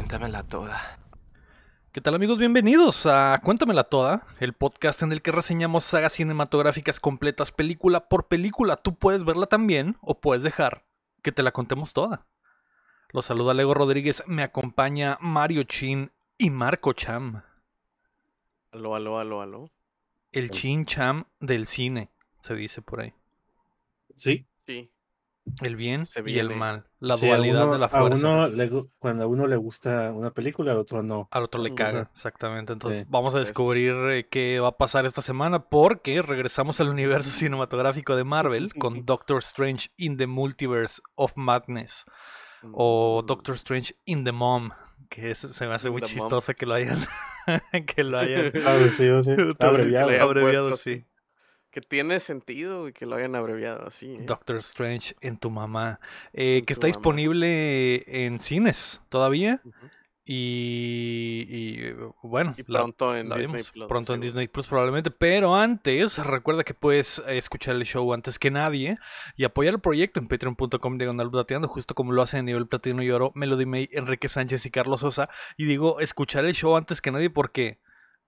Cuéntamela toda. ¿Qué tal amigos? Bienvenidos a Cuéntamela Toda, el podcast en el que reseñamos sagas cinematográficas completas película por película. Tú puedes verla también o puedes dejar que te la contemos toda. Los saluda Lego Rodríguez, me acompaña Mario Chin y Marco Cham. Aló, aló, aló, aló. El Chin Cham del cine, se dice por ahí. Sí. Sí. El bien Se y el mal. La Sí, dualidad uno- de la a fuerza. uno le gu- cuando a uno le gusta una película, al otro no. Al otro le caga, exactamente. Entonces Sí. vamos a Es- descubrir eh, qué va a pasar esta semana porque regresamos al universo cinematográfico de Marvel con Doctor Strange in the Multiverse of Madness o Mm. Doctor Strange in the Mom, que es- se me hace In muy Mom. chistoso que lo hayan que lo hayan Ah, sí, Abreviado. abreviado así. Que tiene sentido güey, que lo hayan abreviado así. ¿eh? Doctor Strange en tu mamá, eh, En que tu está mamá. disponible en cines todavía y, y, bueno, Y la- pronto en la Disney vimos. Plus. Pronto en. Disney Plus probablemente. Pero antes, recuerda que puedes eh, escuchar el show antes que nadie y apoyar el proyecto en patreon.com diagonal plateando, justo como lo hacen a nivel platino y oro Melody May, Enrique Sánchez y Carlos Sosa. Y digo, escuchar el show antes que nadie porque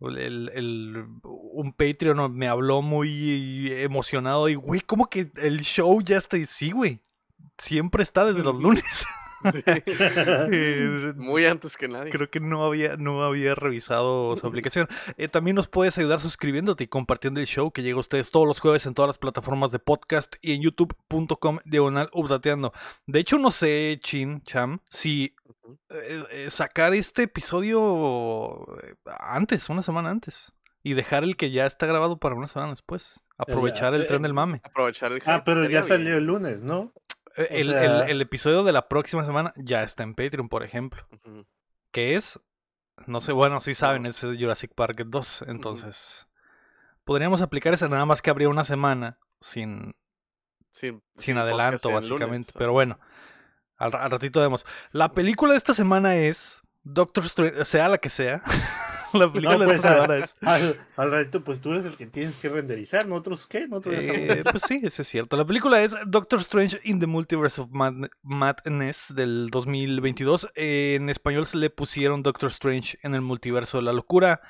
el, el- un Patreon me habló muy emocionado y, güey, ¿cómo que el show ya está? Sí, güey. Siempre está desde los lunes. Eh, Muy antes que nadie. Creo que no había, no había revisado su aplicación. Eh, también nos puedes ayudar suscribiéndote y compartiendo el show que llega a ustedes todos los jueves en todas las plataformas de podcast y en youtube.com diagonal updateando. De hecho, no sé, Chin, Cham, si eh, eh, sacar este episodio antes, una semana antes. Y dejar el que ya está grabado para una semana después. Aprovechar el tren del mame. Aprovechar el Ah, pero ya salió bien. el lunes, ¿no? Eh, El, sea- el- el episodio de la próxima semana ya está en Patreon, por ejemplo. Que es, no sé, bueno, sí saben, es Jurassic Park 2, entonces podríamos aplicar esa nada más que habría una semana sin, Sin, sin adelanto, básicamente, lunes. pero bueno, al, al ratito vemos. La película de esta semana es Doctor Strange, sea la que sea, la película de pues, es... Al, al ratito, pues tú eres el que tienes que renderizar, nosotros qué, nosotros Eh, pues sí, eso es cierto. La película es Doctor Strange in the Multiverse of Madne- Madness del 2022. Eh, en español se le pusieron Doctor Strange en el multiverso de la locura.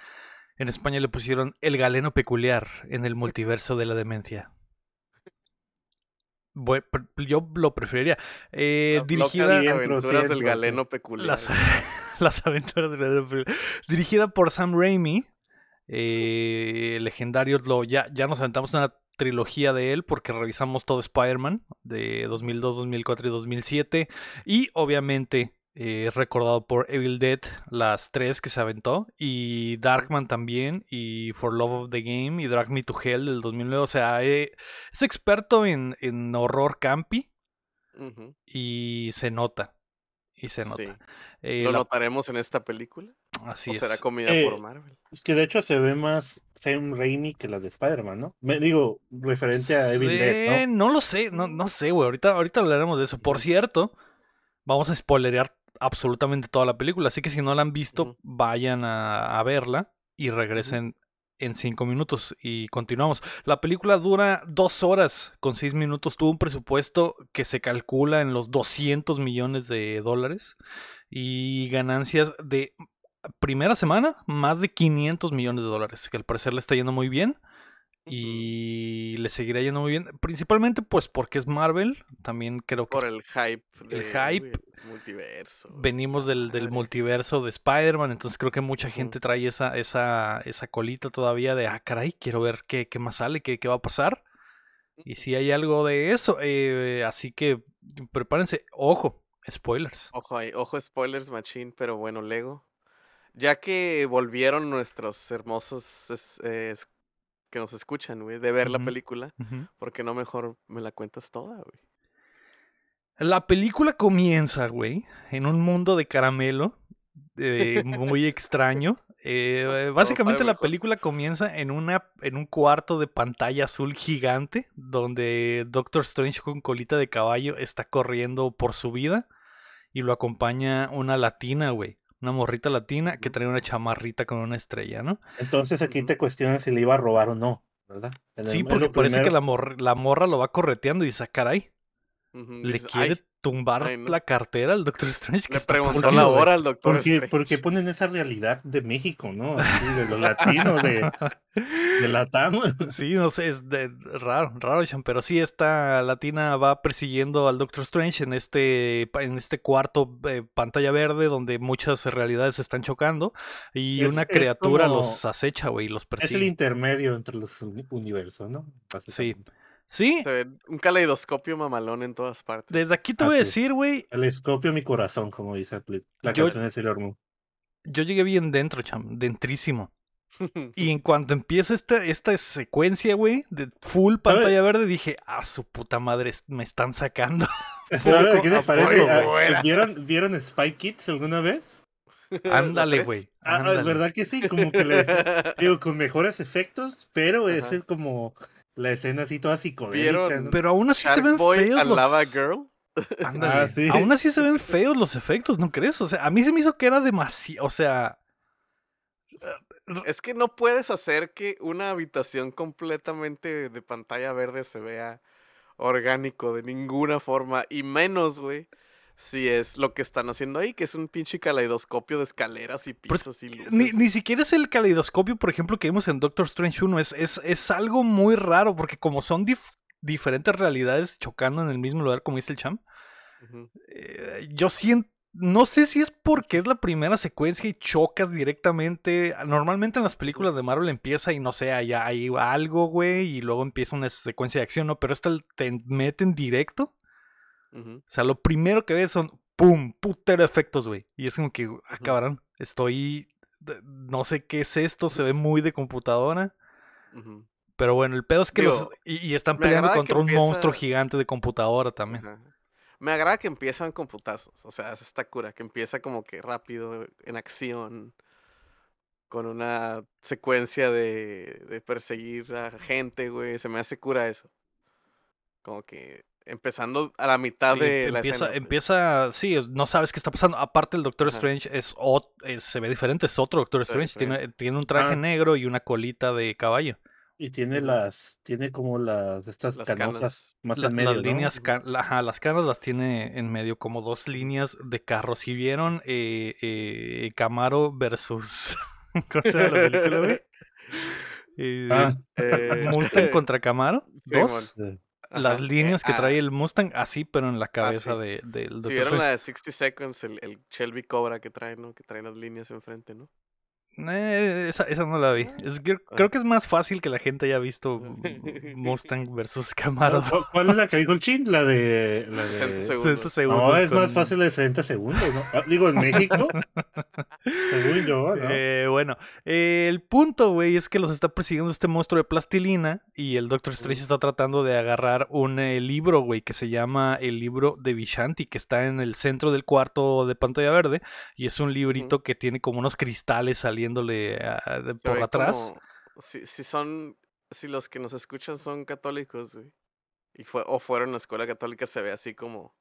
En España le pusieron El galeno peculiar en el multiverso de la demencia. Bue- pre- yo lo preferiría. Eh, Las dirigida Sí, aventuras del galeno peculiar. las, las aventuras del galeno peculiar. Dirigida por Sam Raimi. eh, legendario. Lo, ya, ya nos aventamos una trilogía de él porque revisamos todo Spider-Man de 2002, 2004 y 2007. Y obviamente eh, recordado por Evil Dead, las tres que se aventó. Y Darkman también. Y For Love of the Game. Y Drag Me to Hell del 2009. O sea, eh, es experto en, en horror campi. Y se nota. Y se nota. Sí. Eh, ¿Lo la- notaremos en esta película? así ¿O será es. comida Eh, por Marvel? Es que de hecho se ve más Sam Raimi que las de Spider-Man, ¿no? Me digo, referente a Evil Dead, ¿no? no lo sé, no, no sé, güey. Ahorita, ahorita hablaremos de eso. Por cierto, vamos a spoilerear absolutamente toda la película. Así que si no la han visto, vayan a, a verla y regresen en cinco minutos y continuamos. La película dura dos horas con seis minutos. Tuvo un presupuesto que se calcula en los 200 millones de dólares y ganancias de primera semana más de 500 millones de dólares, que al parecer le está yendo muy bien y le seguirá yendo muy bien, principalmente pues porque es Marvel, también creo que Por el hype. el hype. el multiverso. venimos del, del multiverso de Spider-Man, entonces creo que mucha gente trae esa, esa, esa colita todavía de, ah, caray, quiero ver qué, qué más sale, qué, qué va a pasar. Y si hay algo de eso, eh, así que prepárense, ojo, spoilers. Ojo ahí, ojo spoilers machine, pero bueno, Lego. Ya que volvieron nuestros hermosos que nos escuchan, güey, de ver la película, Ujú. ¿por qué no mejor me la cuentas toda, güey? La película comienza, güey, en un mundo de caramelo eh, muy extraño. Eh, Todo básicamente la mejor. película comienza en una en un cuarto de pantalla azul gigante donde Doctor Strange con colita de caballo está corriendo por su vida y lo acompaña una latina, güey, una morrita latina que trae una chamarrita con una estrella, ¿no? Entonces aquí te cuestionas si le iba a robar o no, ¿verdad? El- Sí, porque parece que la, mor- la morra lo va correteando y dice, "Ah, Le dices, quiere "Ay", tumbar ay, no. la cartera al Doctor Strange. que le está preguntó la hora al doctor ¿Por qué, Strange. por qué ponen esa realidad de México, no? Así, de los latinos, de, de la TAM. Sí, no sé, es de- raro, raro, pero sí, esta latina va persiguiendo al Doctor Strange en este, en este cuarto eh, pantalla verde donde muchas realidades se están chocando y Es- una criatura como- los acecha, güey, y los Es el persigue. intermedio entre los uni- universos, ¿no? Básicamente. Sí, Se ve un caleidoscopio mamalón en todas partes. desde aquí te voy a decir, güey, El escopio mi corazón, como dice la- Yo- canción de Sailor Moon. yo llegué bien dentro, cham, dentrísimo. Y en cuanto empieza esta, esta secuencia, güey, de full pantalla verde, dije, ah, su puta madre, me están sacando. Ah. ¿Vieron, ¿Vieron Spy Kids alguna vez? Ándale, ¿La güey. Ah, ah. ¿verdad que sí? Como que les, digo, con mejores efectos, pero Ajá. es como la escena así toda psicodélica. Pero aún así se ven Boy feos los... Lava Girl. Ah, sí. Aún así se ven feos los efectos, ¿no crees? O sea, a mí se me hizo que era demasiado, o sea, Es que no puedes hacer que una habitación completamente de pantalla verde se vea orgánico de ninguna forma. Y menos, güey, si es lo que están haciendo ahí, que es un pinche caleidoscopio de escaleras y Pero pisos y luces. ni, ni siquiera es el caleidoscopio, por ejemplo, que vimos en Doctor Strange 1, es, es, es algo muy raro, porque como son dif- diferentes realidades chocando en el mismo lugar, como dice el champ, eh, yo siento, no sé si es porque es la primera secuencia y chocas directamente. Normalmente en las películas de Marvel empieza y no sé, hay, hay algo, güey, y luego empieza una secuencia de acción, ¿no? Pero esta te meten directo. O sea, lo primero que ves son, ¡pum! Putero efectos, güey. Y es como que, ah, cabrón, estoy, no sé qué es esto, se ve muy de computadora. Pero bueno, el pedo es que los... Y, y están peleando contra un monstruo gigante de computadora también. Me agrada que empiezan con putazos. O sea, eso está cura. Que empieza como que rápido, en acción. Con una secuencia de, de perseguir a gente, güey. Se me hace cura eso. Como que empezando a la mitad Sí, de la empieza, escena. pues. empieza, sí, no sabes qué está pasando. Aparte, el Doctor Ajá. Strange es, es- se ve diferente, es otro Doctor Strange. Tiene, tiene un traje Ah. negro y una colita de caballo. Y tiene las, tiene como las, estas Las canosas canas. más La- en medio, las ¿no? líneas, ca- la- ajá, las caras las tiene en medio, como dos líneas de carro. Si vieron eh, eh, Camaro versus. ¿Cómo se llama la película, güey? Eh, Ah, Eh, Mustang contra Camaro. Dos. Las líneas que trae ah, el Mustang, así, pero en la cabeza sí. de, del Si Doctor vieron la de 60 Seconds, el, el Shelby Cobra que trae, ¿no? Que trae las líneas enfrente, ¿no? Eh, esa, esa no la vi. Es que- Ah. creo que es más fácil que la gente haya visto Mustang versus Camaro. ¿cu- ¿Cuál es la que dijo el chin? La de. La 60 de... segundos. 60 segundos No, es más fácil de 60 segundos, ¿no? Ah, Digo, en México. según yo, ¿no? Eh, bueno, eh, el punto, güey, es que los está persiguiendo este monstruo de plastilina y el Doctor Strange está tratando de agarrar un eh, libro, güey, que se llama el libro de Vishanti, que está en el centro del cuarto de pantalla verde y es un librito que tiene como unos cristales saliéndole ah, de- Se por ve atrás. como- si, si son, si los que nos escuchan son católicos, güey, y fue, o fueron a la escuela católica, se ve así como,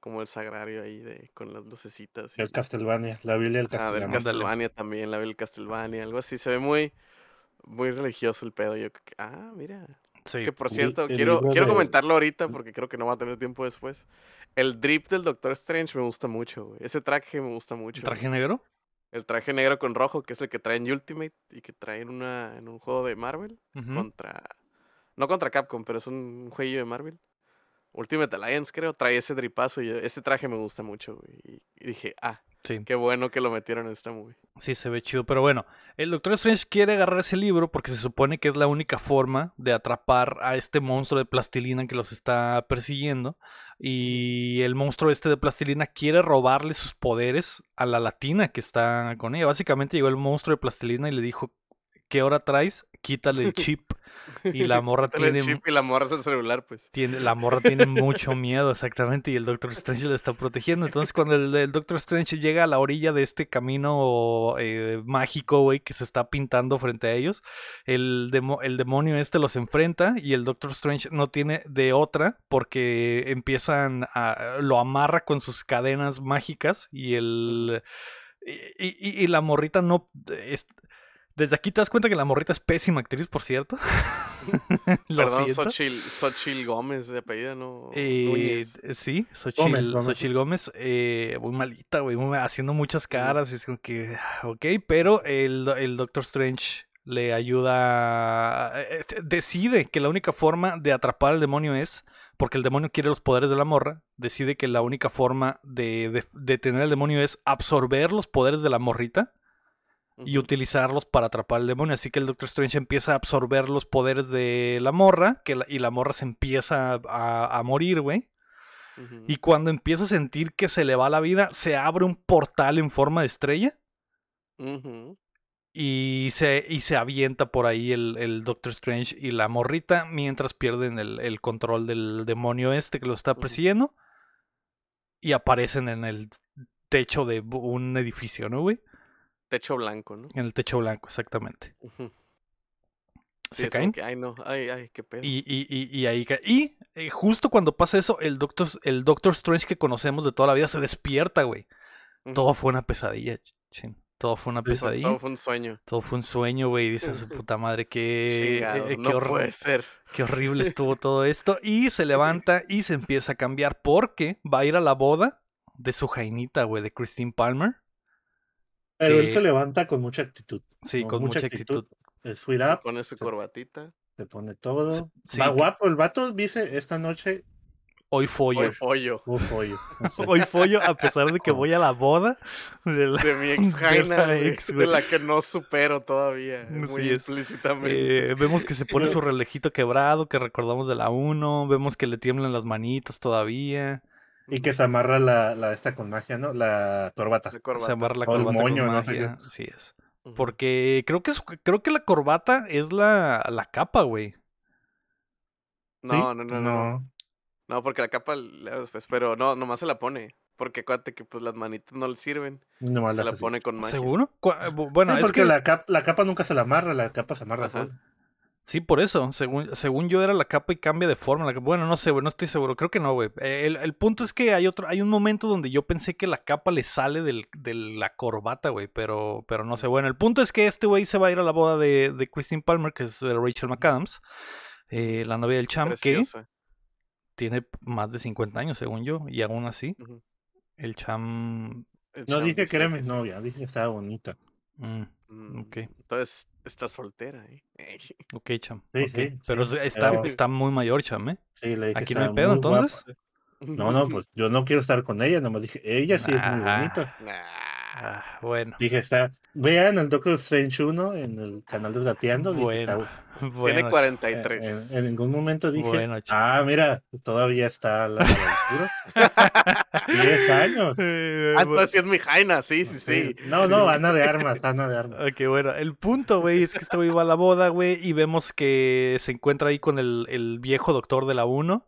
como el sagrario ahí de, con las lucecitas. y- El Castlevania, la Biblia del Ah, del Castlevania. Ándale. Castlevania también, la Biblia del Castlevania, algo así. Se ve muy, muy religioso el pedo. Yo, ah, mira. Sí. Que por el- cierto, el quiero, libro quiero de- comentarlo ahorita porque creo que no va a tener tiempo después. El drip del Doctor Strange me gusta mucho, güey. Ese traje me gusta mucho. ¿El traje güey. negro? El traje negro con rojo, que es el que trae en Ultimate y que trae en, una, en un juego de Marvel. Contra. No contra Capcom, pero es un juego de Marvel. Ultimate Alliance, creo, trae ese dripazo y ese traje me gusta mucho, güey. Y dije, ah, Sí. qué bueno que lo metieron en esta movie. Sí, se ve chido. Pero bueno, el Doctor Strange quiere agarrar ese libro porque se supone que es la única forma de atrapar a este monstruo de plastilina que los está persiguiendo. Y el monstruo este de plastilina quiere robarle sus poderes a la latina que está con ella. Básicamente llegó el monstruo de plastilina y le dijo, ¿qué hora traes? Quítale el chip. Y la morra Quítale el tiene- chip y la morra es el celular, pues. Tiene, la morra tiene mucho miedo, exactamente, y el Doctor Strange le está protegiendo. Entonces, cuando el, el Doctor Strange llega a la orilla de este camino eh, mágico, güey, que se está pintando frente a ellos, el, demo- el demonio este los enfrenta y el Doctor Strange no tiene de otra porque empiezan a. lo amarra con sus cadenas mágicas y el. Y, y- y la morrita no. es- Desde aquí te das cuenta que la morrita es pésima actriz, por cierto. Lo Perdón. Xochil, Xochil Gómez de apellido, ¿no? Eh, eh, sí, Xochitl Gómez, Gómez, Gómez. Gómez eh, muy malita, güey, muy- haciendo muchas caras, y es como que, ok, pero el, el Doctor Strange le ayuda, eh, decide que la única forma de atrapar al demonio es, porque el demonio quiere los poderes de la morra, decide que la única forma de, de, detener al demonio es absorber los poderes de la morrita y utilizarlos para atrapar al demonio. Así que el Doctor Strange empieza a absorber los poderes de la morra, que la- y la morra se empieza a, a morir, güey. Y cuando empieza a sentir que se le va la vida, se abre un portal en forma de estrella y se, y se avienta por ahí el, el Doctor Strange y la morrita mientras pierden el, el control del demonio este que lo está persiguiendo y aparecen en el techo de un edificio, ¿no, güey? Techo blanco, ¿no? En el techo blanco, exactamente. Sí, Se caen. que, ay, no, ay, ay, qué pedo. Y, y, y, y ahí ca- Y eh, justo cuando pasa eso, el Doctor, el Doctor Strange que conocemos de toda la vida se despierta, güey. Todo fue una pesadilla, chin. Todo fue una pesadilla. Todo fue un sueño. Todo fue un sueño, güey. y Dices, su puta madre, Chingado, eh, qué, no puede ser. qué horrible estuvo todo esto. Y se levanta y se empieza a cambiar porque va a ir a la boda de su jainita, güey, de Christine Palmer. Pero él se levanta con mucha actitud. Sí, con mucha actitud. Es sweet Se up, pone su se- corbatita. se pone todo. sí. Va guapo. El vato dice esta noche. Hoy follo. Hoy oye. no sé. Hoy follo, a pesar de que voy a la boda de la- De mi ex Jaina, de la que no supero todavía. Muy es. implícitamente. Eh, vemos que se pone su relejito quebrado, que recordamos de la 1. Vemos que le tiemblan las manitas todavía. Y que se amarra la, la esta con magia, ¿no? La corbata. Corbata. Se amarra la O el corbata moño, con no sé magia. Así es. Porque creo que, es- creo que la corbata es la, la capa, güey. No, ¿Sí? no, no, no, no. No, porque la capa después. Pero no, nomás se la pone. Porque acuérdate que pues las manitas no le sirven. Nomás Se la así. pone con magia. ¿Seguro? Bueno, Sí, es porque que... la, cap- la capa nunca se la amarra, la capa se amarra Ajá. sola. Sí, por eso. Según, según yo era la capa y cambia de forma. la capa- Bueno, no sé, güey, no estoy seguro. Creo que no, güey. El, el punto es que hay otro, hay un momento donde yo pensé que la capa le sale del, de la corbata, güey. Pero, pero no sé. Bueno, el punto es que este güey se va a ir a la boda de, de Christine Palmer, que es de Rachel McAdams, eh, la novia del Cham, que tiene más de 50 años, según yo. Y aún así, el Cham. El No Cham dije que era mi novia, dije que estaba bonita. Mm, Mm, Ok. Entonces está soltera, ¿eh? ok, Cham. Sí, sí, Pero sí, está, pero- está muy mayor, Cham, ¿eh? Sí, le dije Aquí no hay "Estaba pedo, muy guapa". entonces. No, no, pues yo no quiero estar con ella, nomás dije, ella sí es muy bonita. Nah. Ah, bueno. Dije, está, vean el Doctor Strange 1 en el canal de Dateando. Dije, Bueno, está- Tiene bueno, en, 43. en ningún momento dije, Bueno, ah, mira, todavía está la, a la altura. 10 años. Eh, Ah, sí es mi Jaina, sí, sí, sí. No, no, Ana de Armas, Ana de Armas. Ok, bueno, el punto, güey, es que este güey va a la boda, güey, y vemos que se encuentra ahí con el, el viejo doctor de la 1,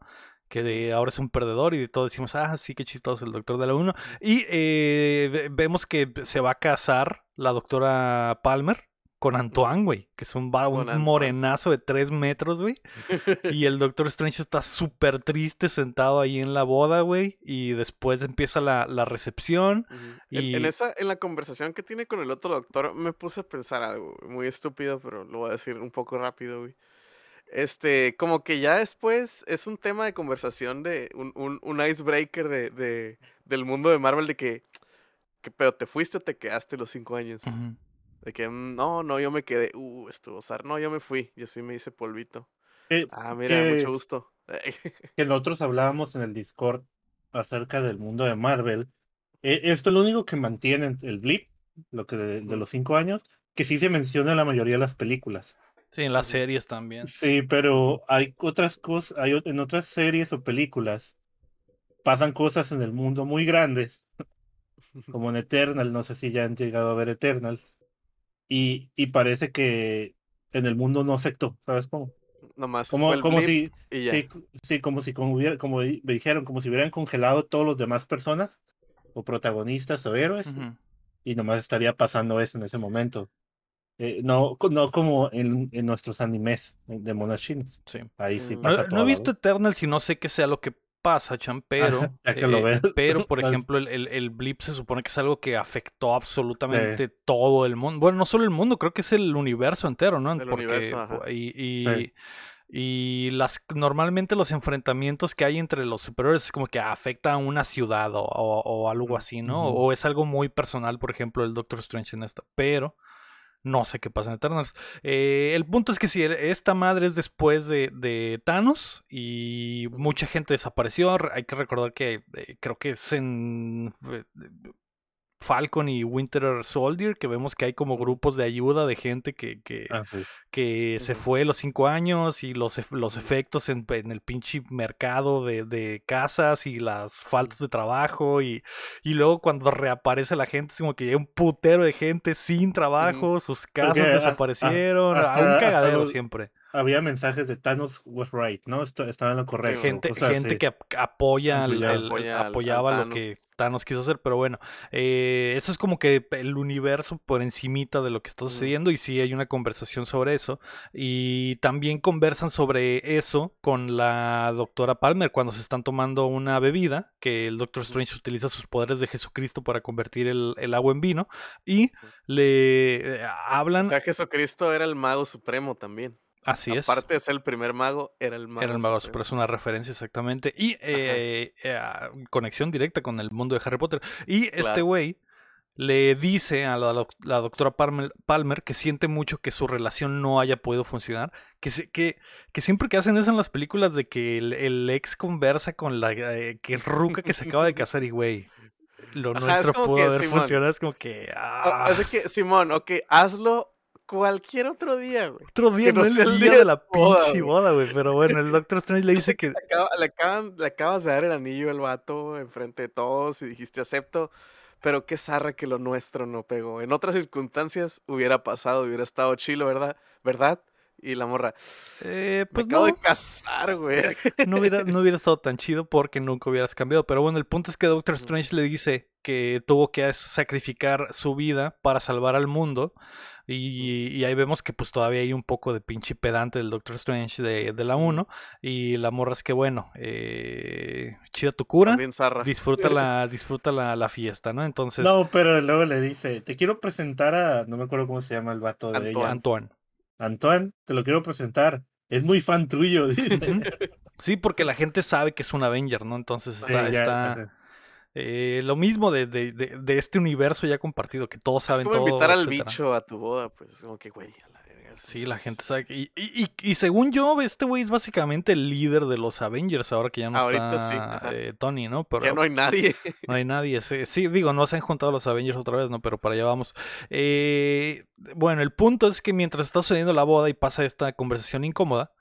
que de- ahora es un perdedor, y de todo decimos, ah, sí, qué chistoso el doctor de la 1. Y eh, ve- vemos que se va a casar la doctora Palmer con Antoine, güey, que es un, un morenazo de 3 metros, güey. Y el Doctor Strange está súper triste sentado ahí en la boda, güey. Y después empieza la, la recepción. En, esa, en la conversación que tiene con el otro doctor, me puse a pensar algo muy estúpido, pero lo voy a decir un poco rápido, güey. Este, como que ya después es un tema de conversación de un, un, un icebreaker de, de, del mundo de Marvel de que, que, pero te fuiste o te quedaste los cinco años. De que, "Mm, no, no, yo me quedé, uh, estuvo, no, yo me fui, y así me hice polvito. Que, Ah, mira, que- mucho gusto. que nosotros hablábamos en el Discord acerca del mundo de Marvel. Eh, esto es lo único que mantiene el blip, lo que de, de los cinco años, que sí se menciona en la mayoría de las películas. Sí, en las series también. Sí, pero hay otras cosas, hay en otras series o películas pasan cosas en el mundo muy grandes, como en Eternal, no sé si ya han llegado a ver Eternals, y, y parece que en el mundo no afectó, ¿sabes cómo? Nomás Como, como si, sí, sí, como si como, hubiera, como di- me dijeron, como si hubieran congelado todos los demás personas, o protagonistas o héroes, y nomás estaría pasando eso en ese momento. Eh, no, co- no como en, en nuestros animes de monas chinas. Sí. Ahí sí Mm. No, pasa no todo. he visto Eternal si no sé qué sea lo que pasa, Chan, pero, ya que lo eh, ves. pero por ejemplo, el, el- el blip se supone que es algo que afectó absolutamente todo el mundo. Bueno, no solo el mundo, creo que es el universo entero, ¿no? El Porque, universo, ajá. y, y, Sí. y las normalmente los enfrentamientos que hay entre los superiores es como que afecta a una ciudad o, o- o algo Ujú. así, ¿no? O es algo muy personal, por ejemplo, el Doctor Strange en esta. Pero no sé qué pasa en Eternals. Eh, el punto es que si esta madre es después de, Thanos y mucha gente desapareció, re- hay que recordar que eh, creo que es en eh, Falcon y Winter Soldier que vemos que hay como grupos de ayuda de gente que, que, Ah, sí. que se fue los cinco años y los, los efectos en, en el pinche mercado de, de casas y las faltas de trabajo y, y luego cuando reaparece la gente es como que hay un putero de gente sin trabajo, sus casas Porque, ah, ah, desaparecieron, a hasta- un hasta cagadero los- siempre. Había mensajes de Thanos was right, ¿no? Esto- estaba en lo correcto. Gente, cosas gente que ap- apoya, Apoyaba. el- el- Apoya al- al apoyaba lo que Thanos. Quiso hacer, pero bueno, eh, eso es como que el universo por encimita de lo que está sucediendo y sí hay una conversación sobre eso y también conversan sobre eso con la doctora Palmer cuando se están tomando una bebida que el Doctor Strange utiliza sus poderes de Jesucristo para convertir el, el agua en vino y le eh, O hablan, sea, Jesucristo era el mago supremo también. Así es. Aparte de ser el primer mago, era el mago Era el mago, pero es una referencia exactamente. Y eh, eh, ah, conexión directa con el mundo de Harry Potter. Y este güey le dice a la, doc- la doctora Palmer, Palmer que siente mucho que su relación no haya podido funcionar. Que, se- que, que siempre que hacen eso en las películas de que el, el ex conversa con la eh, que ruca que se acaba de casar y güey. Lo Ajá, nuestro pudo haber Simón, funcionado. Es como que. Ah, es de que, Simón, ok, hazlo cualquier otro día, güey. otro día, que no no el día día de la boda, pinche boda, güey. Pero bueno, el Doctor Strange le dice que. Le, acaba- le acaban- le acabas de dar el anillo al vato enfrente de todos y dijiste acepto, pero qué zarra que lo nuestro no pegó. En otras circunstancias hubiera pasado, hubiera estado chilo, ¿verdad? ¿Verdad? Y la morra, Eh, me pues acabo no. de casar, güey. no hubiera, no hubiera estado tan chido porque nunca hubieras cambiado. Pero bueno, el punto es que Doctor. Strange le dice que tuvo que sacrificar su vida para salvar al mundo. Y, y ahí vemos que pues todavía hay un poco de pinche pedante del Doctor Strange de, de la Ujú. 1. Y la morra es que bueno, eh, chida tu cura. También zarra. Disfruta la, disfruta la, la fiesta, ¿no? Entonces, No, pero luego le dice, te quiero presentar a, no me acuerdo cómo se llama el vato de Antoine. ella. Antoine. Antoine, te lo quiero presentar. Es muy fan tuyo. Sí, porque la gente sabe que es un Avenger, ¿no? Entonces Sí, está, ya, está, eh, lo mismo de, de, de, de este universo ya compartido, que todos Es saben como todo. invitar al etcétera. bicho a tu boda, pues, como que, güey, a la es- Sí, la gente sabe. que- Y, y, y- según yo, este güey es básicamente el líder de los Avengers, ahora que ya no Ahorita está sí, eh, Tony, ¿no? Pero Ya no hay nadie. no hay nadie. Sí, sí, digo, no se han juntado los Avengers otra vez, ¿no? Pero para allá vamos. Eh, bueno, el punto es que mientras está sucediendo la boda y pasa esta conversación incómoda,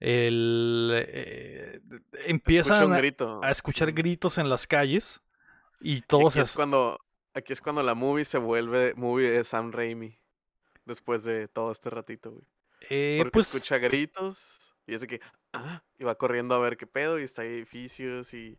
el, eh, empiezan a, grito. a escuchar gritos en las calles y todos aquí es es- cuando aquí es cuando la movie se vuelve movie de Sam Raimi después de todo este ratito, güey. eh, Porque pues escucha gritos y es de que ah, y va corriendo a ver qué pedo y está ahí edificios y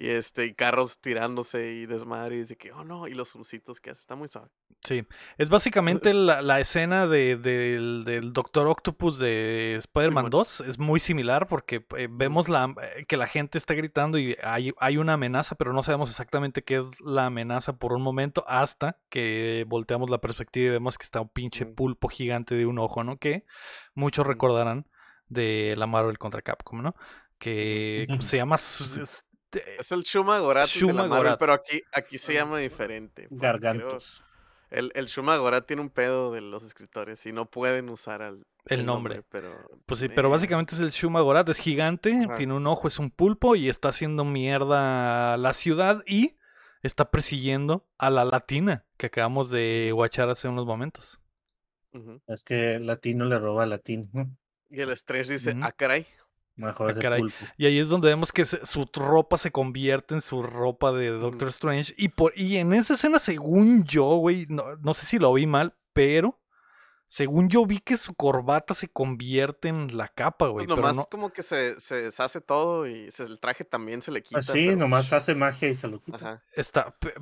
y este y carros tirándose y desmadre y de que oh no y los zumcitos que hace está muy suave. Sí, es básicamente la, la escena de, del, del Doctor Octopus de Spider-Man Simón. 2. Es muy similar porque eh, vemos la, eh, que la gente está gritando y hay, hay una amenaza, pero no sabemos exactamente qué es la amenaza por un momento hasta que volteamos la perspectiva y vemos que está un pinche pulpo gigante de un ojo, ¿no? Que muchos recordarán de la Marvel contra Capcom, ¿no? Que ¿cómo se llama Es el Shuma Gorath de Shuma la Marvel, Gorath. pero aquí aquí se llama diferente. Gargantos. El, el Shuma tiene un pedo de los escritores y no pueden usar al, el nombre. pero Pues sí, pero básicamente es el Shuma Gorath, es gigante, Ajá. tiene un ojo, es un pulpo y está haciendo mierda la ciudad y está persiguiendo a la latina que acabamos de guachar hace unos momentos. Es que latino le roba a latino. ¿no? Y el Strange dice, Ujú. ah, caray. Mejor Ah, pulpo. Y ahí es donde vemos que se- su ropa se convierte en su ropa de Doctor. Strange. Y, por, y en esa escena, según yo, güey, no, no sé si lo vi mal, pero según yo vi que su corbata se convierte en la capa, güey. Pues pero nomás no, como que se, se deshace todo y se- el traje también se le quita. Así, pero- nomás hace magia y se lo quita. Ajá. Está, pe-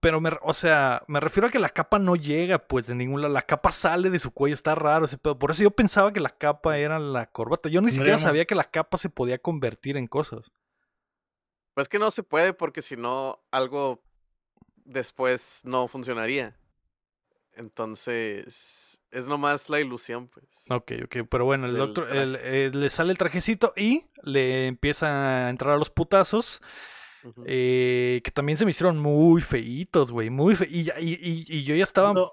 pero me, o sea, me refiero a que la capa no llega, pues, de ningún lado. La capa sale de su cuello, está raro ese pedo. Por eso yo pensaba que la capa era la corbata. Yo ni siquiera sabía que la capa se podía convertir en cosas. Pues que no se puede porque si no, algo después no funcionaría. Entonces, es nomás la ilusión, pues. Ok, ok, pero bueno, el doctor el- eh, le sale el trajecito y le empieza a entrar a los putazos. Eh, que también se me hicieron muy feitos, güey. Muy fe y, ya- y, y- y yo ya estaba. No,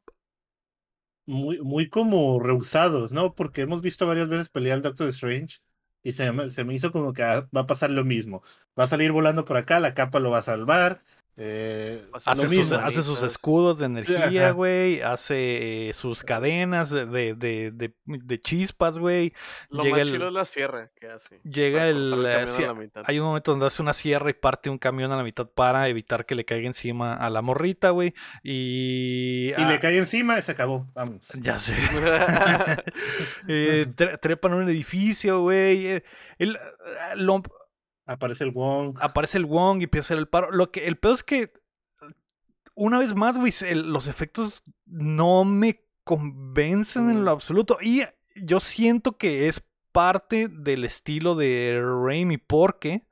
muy, muy como rehusados, ¿no? Porque hemos visto varias veces pelear al Doctor Strange y se me, se me hizo como que ah, va a pasar lo mismo. Va a salir volando por acá, la capa lo va a salvar. Eh, Hace sus, hace sus escudos de energía, güey. Hace eh, sus cadenas de, de, de, chispas, güey. Lo llega más el- chilo es la sierra que hace. Llega el. cortar eh, camión a sí, la mitad. hay un momento donde hace una sierra y parte un camión a la mitad para evitar que le caiga encima a la morrita, güey. Y. Y ah, le cae encima y se acabó. Vamos. Ya sé. Eh, tre- trepan en un edificio, güey. eh, el- eh, lo- Aparece el Wong. aparece el Wong y empieza a hacer el paro. Lo que, el peor es que, una vez más, güey, los efectos no me convencen en lo absoluto. Y yo siento que es parte del estilo de Raimi porque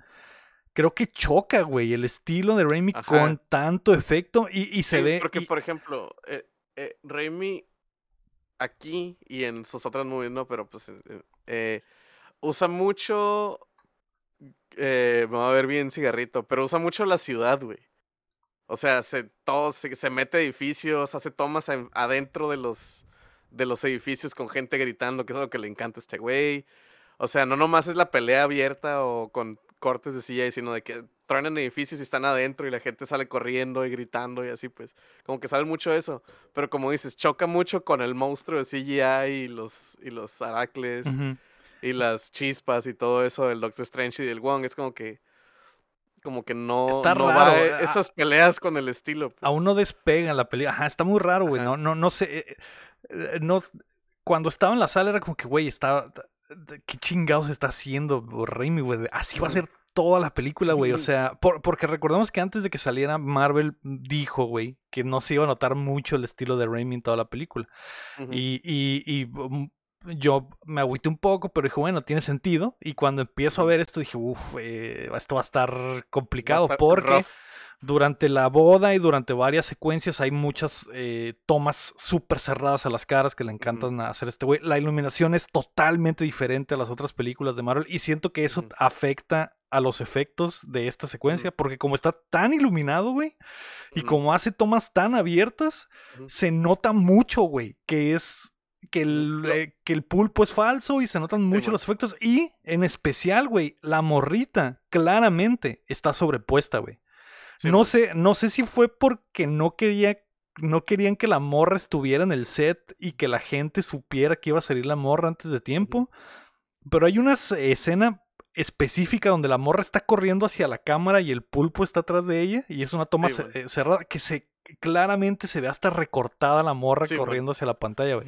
creo que choca, güey, el estilo de Raimi Ajá. con tanto efecto y, y se Sí, ve... Porque, y- por ejemplo, eh, eh, Raimi aquí y en sus otras movies, no, pero pues eh, eh, usa mucho. Eh, me va a ver bien cigarrito, pero usa mucho la ciudad, güey. O sea, se, todo, se, mete edificios, hace tomas en- adentro de los, de los edificios con gente gritando, que es lo que le encanta a este güey. O sea, no nomás es la pelea abierta o con cortes de silla, sino de que truenan edificios y están adentro y la gente sale corriendo y gritando y así, pues. Como que sabe mucho eso. Pero como dices, choca mucho con el monstruo de CGI y los, y los aracles. Y las chispas y todo eso del Doctor Strange y del Wong. Es como que. Como que no, Está no raro, va eh, e- esas peleas con el estilo. pues. Aún no despega la película. Ajá, está muy raro, güey. No, no, no sé. eh, eh, No, cuando estaba en la sala era como que, güey, está. ¿Qué chingados está haciendo Raimi, güey? Así va a ser toda la película, güey. O sea, por- porque recordemos que antes de que saliera Marvel dijo, güey, que no se iba a notar mucho el estilo de Raimi en toda la película. Y, y mm, yo me agüité un poco, pero dije, bueno, tiene sentido. Y cuando empiezo a ver esto, dije, uff, esto va a estar a complicado estar porque rough. durante la boda y durante varias secuencias hay muchas eh, tomas súper cerradas a las caras que le encantan hacer este güey. La iluminación es totalmente diferente a las otras películas de Marvel y siento que eso afecta a los efectos de esta secuencia porque como está tan iluminado, güey, y como hace tomas tan abiertas, se nota mucho, güey, que es que el, eh, que el pulpo es falso y se notan mucho los efectos. Y en especial, güey, la morrita claramente está sobrepuesta, güey. Sí, no sé, no sé si fue porque no quería no querían que la morra estuviera en el set y que la gente supiera que iba a salir la morra antes de tiempo, pero hay una escena específica donde la morra está corriendo hacia la cámara y el pulpo está atrás de ella y es una toma Sí, eh, cerrada que se claramente se ve hasta recortada la morra Sí, corriendo hacia la pantalla, güey.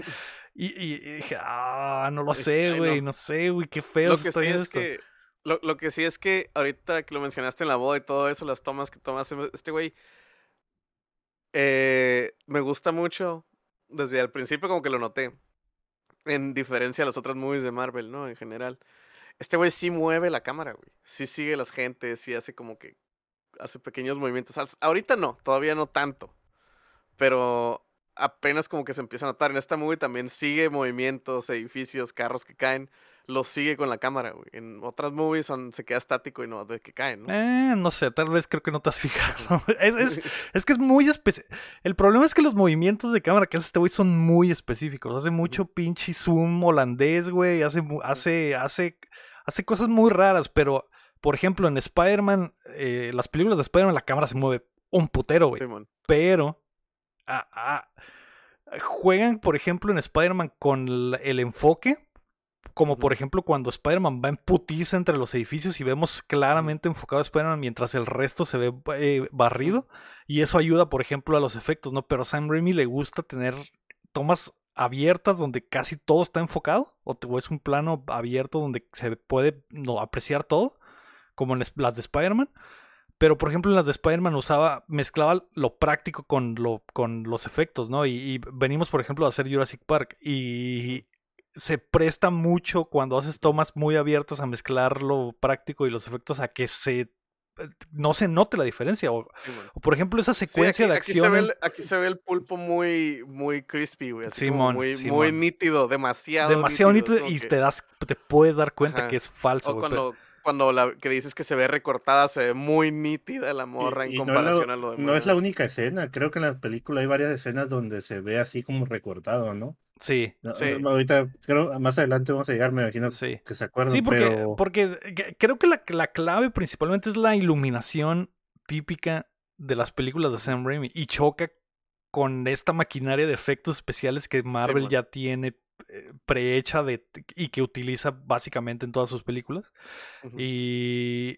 Y, y- y dije, ah, no lo sé, güey, no. no sé, güey, qué feo Lo que está sí es esto. que. Lo, lo que sí es que ahorita que lo mencionaste en la boda y todo eso, las tomas que tomas este güey. eh, me gusta mucho. Desde el principio, como que lo noté. En diferencia a las otras movies de Marvel, ¿no? En general. Este güey sí mueve la cámara, güey. Sí sigue las gentes, sí hace como que. Hace pequeños movimientos. Ahorita no, todavía no tanto. Pero apenas como que se empieza a notar. En esta movie también sigue movimientos, edificios, carros que caen. Los sigue con la cámara, güey. En otras movies son, se queda estático y no de que caen, ¿no? Eh, no sé, tal vez creo que no te has fijado. Es, es- es que es muy específico. El problema es que los movimientos de cámara que hace este güey son muy específicos. Hace mucho pinche zoom holandés, güey. Hace, hace, hace, hace cosas muy raras, pero, por ejemplo, en Spider-Man, eh, las películas de Spider-Man, la cámara se mueve un putero, güey. Pero ah, ah, juegan, por ejemplo, en Spider-Man con el, el enfoque. Como por ejemplo cuando Spider-Man va en putiza entre los edificios y vemos claramente enfocado a Spider-Man mientras el resto se ve eh, barrido. Y eso ayuda, por ejemplo, a los efectos, ¿no? Pero a Sam Raimi le gusta tener tomas abiertas donde casi todo está enfocado. O, es un plano abierto donde se puede no, apreciar todo. Como en las de Spider-Man. Pero, por ejemplo, en las de Spider-Man usaba, mezclaba lo práctico con, lo, con los efectos, ¿no? Y, y venimos, por ejemplo, a hacer Jurassic Park. Y se presta mucho cuando haces tomas muy abiertas a mezclar lo práctico y los efectos a que se no se note la diferencia. O, Sí, man. o, por ejemplo, esa Sí, secuencia aquí, de aquí se acción. ve el, aquí se ve el pulpo muy, muy crispy, güey. Así como Simón, muy, muy nítido, demasiado. demasiado nítido, y que- te das, te puedes dar cuenta Ajá. que es falso. O güey, pero- cuando, cuando la que dices que se ve recortada, se ve muy nítida la Y- morra en y no, comparación la, a lo demás. no es la única escena. Creo que en la película hay varias escenas donde se ve así como recortado, ¿no? Sí, No, Sí. no, ahorita, creo, más adelante vamos a llegar, me imagino sí. que se acuerdan. Sí, porque, pero... porque que- creo que la, la clave principalmente es la iluminación típica de las películas de Sam Raimi y choca con esta maquinaria de efectos especiales que Marvel ya tiene eh, prehecha de, y que utiliza básicamente en todas sus películas. Y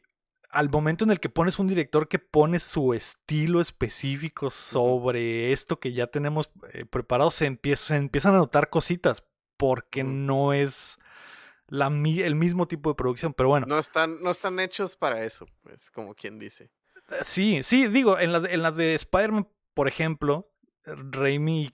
al momento en el que pones un director que pone su estilo específico sobre esto que ya tenemos eh, preparado, se, empieza, se empiezan a notar cositas porque no es la, el mismo tipo de producción. Pero bueno, No están, no están hechos para eso, pues, como quien dice. eh, sí, sí, digo, en las, de- en las de Spider-Man, por ejemplo, Raimi,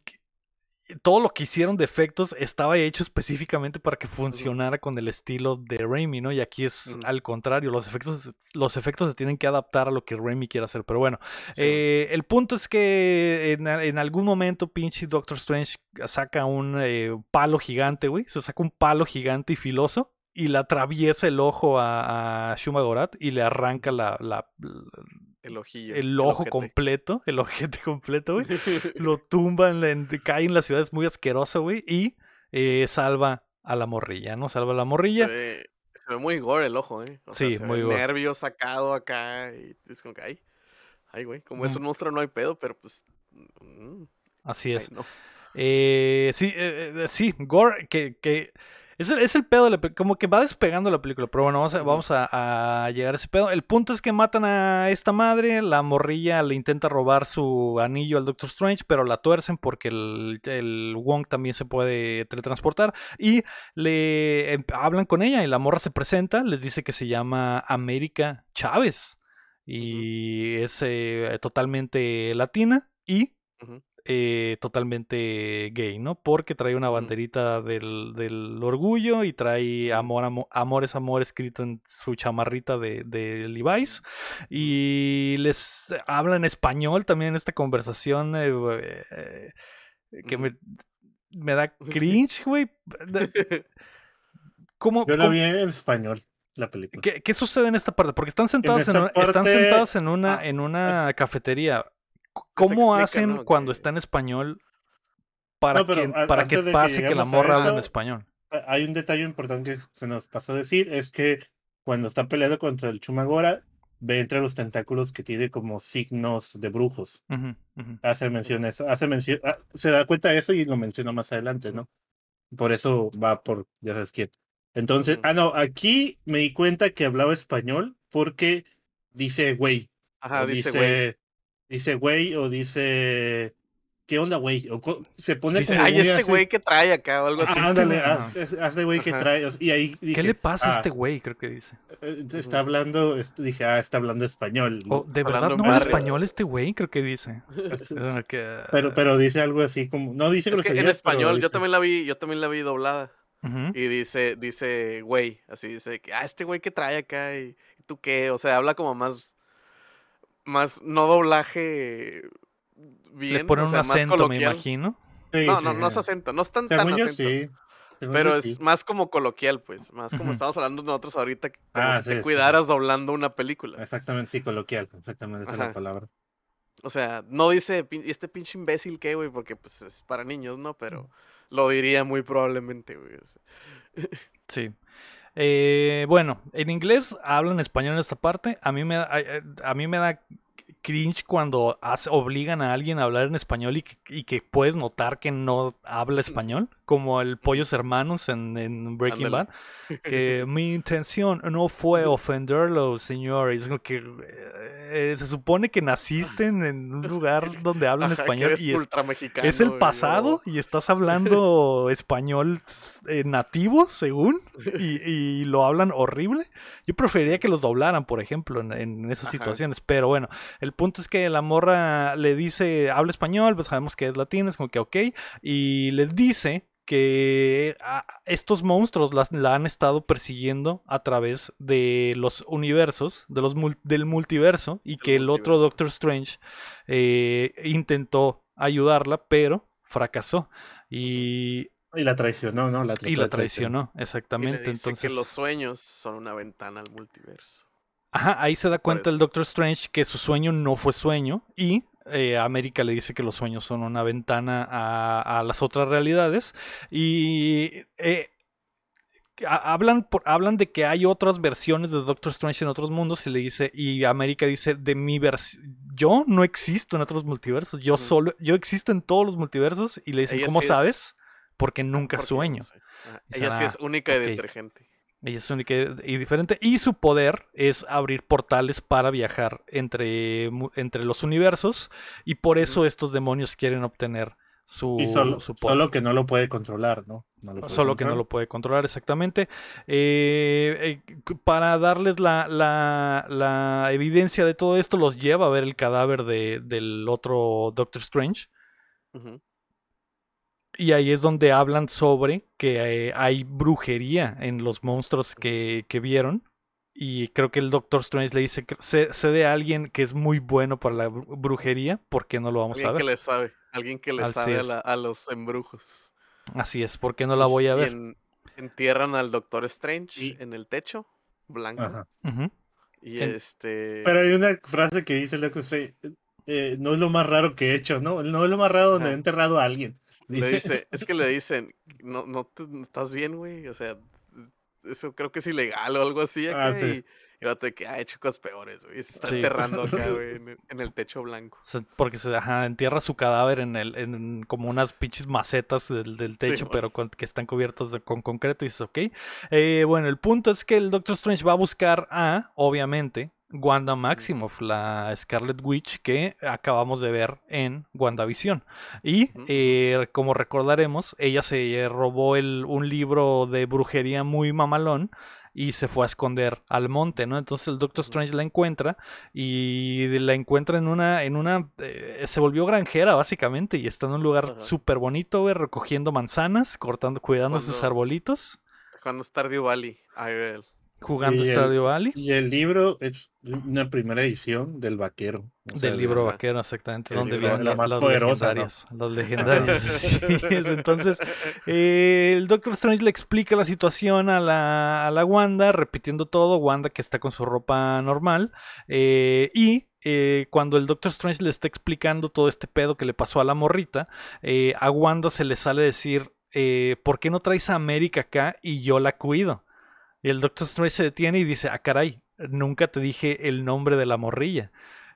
todo lo que hicieron de efectos estaba hecho específicamente para que funcionara con el estilo de Raimi, ¿no? Y aquí es al contrario, los efectos, los efectos se tienen que adaptar a lo que Raimi quiere hacer. Pero bueno, Sí, eh, el punto es que en, en algún momento pinche Doctor Strange saca un eh, palo gigante, güey. Se saca un palo gigante y filoso y le atraviesa el ojo a, a Shuma Gorath y le arranca la, la- el ojillo. el ojo completo, el ojete completo, güey. Lo tumban, en- cae en la ciudad, es muy asqueroso, güey. Y eh, salva a la morrilla, ¿no? Salva a la morrilla. Se ve, se ve muy gore el ojo, ¿eh? O sea, Sí, se muy ve gore. nervio sacado acá y es como que, ay, ay, güey, como es Mm. un monstruo no hay pedo, pero pues, mm, Así ay, es. no. Eh, sí, eh, eh, sí, Gore, que, que es, el, es el pedo, de la como que va despegando la película, pero bueno, vamos, a, vamos a, a llegar a ese pedo. El punto es que matan a esta madre, la morrilla le intenta robar su anillo al Doctor Strange, pero la tuercen porque el, el Wong también se puede teletransportar y le em- hablan con ella y la morra se presenta, les dice que se llama América Chávez y es eh, totalmente latina y. eh, totalmente gay, ¿no? Porque trae una banderita del, del orgullo y trae amor, amo- amor es amor escrito en su chamarrita de, de Levi's. Y les habla en español también en esta conversación eh, eh, que me, me da cringe, güey. ¿Cómo, Yo la cómo- vi en español, la película. ¿Qué, qué sucede en esta parte? Porque están sentados en, están sentados en una, ah, en una cafetería. ¿Cómo explica, hacen ¿no? cuando Que- está en español para No, que, para que pase que, la morra hable en español? Hay un detalle importante que se nos pasó a decir, es que cuando está peleando contra el Chumagora, ve entre los tentáculos que tiene como signos de brujos. Hace mención a eso, hace mención, ah, se da cuenta de eso y lo menciona más adelante, ¿no? Por eso va por, ya sabes quién. Entonces, ah, no, aquí me di cuenta que hablaba español porque dice güey. Ajá, dice, güey. Dice güey o dice, ¿qué onda, güey? Se pone Dice, como Ay, este así. güey que trae acá o algo así. Ah, ándale, de güey que trae. Y ahí dije, ¿Qué le pasa a ah, este güey? Creo que dice. eh, Está hablando, est- dije, ah, está hablando español. O, ¿De verdad no habla español este güey? Creo que dice. Que- Pero, pero dice algo así como, no dice Es que en español, yo también la vi, yo también la vi doblada. Y dice, dice, güey, así dice, que, ah, este güey que trae acá ¿y tú qué, o sea, habla como más, más, no doblaje bien, Le ponen o sea, un más acento, me coloquial. imagino. Sí, No, sí, no, no es acento, no es tan, tan acento. sí. Pero es sí. más como coloquial, pues, más como estamos hablando nosotros ahorita, que como Ah, si sí, te sí. cuidaras doblando una película. Exactamente, sí, coloquial. Exactamente, esa es la palabra. O sea, no dice, "Pin- ¿y este pinche imbécil qué, güey? Porque, pues, es para niños, ¿no? Pero lo diría muy probablemente, güey. o sea. Sí. Eh, bueno, en inglés hablan español en esta parte. A mí me a, a mí me da cringe cuando hace- obligan a alguien a hablar en español y que, y que puedes notar que no habla español, como el Pollos Hermanos en, en Breaking. Bad. Que mi intención no fue ofenderlo, señor. Es como que eh, se supone que naciste en, en un lugar donde hablan Ajá, que español eres y es, ultra mexicano. es el pasado y estás hablando español eh, nativo, según, y, y lo hablan horrible. Yo preferiría que los doblaran, por ejemplo, en, en esas Ajá. situaciones. Pero bueno, el punto es que la morra le dice, habla español, pues sabemos que es latina, es como que ok, y le dice que a- estos monstruos las- la, han estado persiguiendo a través de los universos, de los mul- del multiverso, y que el otro. Doctor Strange eh, intentó ayudarla, pero fracasó. Y, Y la traicionó, ¿no? La y la traicionó, Y le exactamente. dice Entonces, que los sueños son una ventana al multiverso. Ajá, ahí se da cuenta el Doctor Strange que su sueño no fue sueño y eh, América le dice que los sueños son una ventana a, a las otras realidades y eh, ha- hablan, por- hablan de que hay otras versiones de Doctor Strange en otros mundos y le dice y América dice de mi versión yo no existo en otros multiversos yo solo yo existo en todos los multiversos y le dicen Ella cómo sí es- sabes porque nunca Porque sueño no sé. Ella sí "Ah, es única y ok". detergente. Ella es única y diferente. Y su poder es abrir portales para viajar entre, entre los universos. Y por eso estos demonios quieren obtener su, Y solo, su poder. solo que no lo puede controlar, ¿no? No lo puede Solo que no lo puede controlar exactamente. Eh, eh, para darles la, la- la evidencia de todo esto, los lleva a ver el cadáver de- del otro Doctor Strange. Ujú. Y ahí es donde hablan sobre que eh, hay brujería en los monstruos que, que vieron. Y creo que el Doctor Strange le dice que sé, sé de alguien que es muy bueno para la bru- brujería, ¿por qué no lo vamos a Alguien que ver? le sabe. Alguien que le Así sabe a, la- a los embrujos. Así es, ¿por qué no la voy a ver? en- entierran al Doctor Strange Y- en el techo, blanco. Ajá. Y En- este. Pero hay una frase que dice el Doctor Strange, eh, no es lo más raro que he hecho, ¿no? No es lo más raro donde he enterrado a alguien. Le dice, es que le dicen, no, no, te- no estás bien, güey. O sea, eso creo que es ilegal o algo así acá. Ah, sí. Y, que ha hecho cosas peores, güey. Se está Sí. enterrando acá, güey, en, el- en el techo blanco. O sea, porque se ajá, entierra su cadáver en el, en como unas pinches macetas del, del techo, pero con- que están cubiertas de- con concreto y dices, ok. Eh, bueno, el punto es que el Doctor Strange va a buscar a, obviamente, Wanda Maximoff, la Scarlet Witch que acabamos de ver en WandaVision. Y eh, como recordaremos, ella se robó el, un libro de brujería muy mamalón y se fue a esconder al monte, ¿no? Entonces el Doctor. Strange la encuentra y la encuentra en una, en una, eh, se volvió granjera básicamente y está en un lugar súper bonito, güey, recogiendo manzanas, cortando, cuidando sus Cuando- arbolitos, Cuando Stardew Valley, Ariel. Jugando Stardew Valley. Y el libro es una primera edición del vaquero. sea, Del de- libro vaquero, exactamente, donde libro vienen la la- más las legendarias. Así es. Entonces, eh, el Doctor Strange le explica la situación a la, a la Wanda, repitiendo todo. Wanda que está con su ropa normal. eh, y eh, cuando el Doctor Strange le está explicando todo este pedo que le pasó a la morrita, eh, a Wanda se le sale decir, eh, ¿por qué no traes a América acá y yo la cuido? Y el Doctor Strange se detiene y dice, ah, caray, nunca te dije el nombre de la morrilla.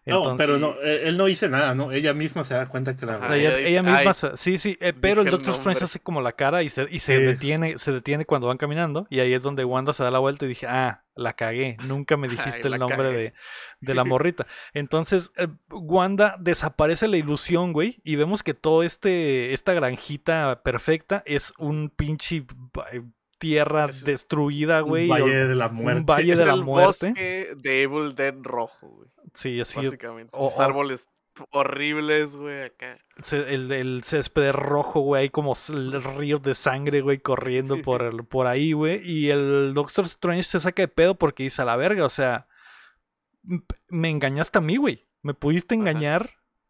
No, pero no, eh, él no dice nada, ¿no? Ella misma se da cuenta que la Ajá, ella, ella dice, ella misma, "Ay, se- sí, sí, eh, pero el Doctor Strange nombre". hace como la cara y se, y se Sí. detiene, se detiene cuando van caminando y ahí es donde Wanda se da la vuelta y dije, ah, la cagué, nunca me dijiste el nombre de, de la morrita. Entonces, eh, Wanda desaparece la ilusión, güey, y vemos que todo este, esta granjita perfecta es un pinche eh, tierra Es destruida, un güey. valle de la muerte. valle Es de la el muerte. bosque de Evil Dead rojo, güey. Sí, así Básicamente. o- Esos o- árboles horribles, güey, acá. El, el césped rojo, güey, hay como s- el río de sangre, güey, corriendo por, el- por ahí, güey. Y el Doctor Strange se saca de pedo porque dice a la verga, o sea, me engañaste a mí, güey. Me pudiste Ajá.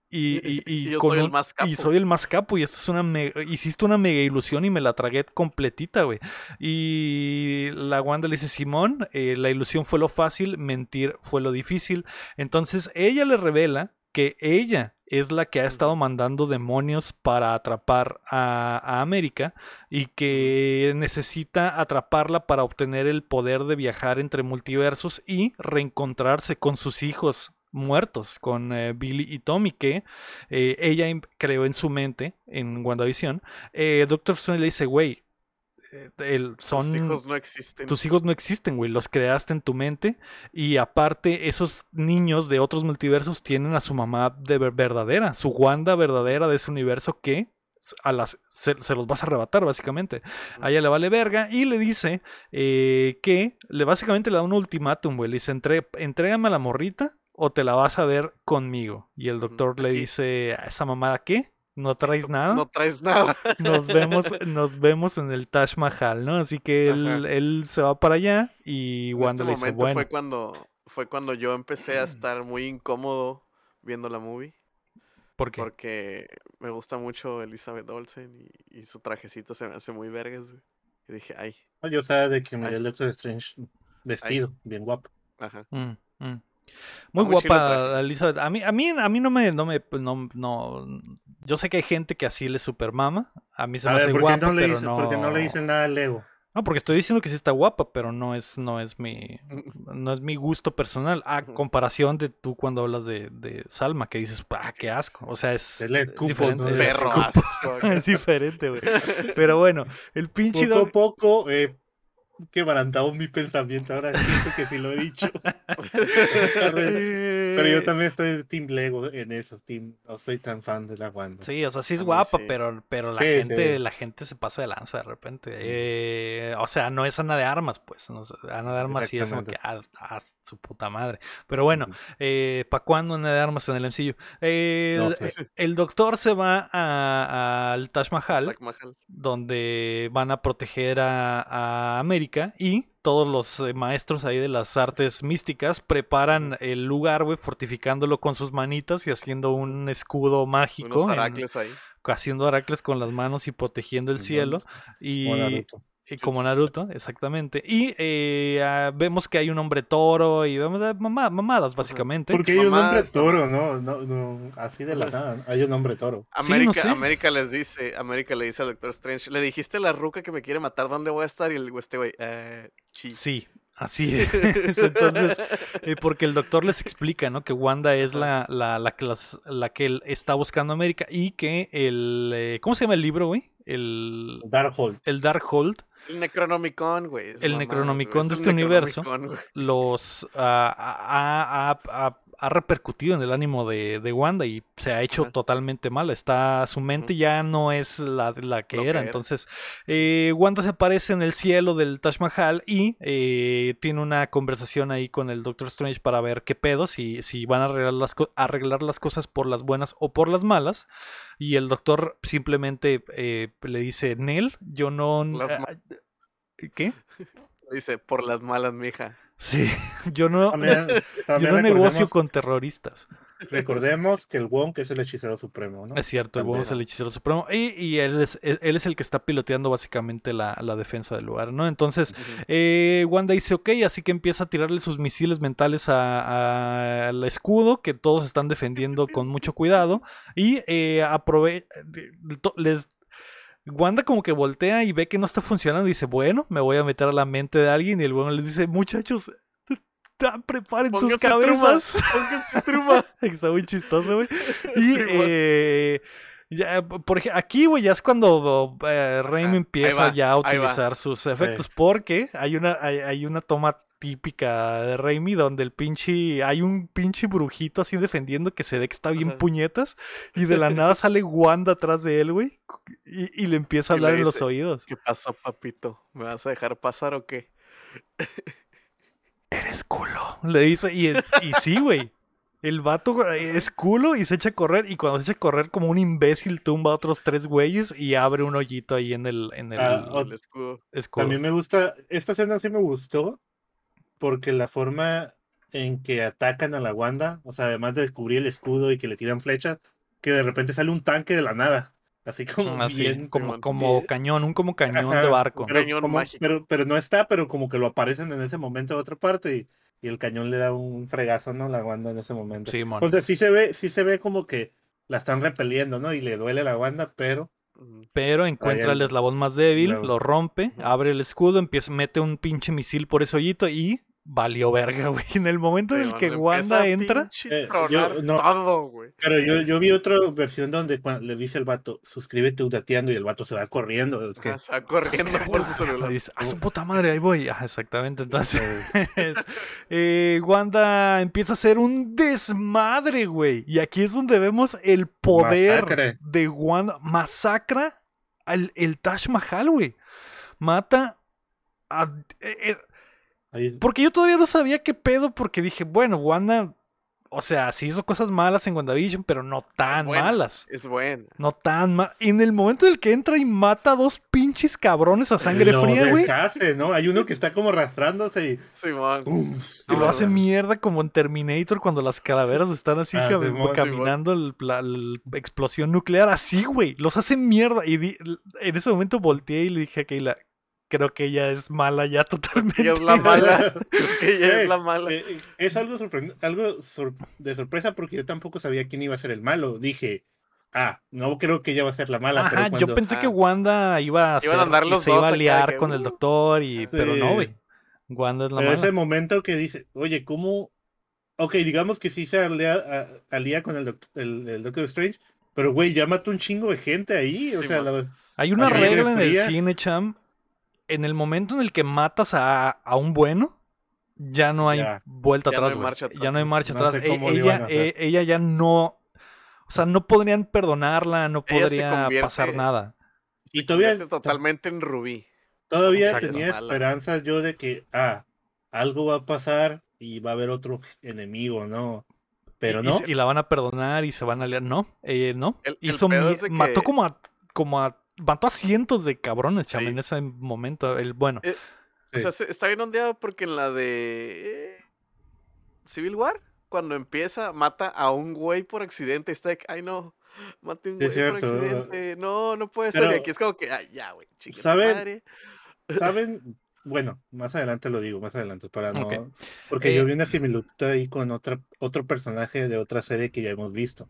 Y, y, y Y yo soy el más capo. y soy el más capo y esta es una me- hiciste una mega ilusión y me la tragué completita, güey. Y la Wanda le dice, Simón, eh, la ilusión fue lo fácil, mentir fue lo difícil. Entonces ella le revela que ella es la que ha estado mandando demonios para atrapar a, a América y que necesita atraparla para obtener el poder de viajar entre multiversos y reencontrarse con sus hijos muertos, con eh, Billy y Tommy, que eh, ella creó en su mente, en WandaVision. Eh, Doctor Strange le dice, güey, el- son... Tus hijos no existen. Tus hijos no existen, güey, los creaste en tu mente y aparte esos niños de otros multiversos tienen a su mamá de ver- verdadera, su Wanda verdadera de ese universo que a las, se, se los vas a arrebatar básicamente. A ella le vale verga y le dice eh, que le básicamente le da un ultimátum, güey, le dice "Entre- entrégame a la morrita o te la vas a ver conmigo. Y el doctor le dice, ¿a esa mamada qué? no traes nada. No traes nada. Nos vemos, nos vemos en el Taj Mahal, ¿no? Así que él, él se va para allá y En Wanda este le dice, momento bueno, fue cuando fue cuando yo empecé a estar muy incómodo viendo la movie. ¿por qué? Porque me gusta mucho Elizabeth Olsen y, y su trajecito se me hace muy vergas. güey. Y dije, ay, No, Yo sabía de que me el Doctor Strange vestido, bien guapo. ajá. Mm, mm. Muy el guapa. Elizabeth. A mí, a mí, a mí no me, no me, no, no. Yo sé que hay gente que así le supermama. A mí se A me ver, hace ¿por qué guapa, no, le pero hice, no. por qué no le dicen nada a Lego? No, porque estoy diciendo que sí está guapa, pero no es, no es mi, no es mi gusto personal. A comparación de tú cuando hablas de, de Salma, que dices, ah, qué asco. O sea, es, Es diferente. ¿no? es Led Perro asco. es diferente, güey. Pero bueno, el pinche Poco a Doc- poco, eh, quebrantado mi pensamiento. Ahora siento que sí lo he dicho. Pero yo también estoy de Team Lego en eso. Team, no soy tan fan de la Wanda. Sí, o sea, sí es guapa, sí. pero, pero la Sí, gente, sí. la gente se pasa de lanza de repente. Eh, o sea, no es Ana de Armas, pues. no Ana de Armas sí es como que a, su puta madre. Pero bueno, eh, ¿para cuándo Ana de Armas en el MCU? No sé. el doctor se va al Taj Mahal, Taj Mahal. donde van a proteger a, a América y todos los eh, maestros ahí de las artes místicas preparan el lugar, güey, fortificándolo con sus manitas y haciendo un escudo mágico. Unos en- ahí. haciendo aracles con las manos y protegiendo el cielo. Naruto. y como Naruto, exactamente. Y eh, vemos que hay un hombre toro y vemos eh, mamá- mamadas, básicamente. Porque hay un hombre toro, ¿no? No, no, así de la nada. Hay un hombre toro. Sí, no América, sé. América les dice, América le dice al Doctor Strange, le dijiste a la ruca que me quiere matar, ¿dónde voy a estar? Y el güey, este güey, eh, chi. Sí, así es. Entonces, eh, porque el doctor les explica, ¿no? Que Wanda es la, la, la, las- la que él está buscando a América y que el... eh, ¿Cómo se llama el libro, güey? El, Darkhold. el Darkhold El Necronomicon, güey. El mamadas, Necronomicon de es este un universo. Los ah, ha, ha- ha- ha repercutido en el ánimo de, de Wanda y se ha hecho totalmente mal. Está, su mente ya no es la, la que era. Entonces, eh, Wanda se aparece en el cielo del Taj Mahal y eh, tiene una conversación ahí con el Doctor Strange para ver qué pedo, si, si van a arreglar las, arreglar las cosas por las buenas o por las malas. Y el doctor simplemente eh, le dice, Nel, yo no... Las ah, ¿Qué? Dice, por las malas, mija. Sí, yo no... También, Yo no negocio con terroristas. recordemos que el Wong es el hechicero supremo, ¿no? Es cierto, el También. huevo es el hechicero supremo. Y, y él, es, él es el que está piloteando básicamente la, la defensa del lugar, ¿no? Entonces, eh, Wanda dice, ok, así que empieza a tirarle sus misiles mentales a- a- al escudo, que todos están defendiendo con mucho cuidado. Y eh, aprove to- les... Wanda como que voltea y ve que no está funcionando y dice, bueno, me voy a meter a la mente de alguien. Y el bueno le dice, muchachos, preparen sus Pónganse cabezas. Truma. Está muy chistoso, güey. Y Sí, eh, ya, por ejemplo, aquí, güey, ya es cuando eh, Raimi empieza va, ya a utilizar sus efectos. Porque hay una, hay, hay una toma típica de Raimi donde el pinche, hay un pinche brujito así defendiendo que se ve que está bien Ajá. puñetas. Y de la nada sale Wanda atrás de él, güey. Y, y le empieza a hablar en los oídos. ¿Qué pasó, papito? ¿Me vas a dejar pasar o qué? Eres culo. Le dice, y, y sí, güey. El vato es culo y se echa a correr. Y cuando se echa a correr, como un imbécil, tumba a otros tres güeyes y abre un hoyito ahí en el, en el Ah, El escudo. escudo. También me gusta, esta escena sí me gustó, porque la forma en que atacan a la Wanda, o sea, además de cubrir el escudo y que le tiran flechas, que de repente sale un tanque de la nada, así como Así, bien, como, Simón. como bien. cañón, un como cañón Ajá, de barco. Pero, cañón como- mágico. pero, pero no está, pero como que lo aparecen en ese momento a otra parte y, y el cañón le da un fregazo, ¿no? La Wanda en ese momento. Simón. O sea, sí se ve, sí se ve como que la están repeliendo, ¿no? Y le duele a la Wanda, pero. Pero encuentra el el- eslabón más débil, lo rompe, abre el escudo, empieza, mete un pinche misil por ese hoyito y valió verga, güey. En el momento en el que Wanda entra, Eh, yo- tronar no. todo, güey. Pero yo, yo vi otra versión donde le dice el vato, suscríbete dateando y el vato se va corriendo. Es que, Ajá, se va corriendo por su celular. Y dice, a su puta madre, ahí voy. Exactamente. Entonces, eh, Wanda empieza a hacer un desmadre, güey. Y aquí es donde vemos el poder Masacre. de Wanda. Masacra al, el Taj Mahal, güey. Mata a. ahí- porque yo todavía no sabía qué pedo, porque dije, bueno, Wanda o sea, sí hizo cosas malas en WandaVision, pero no tan buena. malas. Es buena. No tan mal. En el momento en el que entra y mata a dos pinches cabrones a sangre Lo fría, güey. ¿no? Hay uno que está como arrastrándose y. ¡pum! Y lo hace mierda como en Terminator cuando las calaveras están así Ah, caminando el- la, la explosión nuclear. Así, güey. Los hace mierda. Y di- en ese momento volteé y le dije a Keila, creo que ella es mala ya totalmente. Ella es la mala. Ella es la mala. Eh, eh, es algo, sorpre- algo sor- de sorpresa porque yo tampoco sabía quién iba a ser el malo. Dije, ah, no creo que ella va a ser la mala, Ajá, pero yo cuando... pensé que Ah. Wanda iba a, Iban a ser- andar y se dos iba a liar que, con el uh. doctor, y, pero no, güey. Wanda es la Pero mala. ese momento que dice, oye, ¿cómo? Ok, digamos que sí se alía, a- alía con el, doc- el, el Doctor Strange, pero güey, ya mató un chingo de gente ahí. O Sí, sea, la- Hay una a regla en el cine, Cham. En el momento en el que matas a, a un bueno, ya no hay Ya. vuelta Ya no atrás, hay Ya no hay marcha No atrás. sé E- ella, e- ella ya no. O sea, no podrían perdonarla, no podría pasar nada. y todavía, totalmente en Rubí. todavía tenía esperanzas yo de que, ah, algo va a pasar y va a haber otro enemigo, ¿no? Pero Y- no. Y, y la van a perdonar y se van a liar. No, eh, no. El- Hizo mi- Mató que- como a, como a. Mató a cientos de cabrones, Cham, Sí. en ese momento. El bueno. Eh, Sí. O sea, se- está bien ondeado porque en la de eh, Civil War, cuando empieza, mata a un güey por accidente. Está de que, ay no, maté a un güey por accidente. No, no puede ser. Y Pero- aquí es como que, ay, ya, güey, chinga tu ¿Saben? madre. ¿Saben? Bueno, más adelante lo digo, más adelante, para no. Porque Eh, yo vi una similitud ahí con otra, otro personaje de otra serie que ya hemos visto.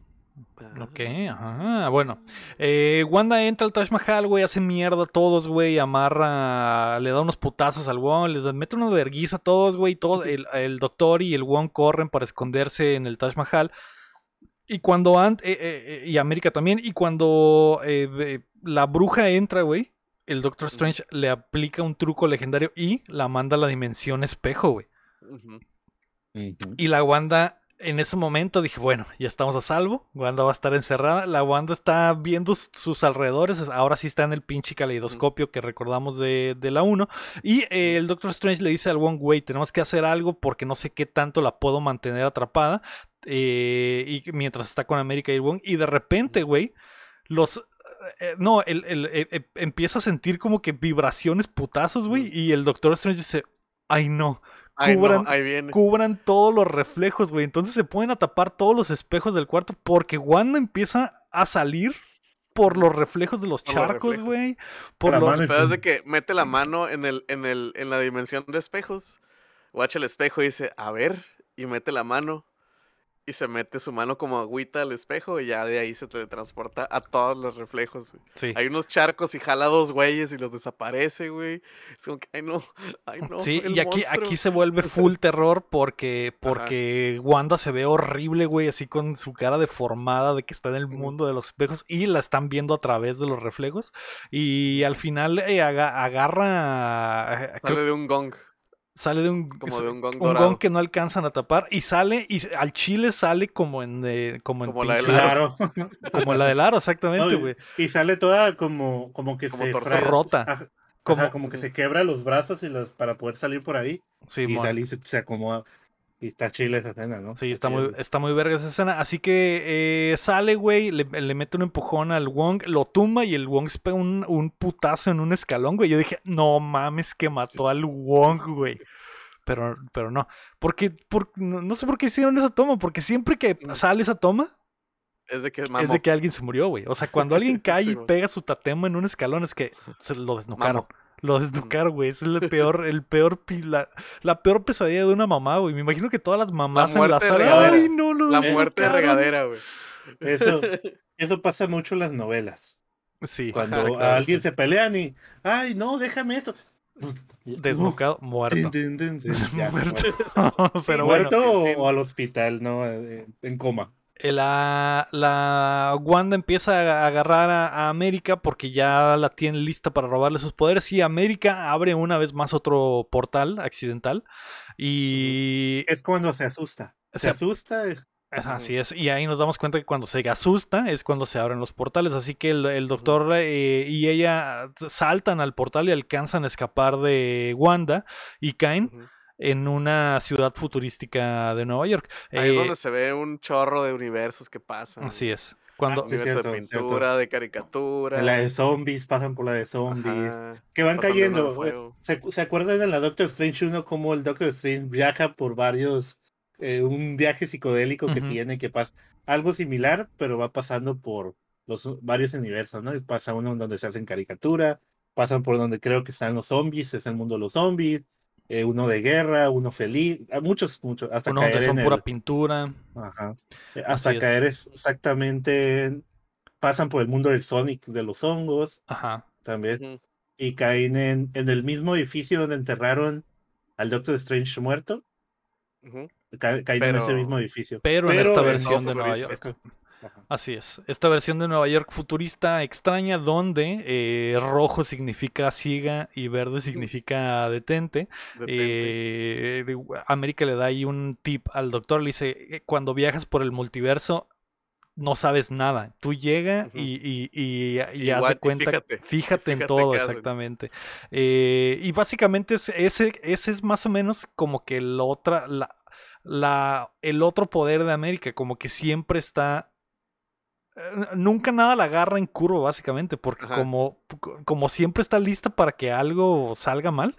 Ok, ajá, bueno. Eh, Wanda entra al Taj Mahal, güey, hace mierda a todos, güey, amarra, le da unos putazos al Wong, les mete una verguiza a todos, güey, todo, el, el doctor y el Wong corren para esconderse en el Taj Mahal. Y cuando, Ant, eh, eh, y América también, y cuando la bruja entra, güey, el Doctor Strange le aplica un truco legendario y la manda a la dimensión espejo, güey. Y la Wanda, en ese momento dije, bueno, ya estamos a salvo. Wanda va a estar encerrada. La Wanda está viendo sus alrededores. Ahora sí está en el pinche caleidoscopio que recordamos de, de la 1. Y eh, el Doctor Strange le dice al Wong, güey, tenemos que hacer algo porque no sé qué tanto la puedo mantener atrapada. eh, y mientras está con América y Wong. Y de repente, güey, los. eh, no, el, el- eh, eh, empieza a sentir como que vibraciones putazos, güey. Y el Doctor Strange dice, ay no, Ay, no, cubran- ahí viene. cubran todos los reflejos, güey. Entonces se pueden a tapar todos los espejos del cuarto porque Wanda empieza a salir por los reflejos de los Por charcos, güey. Por La los... mano de que mete la mano en el, en el, en la dimensión de espejos. Guacha el espejo y dice, a ver, y mete la mano. Y se mete su mano como agüita al espejo y ya de ahí se teletransporta a todos los reflejos. güey. Sí. Hay unos charcos y jala dos güeyes y los desaparece, güey. Es como que, ay no, ay no. sí, el y aquí, monstruo". aquí se vuelve full terror porque, porque Wanda se ve horrible, güey, así con su cara deformada de que está en el mundo de los espejos y la están viendo a través de los reflejos. Y al final eh, aga- agarra... eh, creo Sale de un gong. Sale de un, Como de un gong un dorado. gong que no alcanzan a tapar y sale y al chile sale como en eh, como en Como la del Claro. como la del aro exactamente No, y- güey y sale toda como, como que Como se Rota. ajá, como como que se quebra los brazos y los para poder salir por ahí. sí, y sale y se, se acomoda. Y está chile esa escena, ¿no? Sí, está muy, está muy verga esa escena. Así que eh, sale, güey, le, le mete un empujón al Wong, lo tumba y el Wong se pega un, un putazo en un escalón, güey. Yo dije, no mames que mató al Wong, güey. Pero, pero no. Porque, por, no, no sé por qué hicieron esa toma, porque siempre que Mm. sale esa toma, Es de que es de que alguien se murió, güey. O sea, cuando alguien cae Sí, y pega su tatema en un escalón, es que se lo desnucaron. Mamó. Lo desnucaron, güey. Es el peor, el peor, la, la peor pesadilla de una mamá, güey. Me imagino que todas las mamás en la sala. Ay, no, lo La muerte de desnucaron". regadera, güey. Eso, eso pasa mucho en las novelas. Sí. Cuando a alguien se pelean y, ay, no, déjame esto. Desnucado, muerto. Ya, Muerto. muerto. Pero bueno. ¿Muerto o, o al hospital, no? Eh, En coma. Eh, La, la Wanda empieza a agarrar a, a América porque ya la tiene lista para robarle sus poderes y América abre una vez más otro portal accidental y Es cuando se asusta. Se Se- asusta. así es y ahí nos damos cuenta que cuando se asusta es cuando se abren los portales así que el, el doctor eh, y ella saltan al portal y alcanzan a escapar de Wanda y caen. En una ciudad futurística de Nueva York. Ahí es Eh, donde se ve un chorro de universos que pasan. así es. Cuando, Ah, sí, cierto, de cierto. pintura, de caricatura. La de zombies, pasan por la de zombies. ajá, Que van cayendo. ¿Se, se acuerdan de la Doctor Strange 1 cómo el Doctor Strange viaja por varios, eh, un viaje psicodélico que Ujú. tiene que pasa algo similar, pero va pasando por los varios universos, ¿no? Y pasa uno en donde se hacen caricatura, pasan por donde creo que están los zombies, es el mundo de los zombies, eh, uno de guerra, uno feliz, ah, muchos, muchos, hasta uno donde caer son en pura el, pintura. ajá, eh, hasta Así caer es exactamente, en- pasan por el mundo del Sonic, de los hongos, Ajá. también y caen en, en el mismo edificio donde enterraron al Doctor Strange muerto. Ca- caen en ese mismo edificio. Pero en esta versión de Nueva futurista. York. Ajá. Así es. Esta versión de Nueva York futurista extraña donde eh, rojo significa ciega y verde significa detente. Detente. Eh, América le da ahí un tip al doctor. Le dice, "Eh, cuando viajas por el multiverso no sabes nada. Tú llega y, y, y, y haz de cuenta, fíjate, fíjate, en fíjate todo exactamente. Eh, y básicamente es- ese, ese es más o menos como que el otra, la, la, el otro poder de América, como que siempre está nunca nada la agarra en curva, básicamente, porque Ajá. como, como siempre está lista para que algo salga mal,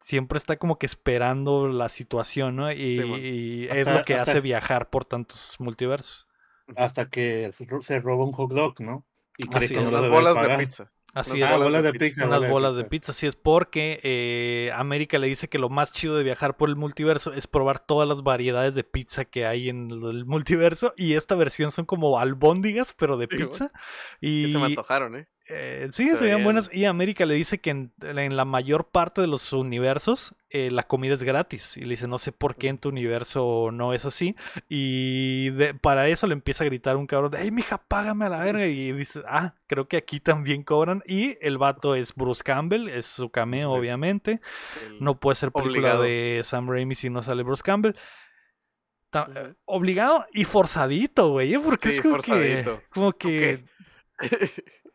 siempre está como que esperando la situación, ¿no? Y, Sí, bueno. y es lo que hasta- hace viajar por tantos multiversos. Hasta que se ro- se roba un hot dog, ¿no? Y cree que no debe bolas de pizza. Así Unas es. Ah, bolas de pizza. pizza. unas bola bolas de pizza, así es, porque eh, América le dice que lo más chido de viajar por el multiverso es probar todas las variedades de pizza que hay en el multiverso y esta versión son como albóndigas, pero de Sí, pizza. Que Y se me antojaron, ¿eh? Eh, sí, Se se veían veían- buenas. Y América le dice que en, en la mayor parte de los universos eh, la comida es gratis. Y le dice, no sé por qué en tu universo no es así. Y de- para eso le empieza a gritar un cabrón, ¡Ey, mija, págame a la verga! Y dice, ah, creo que aquí también cobran. Y el vato es Bruce Campbell, es su cameo, Sí. obviamente. Sí, No puede ser película Obligado. de Sam Raimi si no sale Bruce Campbell. Eh, Obligado y forzadito, güey, ¿eh? porque Sí, es como que, forzadito. como que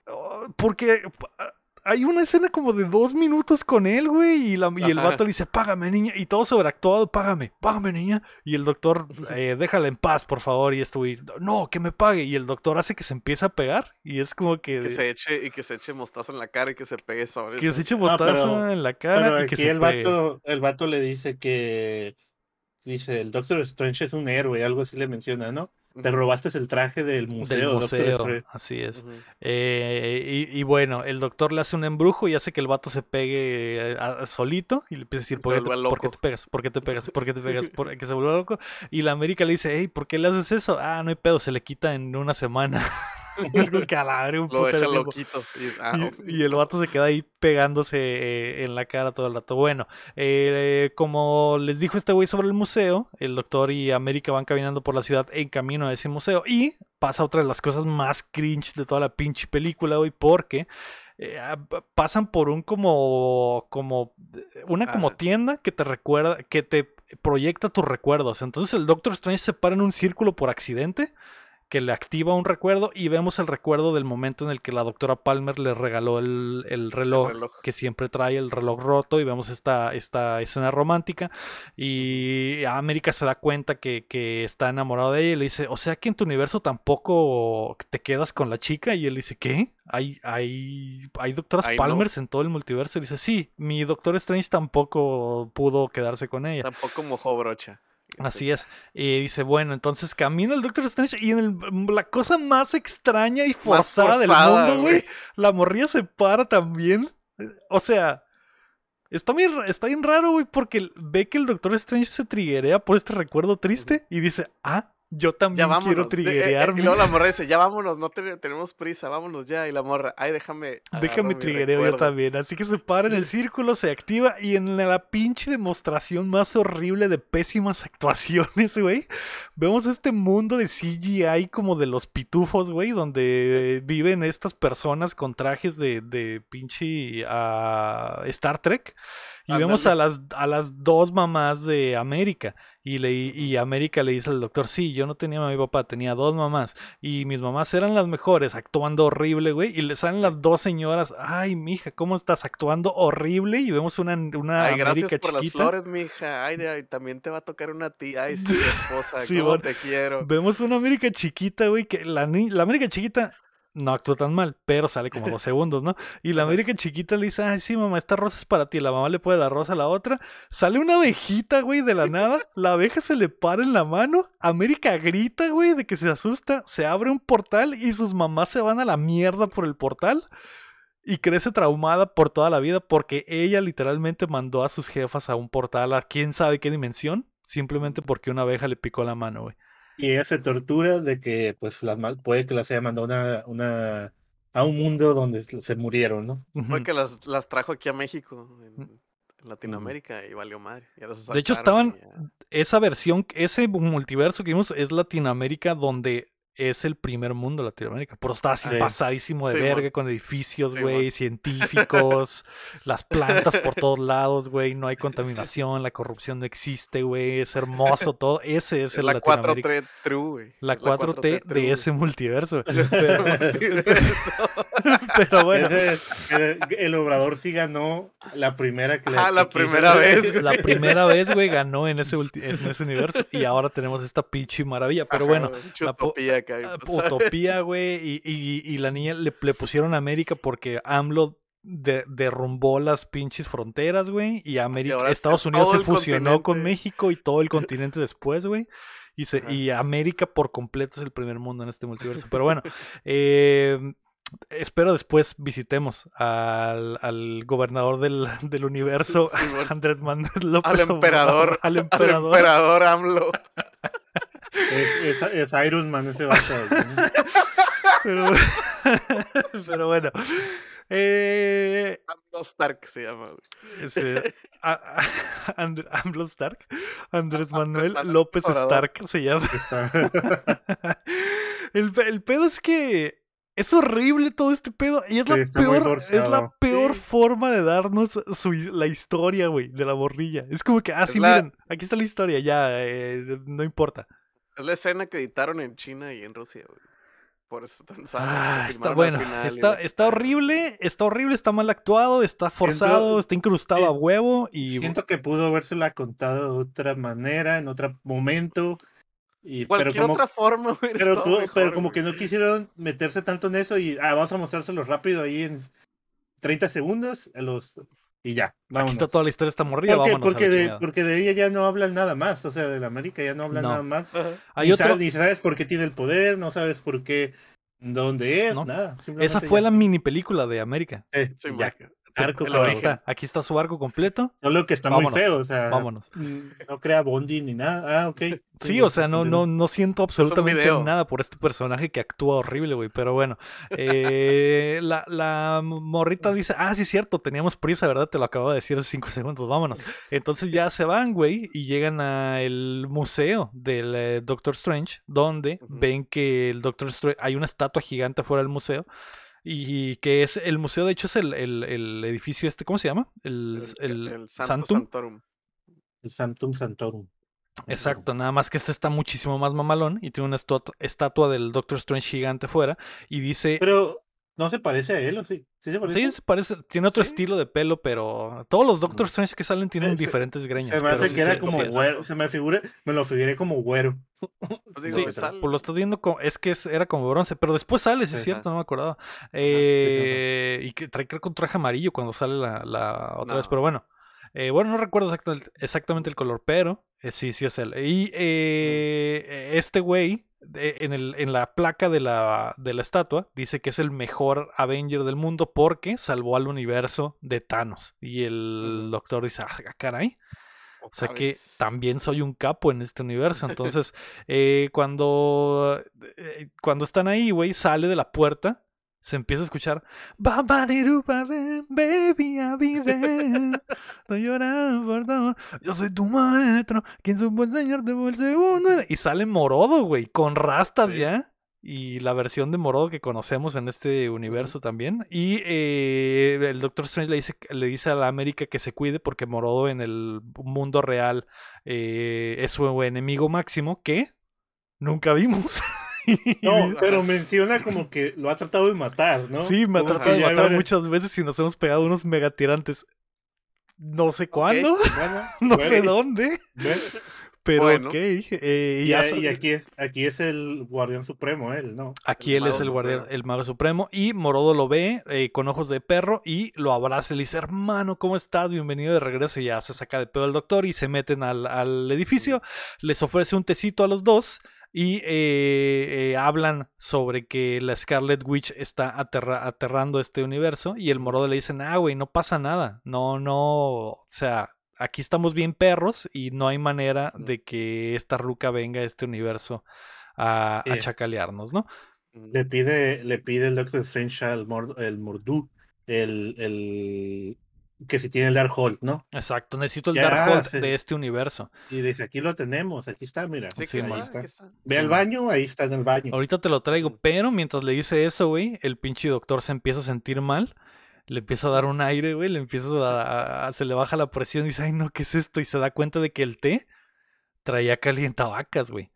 Porque pa- hay una escena como de dos minutos con él, güey, y, la, y el vato le dice, págame, niña, y todo sobreactuado, págame, págame, niña. Y el doctor, eh, déjala en paz, por favor, y esto, güey, no, que me pague. Y el doctor hace que se empiece a pegar, y es como que, que se eche y que se eche mostaza en la cara y que se pegue sobre que se eche Ah, mostaza pero- en la Pero cara y que aquí se el pegue. vato, el vato le dice que dice el Doctor Strange es un héroe, algo así le menciona, ¿no? Te robaste el traje del museo, así es. Eh, y, y bueno, el doctor le hace un embrujo y hace que el vato se pegue eh, a- solito y le empieza a decir, Se ¿por qué, te, por qué loco. te pegas? ¿Por qué te pegas? ¿Por qué te pegas? ¿Por que se vuelva loco? Y la América le dice, hey, ¿por qué le haces eso? Ah, no hay pedo, se le quita en una semana. es la verga, un Lo deja loquito. Y, ah, Y, y el vato se queda ahí pegándose eh, en la cara todo el rato. Bueno, eh, como les dijo este güey sobre el museo, el doctor y América van caminando por la ciudad en camino a ese museo. Y pasa otra de las cosas más cringe de toda la pinche película, güey, porque eh, ah, pasan por un como, como, una como tienda que te recuerda, que te proyecta tus recuerdos. Entonces el Doctor Strange se para en un círculo por accidente que le activa un recuerdo y vemos el recuerdo del momento en el que la doctora Palmer le regaló el, el reloj, reloj. que siempre trae el reloj roto y vemos esta, esta escena romántica y América se da cuenta que, que está enamorado de ella y le dice, o sea que en tu universo tampoco te quedas con la chica y él dice, ¿qué? ¿Hay, hay, hay doctoras Ay, no. Palmers en todo el multiverso? Y dice, sí, mi Doctor Strange tampoco pudo quedarse con ella. Tampoco mojó brocha. Así es. Y dice, bueno, entonces camina el Doctor Strange y en el- la cosa más extraña y forzada, del mundo, güey, la morrilla se para también. O sea, está bien, está bien raro, güey, porque ve que el Doctor Strange se triguea por este recuerdo triste y dice, ah, yo también quiero eh, eh, triguearme. y luego la morra dice, ya vámonos, no te- tenemos prisa, vámonos ya. Y la morra, ay, déjame. Déjame triguereo yo recuerdo". también. Así que se para en el círculo, se activa y en la pinche demostración más horrible de pésimas actuaciones, güey. Vemos este mundo de CGI como de los pitufos, güey, donde viven estas personas con trajes de, de pinche ah, Star Trek. Y vemos a las, a las dos mamás de América. Y, le, y América le dice al doctor, sí, yo no tenía a mi papá, tenía dos mamás. Y mis mamás eran las mejores, actuando horrible, güey. Y le salen las dos señoras, ay, mija, ¿cómo estás actuando horrible? Y vemos una, una Ay, gracias América por las flores, mija. Ay, ay, también te va a tocar una tía. Ay, sí, esposa, Sí, cómo bueno. te quiero. Vemos una América chiquita, güey, que la, la América chiquita no actúa tan mal, pero sale como dos segundos, ¿no? Y la. América chiquita le dice, ay, sí, mamá, esta rosa es para ti. La mamá le pone la rosa a la otra. Sale una abejita, güey, de la nada. La abeja se le para en la mano. América grita, güey, de que se asusta. Se abre un portal y sus mamás se van a la mierda por el portal. Y crece traumada por toda la vida porque ella literalmente mandó a sus jefas a un portal a quién sabe qué dimensión. Simplemente porque una abeja le picó la mano, güey. Y ella se tortura de que pues las puede que las haya mandado una, una, a un mundo donde se murieron, ¿no? Fue que las, las trajo aquí a México, en, en Latinoamérica, y valió madre. De hecho, estaban- Esa versión, ese multiverso que vimos es Latinoamérica, donde es el primer mundo de Latinoamérica. Pero está así Sí. pasadísimo de Sí, verga, con edificios, güey, científicos, las plantas por todos lados, güey, no hay contaminación, la corrupción no existe, güey, es hermoso todo. Ese es el la Latinoamérica. 4T True, güey. La Es 4T true, de ese multiverso. Pero bueno, el, el obrador sí ganó la primera que Ah, la primera vez, güey. la primera vez, güey, ganó en ese, ulti- en ese universo y ahora tenemos esta pinche maravilla. Pero Ajá, bueno, la Ah. Utopía, güey, y, y- y la niña le, le pusieron América porque AMLO de- derrumbó las pinches fronteras, güey, y América, Estados es Unidos se fusionó con. México y todo el continente después, güey. Y, se- Ajá. y América por completo es el primer mundo en este multiverso. Pero bueno, eh, espero después visitemos al, al gobernador del, del universo, Sí, bueno. Andrés Manuel López Al emperador. Al Al emperador. emperador AMLO. Es, es- es Iron Man ese güey. Pero, pero bueno. Eh, Stark se llama, ese, a- a- And- AMLO Stark. Andrés Manuel Manuel López. Stark se llama. El, el pedo es que es horrible todo este pedo. Y es la Sí, peor, es la peor Sí. forma de darnos su, la historia, güey, de la borrilla. Es como que, ah, sí, la- miren, aquí está la historia, ya, eh, no importa. Es la escena que editaron en China y en Rusia, güey. Por eso tan Ah, está bueno. y Está, está quitaron. horrible, está horrible, está mal actuado, está forzado, está incrustado a huevo y Siento que pudo habérsela contado de otra manera, en otro momento. Y, pero Cualquier como, otra forma, güey. pero, mejor, pero como güey. que no quisieron meterse tanto en eso y ah, vamos a mostrárselo rápido ahí en 30 segundos a los y ya, aquí vámonos. está toda la historia está morrida, porque, de, porque de ella ya no hablan nada más, o sea, de la América ya no hablan No. nada más. Hay ni, otro- sabes, ni sabes por qué tiene el poder, no sabes por qué, dónde es, No. nada. Esa fue ya. la mini película de América. Eh, Sí, ya. Arco el para Aquí está, aquí está su arco completo. Solo que está Vámonos, muy feo, o sea, vámonos. mm, no crea bonding ni nada. Ah, ok. Sí, o sea, no, no, no siento absolutamente nada por este personaje que actúa horrible, güey. Pero bueno, eh, la, la morrita dice, ah, sí, es cierto, teníamos prisa, ¿verdad? Te lo acabo de decir hace cinco segundos, vámonos. Entonces ya se van, güey, y llegan al museo del eh, Doctor Strange, donde ven que el Doctor Strange, hay una estatua gigante fuera del museo. Y que es el museo, de hecho, es el, el- el edificio este, ¿cómo se llama? El, El, el el Santo Santum. Santorum. El Santum Santorum. Exacto, nada más que este está muchísimo más mamalón y tiene una estatua, estatua del Doctor Strange gigante fuera y dice, Pero no se parece a él, ¿o sí? ¿Sí se parece? sí, se parece, tiene otro Sí. estilo de pelo, pero todos los Doctor Strange que salen tienen Se- se- diferentes greñas. Se me pero hace sí que era se- como sí, güero. Se me figura, me lo figuré como güero. Pues digo, Sí, sal- pues lo estás viendo como, es que es- era como bronce, pero después sale, sí es cierto, no me acordaba. Eh, y que trae creo que un traje amarillo cuando sale la, la otra vez, pero bueno. Eh, bueno, no recuerdo exactamente, exactamente el color, pero eh, sí, sí es él. Y eh, este güey, de- en, el, en la placa de la, de la estatua, dice que es el mejor Avenger del mundo porque salvó al universo de Thanos. Y el doctor dice, ah, caray. O sea que vez. también soy un capo en este universo. Entonces, eh, cuando, eh, cuando están ahí, güey, sale de la puerta, se empieza a escuchar "Babariru, babe, Baby. No llorar por. Yo soy tu maestro. Quien supo enseñarte por el segundo. Y sale morodo, güey, con rastas Sí. ya. y la versión de Morodo que conocemos en este universo también. Y eh, el Doctor Strange le dice, le dice a la América que se cuide porque Morodo en el mundo real eh, es su enemigo máximo que nunca vimos. No, pero menciona como que lo ha tratado de matar, ¿no? Sí, me ha tratado de matar muchas veces y nos hemos pegado unos megatirantes. No sé cuándo, Bueno, no bueno, sé dónde, bueno. pero Bueno. ok. eh, y Y, ya a- sa- y aquí es aquí es el guardián supremo él, ¿no? Aquí El él es el guardián, supremo. el mago supremo. Y Morodo lo ve eh, con ojos de perro y lo abraza y le dice, hermano, ¿cómo estás? Bienvenido de regreso. Y ya se saca de pedo el doctor y se meten al, al edificio. Les ofrece un tecito a los dos y eh, eh, hablan sobre que la Scarlet Witch está aterra- aterrando este universo. Y el Morodo le dice, ah, güey, no pasa nada. No, no, o sea... Aquí estamos bien perros y no hay manera de que esta ruca venga a este universo a, a Eh. chacalearnos, ¿no? Le pide, le pide el Doctor Strange al Mor- el Mordu, el, el que si tiene el Darkhold, ¿no? Exacto, necesito el Ya, Darkhold sí. de este universo. Y dice, aquí lo tenemos, aquí está, mira. Sí, Sí, ahí está. Ve al baño, ahí está en el baño. Ahorita te lo traigo, pero mientras le dice eso, güey, el pinche doctor se empieza a sentir mal. Le empieza a dar un aire, güey, le empieza a, a- a- se le baja la presión y dice, ay no, ¿qué es esto? Y se da cuenta de que el té traía calientavacas, güey.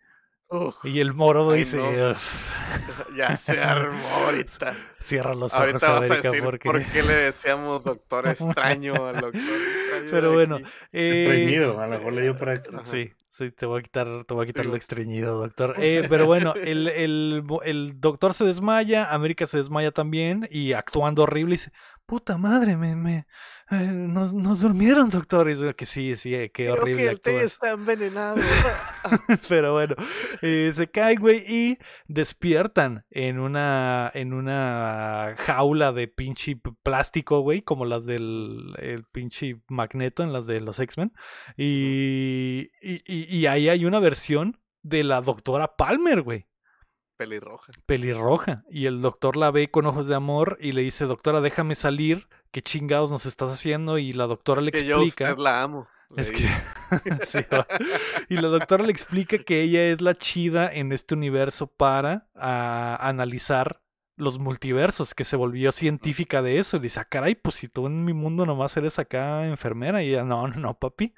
Uf, Y el morodo Ay, dice, ya se armó ahorita. cierra los ojos, Ahorita vas a América, decir porque... por qué le decíamos doctor extraño al doctor extraño. Pero bueno, eh, Estreñido, a lo mejor le dio. Ajá. Sí, sí, te voy a quitar, te voy a quitar Sí, lo estreñido, doctor. Eh, pero bueno, el, el, el doctor se desmaya, América se desmaya también y actuando horrible dice, puta madre, me, me, nos, nos durmieron, doctor. Y digo que sí, sí, eh, qué Creo horrible que el té está envenenado. Pero bueno, eh, se cae, güey, y despiertan en una, en una jaula de pinche plástico, güey, como las del el pinche Magneto en las de los X-Men. Y, y, y- y ahí hay una versión de la doctora Palmer, güey, Pelirroja. pelirroja. Y el doctor la ve con ojos de amor y le dice, doctora, déjame salir, ¿qué chingados nos estás haciendo? Y la doctora Es le que yo explica. usted la amo. Es que. Sí, y la doctora le explica que ella es la chida en este universo para analizar los multiversos, que se volvió científica de eso. Y dice, ah, caray, pues si tú en mi mundo nomás eres acá enfermera. Y ella, no, no, no, papi.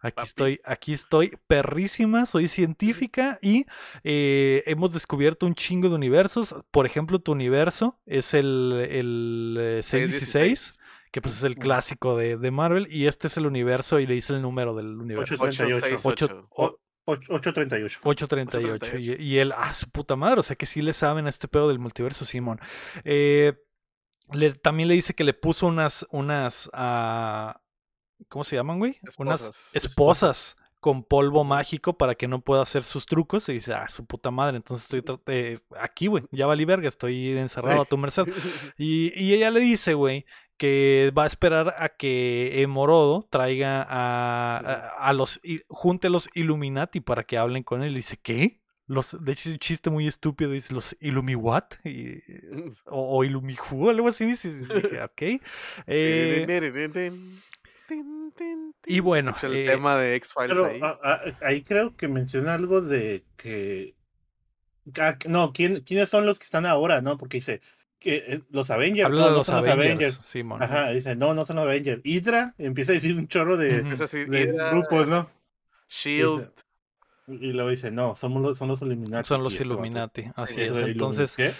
Aquí Papi. estoy, aquí estoy perrísima, soy científica y eh, hemos descubierto un chingo de universos. Por ejemplo, tu universo es el, el eh, 616 que pues es el clásico de, de Marvel, y este es el universo y le dice el número del universo. 838. 868. Ocho- O- och- 838. 838. Y, y él, ah, su puta madre, o sea que sí le saben a este pedo del multiverso, Simón. Eh, le- también le dice que le puso unas, unas, ah, ¿cómo se llaman, güey? Unas Esposas. con polvo mágico para que no pueda hacer sus trucos. Y dice, ah, su puta madre, entonces estoy eh, aquí, güey, ya valí verga, estoy encerrado Sí. a tu merced. Y, y ella le dice, güey, que va a esperar a que Morodo traiga a, a, a los, junte los Illuminati para que hablen con él. Y dice, ¿qué? Los, de hecho, es un chiste muy estúpido. Dice, ¿los Illumi what? Y- o, o Illumihu, algo así. Dice, dije, ok. Eh, y bueno, Escucha el eh, tema de X-Files ahí. a- a- ahí creo que menciona algo de que. ah, No, ¿quién, ¿quiénes son los que están ahora? ¿No? Porque dice que eh, los Avengers. habla No, de no los son los Avengers, Avengers. Simón. Ajá, dice, no, no son los Avengers. Hydra empieza a decir un chorro de, Ujú. Es así, de Hydra, grupos, ¿no? Shield. Y luego dice, no, somos los, son los Illuminati. Son los este Illuminati, así Sí, es. de Entonces, ¿qué?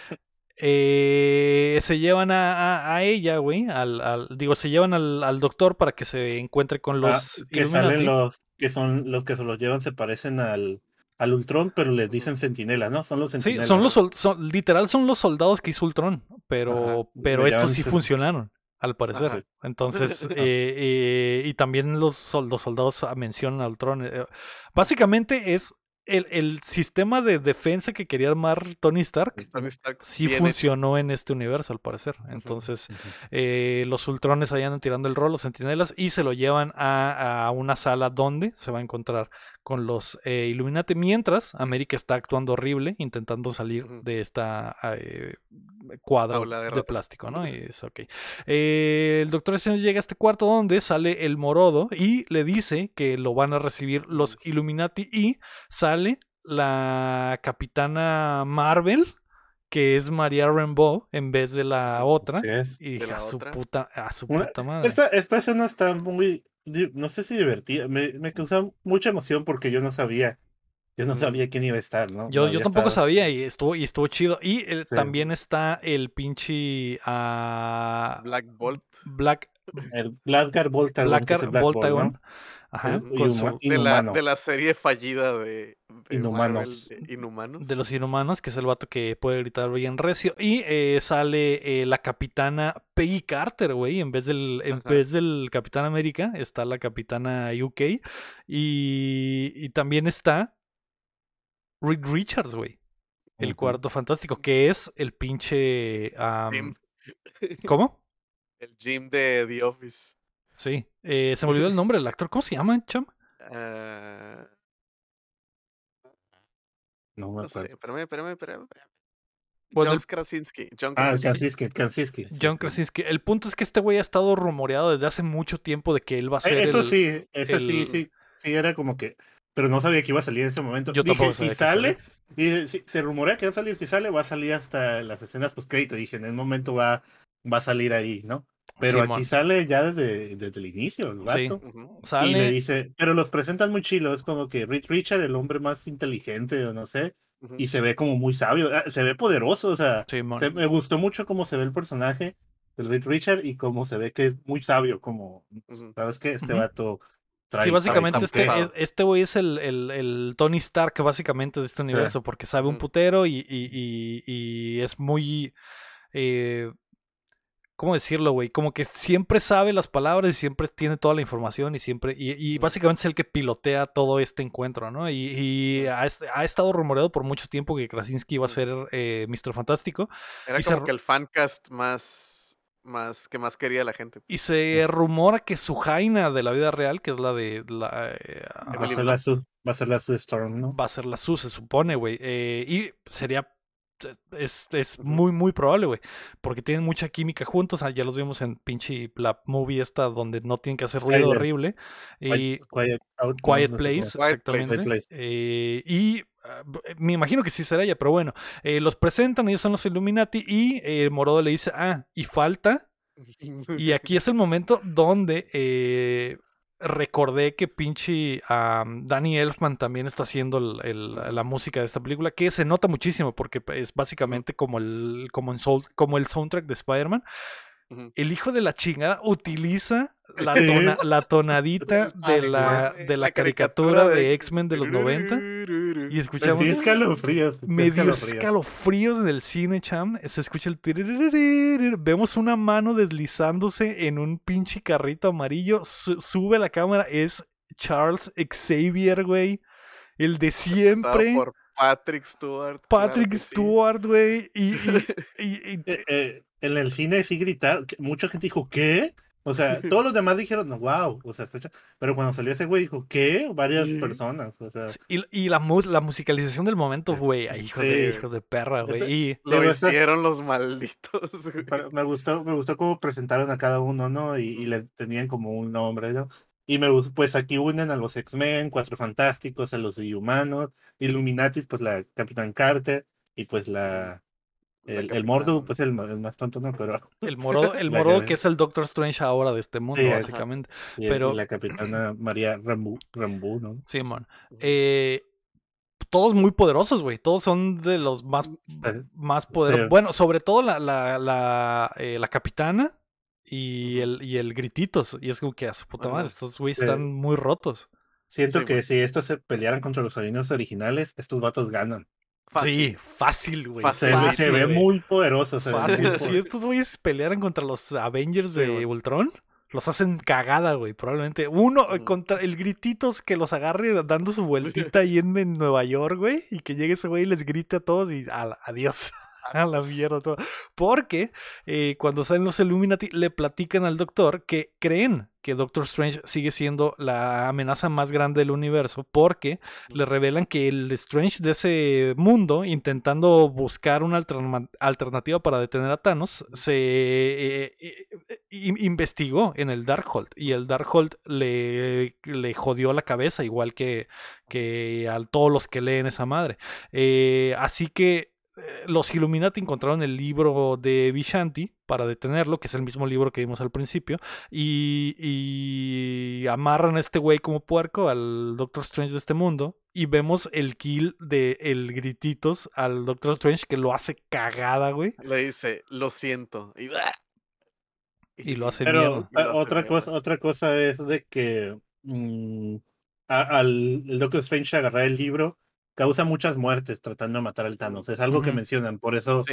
Eh, se llevan a, a- a ella, güey, al, al- digo, se llevan al, al doctor para que se encuentre con Ah, los que Illuminati. salen los que son los que se los llevan se parecen al al Ultron pero les dicen sentinela no son los Sí, sentinelas son los son, literal son los soldados que hizo Ultron, pero, Ajá, pero estos sí funcionaron, al parecer. Ajá. Entonces, eh, eh, y también los, los soldados ah, mencionan a Ultron. eh, básicamente es el, el sistema de defensa que quería armar Tony Stark. Tony Stark Sí hecho. funcionó en este universo, al parecer. Entonces, eh, los Ultrones ahí andan tirando el rol, los sentinelas, y se lo llevan a, a una sala donde se va a encontrar con los eh, Illuminati. Mientras América está actuando horrible, intentando salir de esta eh, cuadro Jaula de plástico, ¿no? Y es ok. Eh, el Doctor Strange llega a este cuarto donde sale el Morodo y le dice que lo van a recibir los Illuminati y sale la capitana Marvel que es María Rambeau en vez de la otra. Es. Y dije, la a su otra. puta, a su Una- puta madre. Esta, esta escena está muy, no sé si divertida, me, me causa mucha emoción porque yo no sabía, yo no sabía quién iba a estar, ¿no? Yo, No yo tampoco estado- sabía y estuvo, y estuvo chido. Y el- Sí. también está el pinche ah, Black Bolt. Black, El Blasgar Voltagon, Black Bolt, Voltagon. ¿no? Ajá, El con su- Inhuma- De la, de la serie fallida de, de Inhumanos. Marvel, de Inhumanos. de los inhumanos, que es el vato que puede gritar bien recio. Y eh, sale eh, la capitana Peggy Carter, güey. En vez del, en Ajá. vez del Capitán América, está la capitana UK. Y, y también está Reed Richards, güey. El cuarto fantástico, que es el pinche. ¿Cómo? El Jim de The Office. Sí. eh, se me olvidó el nombre del actor. ¿Cómo se llama, cham? Ah, No me no sé, acuerdo. espérame, espérame, espérame. espérame. Bueno, John el- Krasinski. John Ah, Krasinski. Krasinski, Krasinski. sí, John. Krasinski. El punto es que este güey ha estado rumoreado desde hace mucho tiempo de que él va a Eh, ser. Eso el- sí, eso sí, el- sí, sí, era como que, pero no sabía que iba a salir en ese momento. Yo Dije, tampoco si sale, y si- se rumorea que va a salir, si sale, va a salir hasta las escenas post crédito. Dije, en el momento va, va a salir ahí, ¿no? Pero Simón. aquí sale ya desde, desde el inicio, el Sí. Ujú. Sale. Y le dice, pero los presentan muy chilo, es como que Rich Richard, el hombre más inteligente, o no sé, y se ve como muy sabio, ah, se ve poderoso, o sea, se- me gustó mucho cómo se ve el personaje del Rich Richard y cómo se ve que es muy sabio, como. ¿sabes qué? Este vato trae... Sí, básicamente este, es- este güey es el, el, el Tony Stark básicamente de este universo, porque sabe un putero y, y, y, y es muy... eh, ¿Cómo decirlo, güey? Como que siempre sabe las palabras y siempre tiene toda la información y siempre... Y, básicamente es el que pilotea todo este encuentro, ¿no? Y, y ha, est- ha estado rumoreado por mucho tiempo que Krasinski iba a ser eh, Mr. Fantástico. Era y como que el fancast más, más que más quería la gente. Y se rumora que su Jaina de la vida real, que es la de... La, eh, Va a ser la Sue, va a ser la Sue Storm, ¿no? va a ser la SU, se supone, güey. Eh, y sería. Es, es muy, muy probable, güey. Porque tienen mucha química juntos. ah, ya los vimos en pinche la movie esta donde no tienen que hacer ruido Silent. horrible. Y Quiet, no Place, exactamente. Quiet Place. Eh, y ah, b- me imagino que sí será ella, pero bueno. eh, los presentan, ellos son los Illuminati. Y eh, Morodo le dice, ah, y falta. Y aquí es el momento donde eh, recordé que pinche Danny Elfman también está haciendo el- el- la música de esta película, que se nota muchísimo porque es básicamente como el, como en Soul- como el soundtrack de Spider-Man. El hijo de la chingada utiliza la, tona- la tonadita de la, de la caricatura de X-Men de los 90 y escuchamos... Sentí escalofríos. sentí Me dio escalofríos. en el cine, cham. Se escucha el... Vemos una mano deslizándose en un pinche carrito amarillo. Su- sube la cámara. Es Charles Xavier, güey. El de siempre. por Patrick Stewart. Patrick. Stewart, güey. Y, y- y- y- Eh, eh, en el cine sí gritaron, que mucha gente dijo, ¿qué? O sea, todos los demás dijeron, wow, o sea, está cha-". pero cuando salió ese güey dijo, ¿qué? Varias Sí. personas, o sea, y, y la, mus- la musicalización del momento, güey. Ay, hijos, de, Sí. hijos de perra, güey. Este- Y Lo hicieron los malditos. güey. pero me gustó, me gustó cómo presentaron a cada uno, ¿no? Y, y le tenían como un nombre, ¿no? Y me gustó, pues aquí unen a los X-Men, Cuatro Fantásticos, a los Inhumanos, Illuminatis, pues la Capitán Carter, y pues La el, el capitana. Mordo, pues el, el más tonto, ¿no? Pero, el morodo, el que- es el Doctor Strange ahora de este mundo, Sí, básicamente. y, Pero- la Capitana María Rambu, Rambu, ¿no? Simón. Eh, todos muy poderosos, güey. Todos son de los más, Eh, más poderosos. sí. Bueno, sobre todo la, la, la, eh, la capitana y el, y el grititos. Y es como que a su puta madre, estos güeyes Sí. están muy rotos. Siento Sí, que si estos se pelearan contra los originales originales, estos vatos ganan. Fácil. Sí, fácil, güey. Fácil, Se, ve- Fácil, se ve güey. muy poderoso. Se ve muy Fácil. Si estos güeyes pelearan contra los Avengers Sí, de güey. Ultron, los hacen cagada, güey. Probablemente. Uno contra el grititos que los agarre dando su vueltita ahí en, en Nueva York, güey. Y que llegue ese güey y les grite a todos y a- adiós. A la mierda todo. Porque eh, cuando salen los Illuminati le platican al doctor que creen que Doctor Strange sigue siendo la amenaza más grande del universo porque le revelan que el Strange de ese mundo, intentando buscar una alterna- alternativa para detener a Thanos, se eh, eh, in- investigó en el Darkhold y el Darkhold le, le jodió la cabeza igual que, que a todos los que leen esa madre. Así que los Illuminati encontraron el libro de Vishanti para detenerlo, que es el mismo libro que vimos al principio, y, y amarran a este güey como puerco al Doctor Strange de este mundo, y vemos el kill de el grititos al Doctor Strange que lo hace cagada, güey. Le dice, lo siento. Y, y lo hace Pero ah, otra cosa, otra cosa es de que mm, al el Doctor Strange agarrar el libro causa muchas muertes tratando de matar al Thanos. Es algo que mencionan, por eso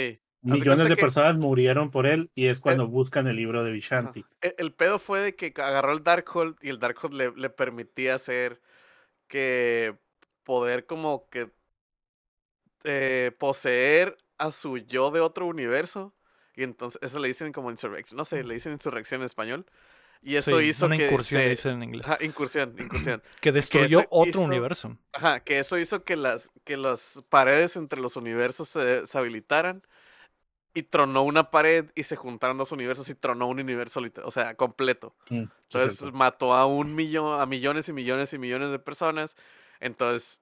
millones de personas murieron por él y es cuando buscan el libro de Vishanti. E, el, pedo fue de que agarró el Darkhold y el Darkhold le, le permitía hacer que poder como que eh, poseer a su yo de otro universo. Y entonces, eso le dicen como insurrección, no sé, le dicen insurrección en español. Y eso hizo una que. incursión, dicen en inglés. Ajá, incursión, incursión. que destruyó otro universo. Ajá, que eso hizo que las, que las paredes entre los universos se, se, habilitaran. Y tronó una pared y se juntaron dos universos y tronó un universo, o sea, completo. Mm, entonces mató a un millón, a millones y millones y millones de personas. Entonces,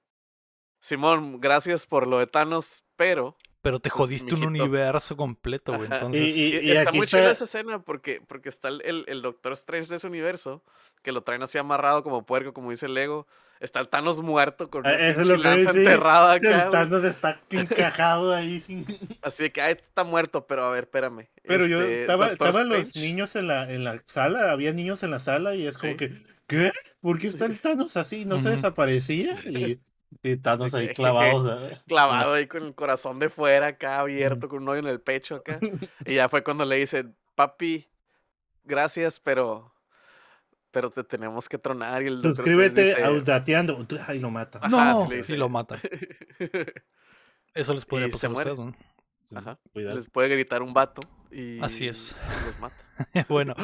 Simón, gracias por lo de Thanos, pero pero te pues, jodiste un universo completo, güey. Entonces... Y, está muy chida esa escena porque, porque está el, el, Doctor Strange de ese universo, que lo traen así amarrado como puerco, como dice Lego. Está el Thanos muerto con ah, una Eso lanza enterrada acá. El Thanos está encajado ahí sin... Así de que, ah, está muerto, pero a ver, espérame. Pero yo este, estaba, estaban los niños en la, en la sala, había niños en la sala y es como que, ¿qué? ¿Por qué está el Thanos así? ¿No se desaparecía? Y y Thanos ahí clavados. Clavado ahí con el corazón de fuera, acá abierto, con un hoyo en el pecho acá. Y ya fue cuando le dice, papi, gracias, pero pero te tenemos que tronar. Y el Suscríbete audateando. Ahí lo mata. no, sí, lo mata. Eso les puede pasar a ¿no? Ajá. Les puede gritar un vato y Así es. los mata. bueno,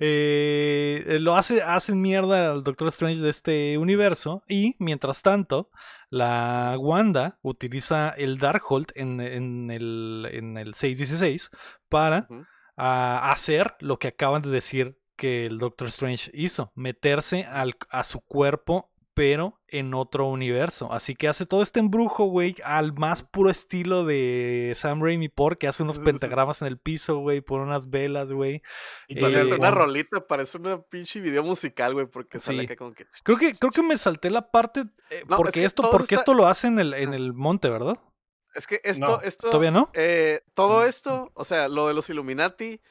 eh, lo hace, hacen mierda al Doctor Strange de este universo y mientras tanto la Wanda utiliza el Darkhold en, en, el, en el 616 para hacer lo que acaban de decir que el Doctor Strange hizo, meterse al, a su cuerpo pero en otro universo. Así que hace todo este embrujo, güey, al más puro estilo de Sam Raimi porque hace unos pentagramas en el piso, güey, por unas velas, güey. Y sale eh, una rolita, parece una pinche video musical, güey, porque sale que como que... Creo que, creo que me salté la parte, eh, porque, esto, porque esto lo hace en el, en el monte, ¿verdad? Es que esto, esto... ¿Todavía no? Eh, todo mm. esto, o sea, lo de los Illuminati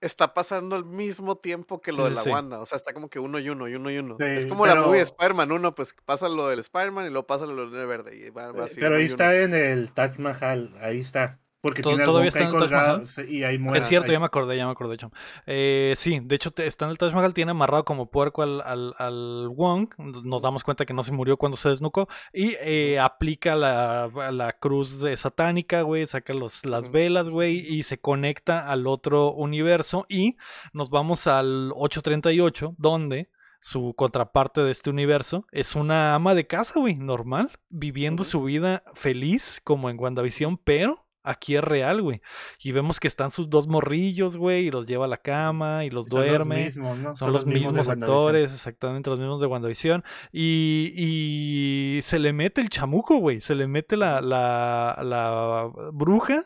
está pasando al mismo tiempo que lo de la Wanda. O sea, está como que uno y uno y uno y uno. es como la movie Spider-Man uno, pues pasa lo del Spider-Man y luego pasa lo del verde. Y va, pero ahí está en el Taj Mahal, ahí está. Porque tiene todavía está en el Taj Mahal. y ahí muere. Es cierto, ya me acordé, ya me acordé, hecho. Eh, sí, de hecho está en el Taj Mahal, tiene amarrado como puerco al, al, al Wong. Nos damos cuenta que no se murió cuando se desnucó. Y eh, aplica la, la, cruz de satánica, güey, saca los, las velas, güey, y se conecta al otro universo. Y nos vamos al 838, donde su contraparte de este universo, es una ama de casa, güey, normal, viviendo su vida feliz como en WandaVision, pero aquí es real, güey. Y vemos que están sus dos morrillos, güey, y los lleva a la cama y los duerme. Son los mismos, actores, exactamente los mismos de WandaVision. Y, y se le mete el chamuco, güey. Se le mete la, la, la bruja.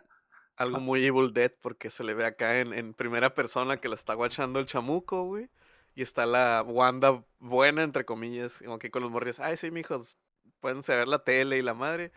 Algo muy Evil Dead, porque se le ve acá en, en primera persona que la está guachando el chamuco, güey. Y está la Wanda buena, entre comillas, como que con los morrillos. Ay, sí, mijos, pueden ver la tele y la madre.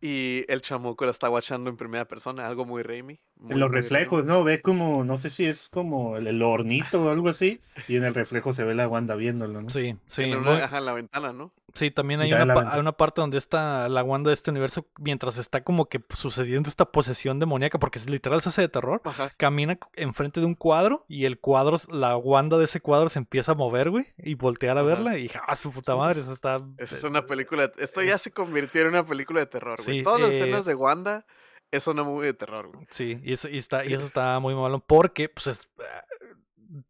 Y el chamuco la está guachando en primera persona, algo muy Raimi. en los reflejos, ¿no? Ve como, no sé si es como el, hornito o algo así, y en el reflejo se ve la Wanda viéndolo, ¿no? Sí, sí. En, en la ventana, ¿no? Sí, también hay una, una, parte donde está la Wanda de este universo, mientras está como que sucediendo esta posesión demoníaca, porque es literal se hace de terror, camina enfrente de un cuadro y el cuadro, la Wanda de ese cuadro se empieza a mover, güey, y voltear a verla y ¡ah, su puta madre! Eso está... Esa es una película, esto ya se convirtió en una película de terror, güey. Todas las escenas de Wanda es una movie de terror, güey. Sí, y eso, está, y eso está muy malo porque, pues,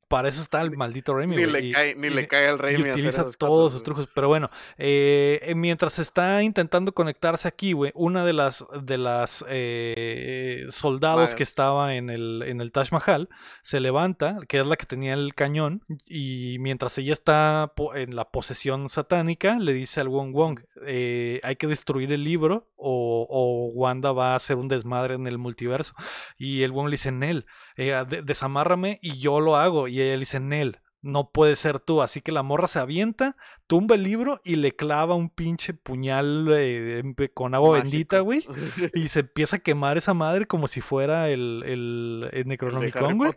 para eso está el maldito Raimi. Ni, le y- cae, ni y- le cae al Raimi utiliza todos cosas, sus trucos. Pero bueno, eh, mientras está intentando conectarse aquí, güey, una de las de las eh, soldados que estaba en el, en el Taj Mahal se levanta, que es la que tenía el cañón, y mientras ella está en la posesión satánica, le dice al Wong Wong, eh, hay que destruir el libro o, o Wanda va a hacer un desmadre en el multiverso. Y el Wong le dice, Nel, eh, de- desamárrame y yo lo hago. Y ella le dice, Nel, no puede ser tú. Así que la morra se avienta, tumba el libro y le clava un pinche puñal eh, en- con agua bendita, güey. Y se empieza a quemar esa madre como si fuera el, el, el Necronomicon, güey.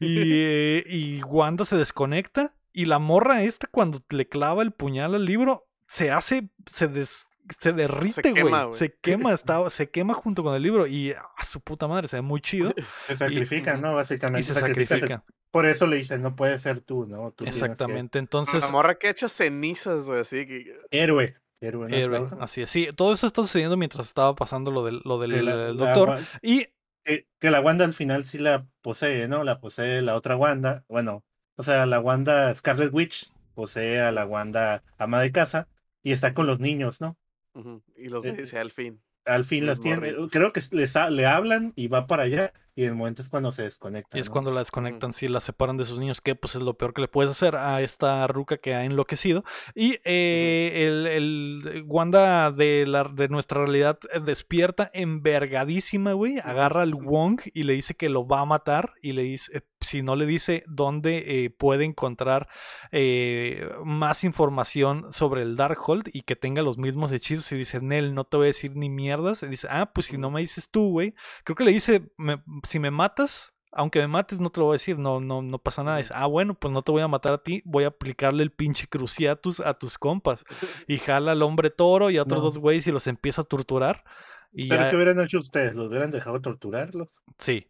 Y, eh, y Wanda se desconecta. Y la morra esta, cuando le clava el puñal al libro, se hace, se des- se derrite, güey. quema, güey. Se quema, está, se quema junto con el libro. Y a su puta madre, se ve muy chido. Se sacrifican, ¿no? Básicamente. Y se sacrifican. sacrifica. Por eso le dicen, no puede ser tú, ¿no? Tú tienes que- Exactamente. Entonces, La morra que echa cenizas, güey, así que... Héroe. Héroe, ¿no? héroe, así es. Sí, todo eso está sucediendo mientras estaba pasando lo del, lo del la- el doctor. Y que, que la Wanda al final sí la posee, ¿no? La posee la otra Wanda. Bueno, o sea, la Wanda Scarlet Witch posee a la Wanda ama de casa y está con los niños, ¿no? Ujú, Y los Eh, dice al fin. Al fin las tiene. Creo que les ha- le hablan y va para allá y en el momento es cuando se desconecta. Y es ¿no? cuando la desconectan, si la separan de sus niños, que pues es lo peor que le puedes hacer a esta ruca que ha enloquecido. Y eh, el, el Wanda de, la, de nuestra realidad eh, despierta envergadísima, güey. Agarra al Wong y le dice que lo va a matar. Y le dice, eh, si no le dice dónde eh, puede encontrar eh, más información sobre el Darkhold y que tenga los mismos hechizos. Y dice, Nel, no te voy a decir ni mierdas. Y dice, ah, pues si no me dices tú, güey. Creo que le dice, "Me- si me matas, aunque me mates, no te lo voy a decir, no, no, no pasa nada. Ah, bueno, pues no te voy a matar a ti, voy a aplicarle el pinche cruciatus a tus compas. Y jala al hombre toro y a otros No. dos güeyes y los empieza a torturar. Y Pero ya, ¿qué hubieran hecho ustedes? ¿Los hubieran dejado torturarlos? sí,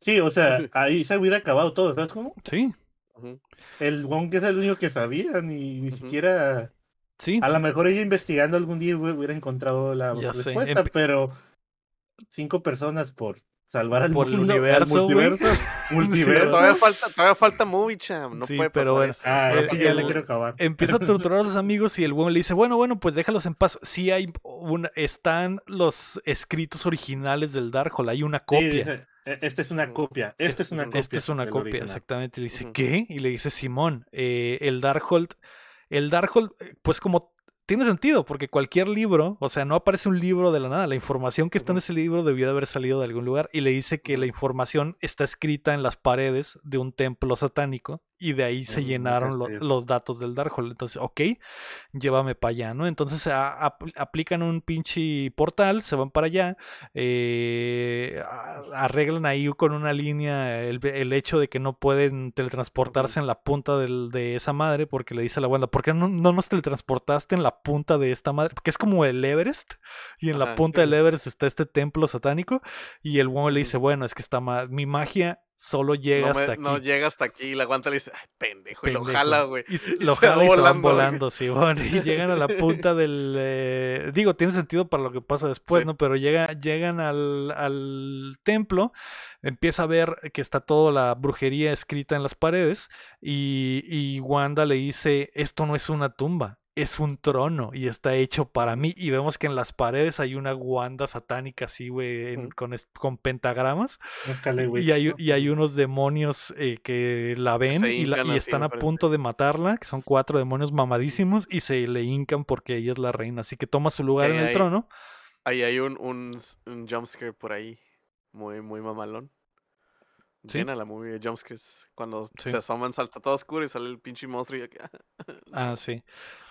Sí, o sea, ahí se hubiera acabado todo, ¿sabes cómo? sí. El Wong es el único que sabía, ni, ni siquiera... sí. A lo mejor ella investigando algún día hubiera encontrado la Ya respuesta, pero cinco personas por salvar al Por el mundo, universo, multiverso, multiverso. todavía falta, todavía falta Movie Cham. No Sí, puede pero pasar bueno. eso. Ah, Eh, es que ya le quiero acabar. Empieza a torturar a sus amigos y el güey le dice, bueno, bueno, pues déjalos en paz. Sí hay una, están los escritos originales del Darkhold, hay una Sí, copia. dice, "E- esta es una copia, esta es una copia. Esta es una copia, original". exactamente. Le dice. ¿qué? Y le dice Simón, eh, el Darkhold, el Darkhold, eh, pues como tiene sentido, porque cualquier libro, o sea, no aparece un libro de la nada, la información que está en ese libro debió de haber salido de algún lugar y le dice que la información está escrita en las paredes de un templo satánico y de ahí se Mm, llenaron lo- castillo. los datos del Darkhold. Entonces, ok, llévame para allá, ¿no? Entonces a- aplican un pinche portal, se van para allá, eh, a- arreglan ahí con una línea el, el hecho de que no pueden teletransportarse en la punta del- de esa madre, porque le dice a la Wanda, ¿por qué no, no nos teletransportaste en la punta de esta madre? Porque es como el Everest, y en la punta del Everest está este templo satánico, y el Wong le dice, bueno, es que está mi magia solo llega No, me- hasta aquí. no llega hasta aquí y la aguanta le dice, ay, pendejo, y lo jala, güey. Y, se- y lo jala y se van volando, sí, bueno, y llegan a la punta del... eh, digo, tiene sentido para lo que pasa después, Sí. ¿no? Pero llega, llegan al, al templo, empieza a ver que está toda la brujería escrita en las paredes y, y Wanda le dice, esto no es una tumba. Es un trono y está hecho para mí. Y vemos que en las paredes hay una Wanda satánica así, güey, con, con pentagramas. Witch, Y hay, ¿no? y hay unos demonios eh, que la ven y, la- están a punto de matarla, que son cuatro demonios mamadísimos, y se le hincan porque ella es la reina. Así que toma su lugar en el hay- trono. Ahí hay un, un, un jumpscare por ahí, muy, muy mamalón. Sí. Llena la movie de jumpscares. Cuando Sí. se asoman, salta todo oscuro y sale el pinche monstruo y acá. Ah, sí.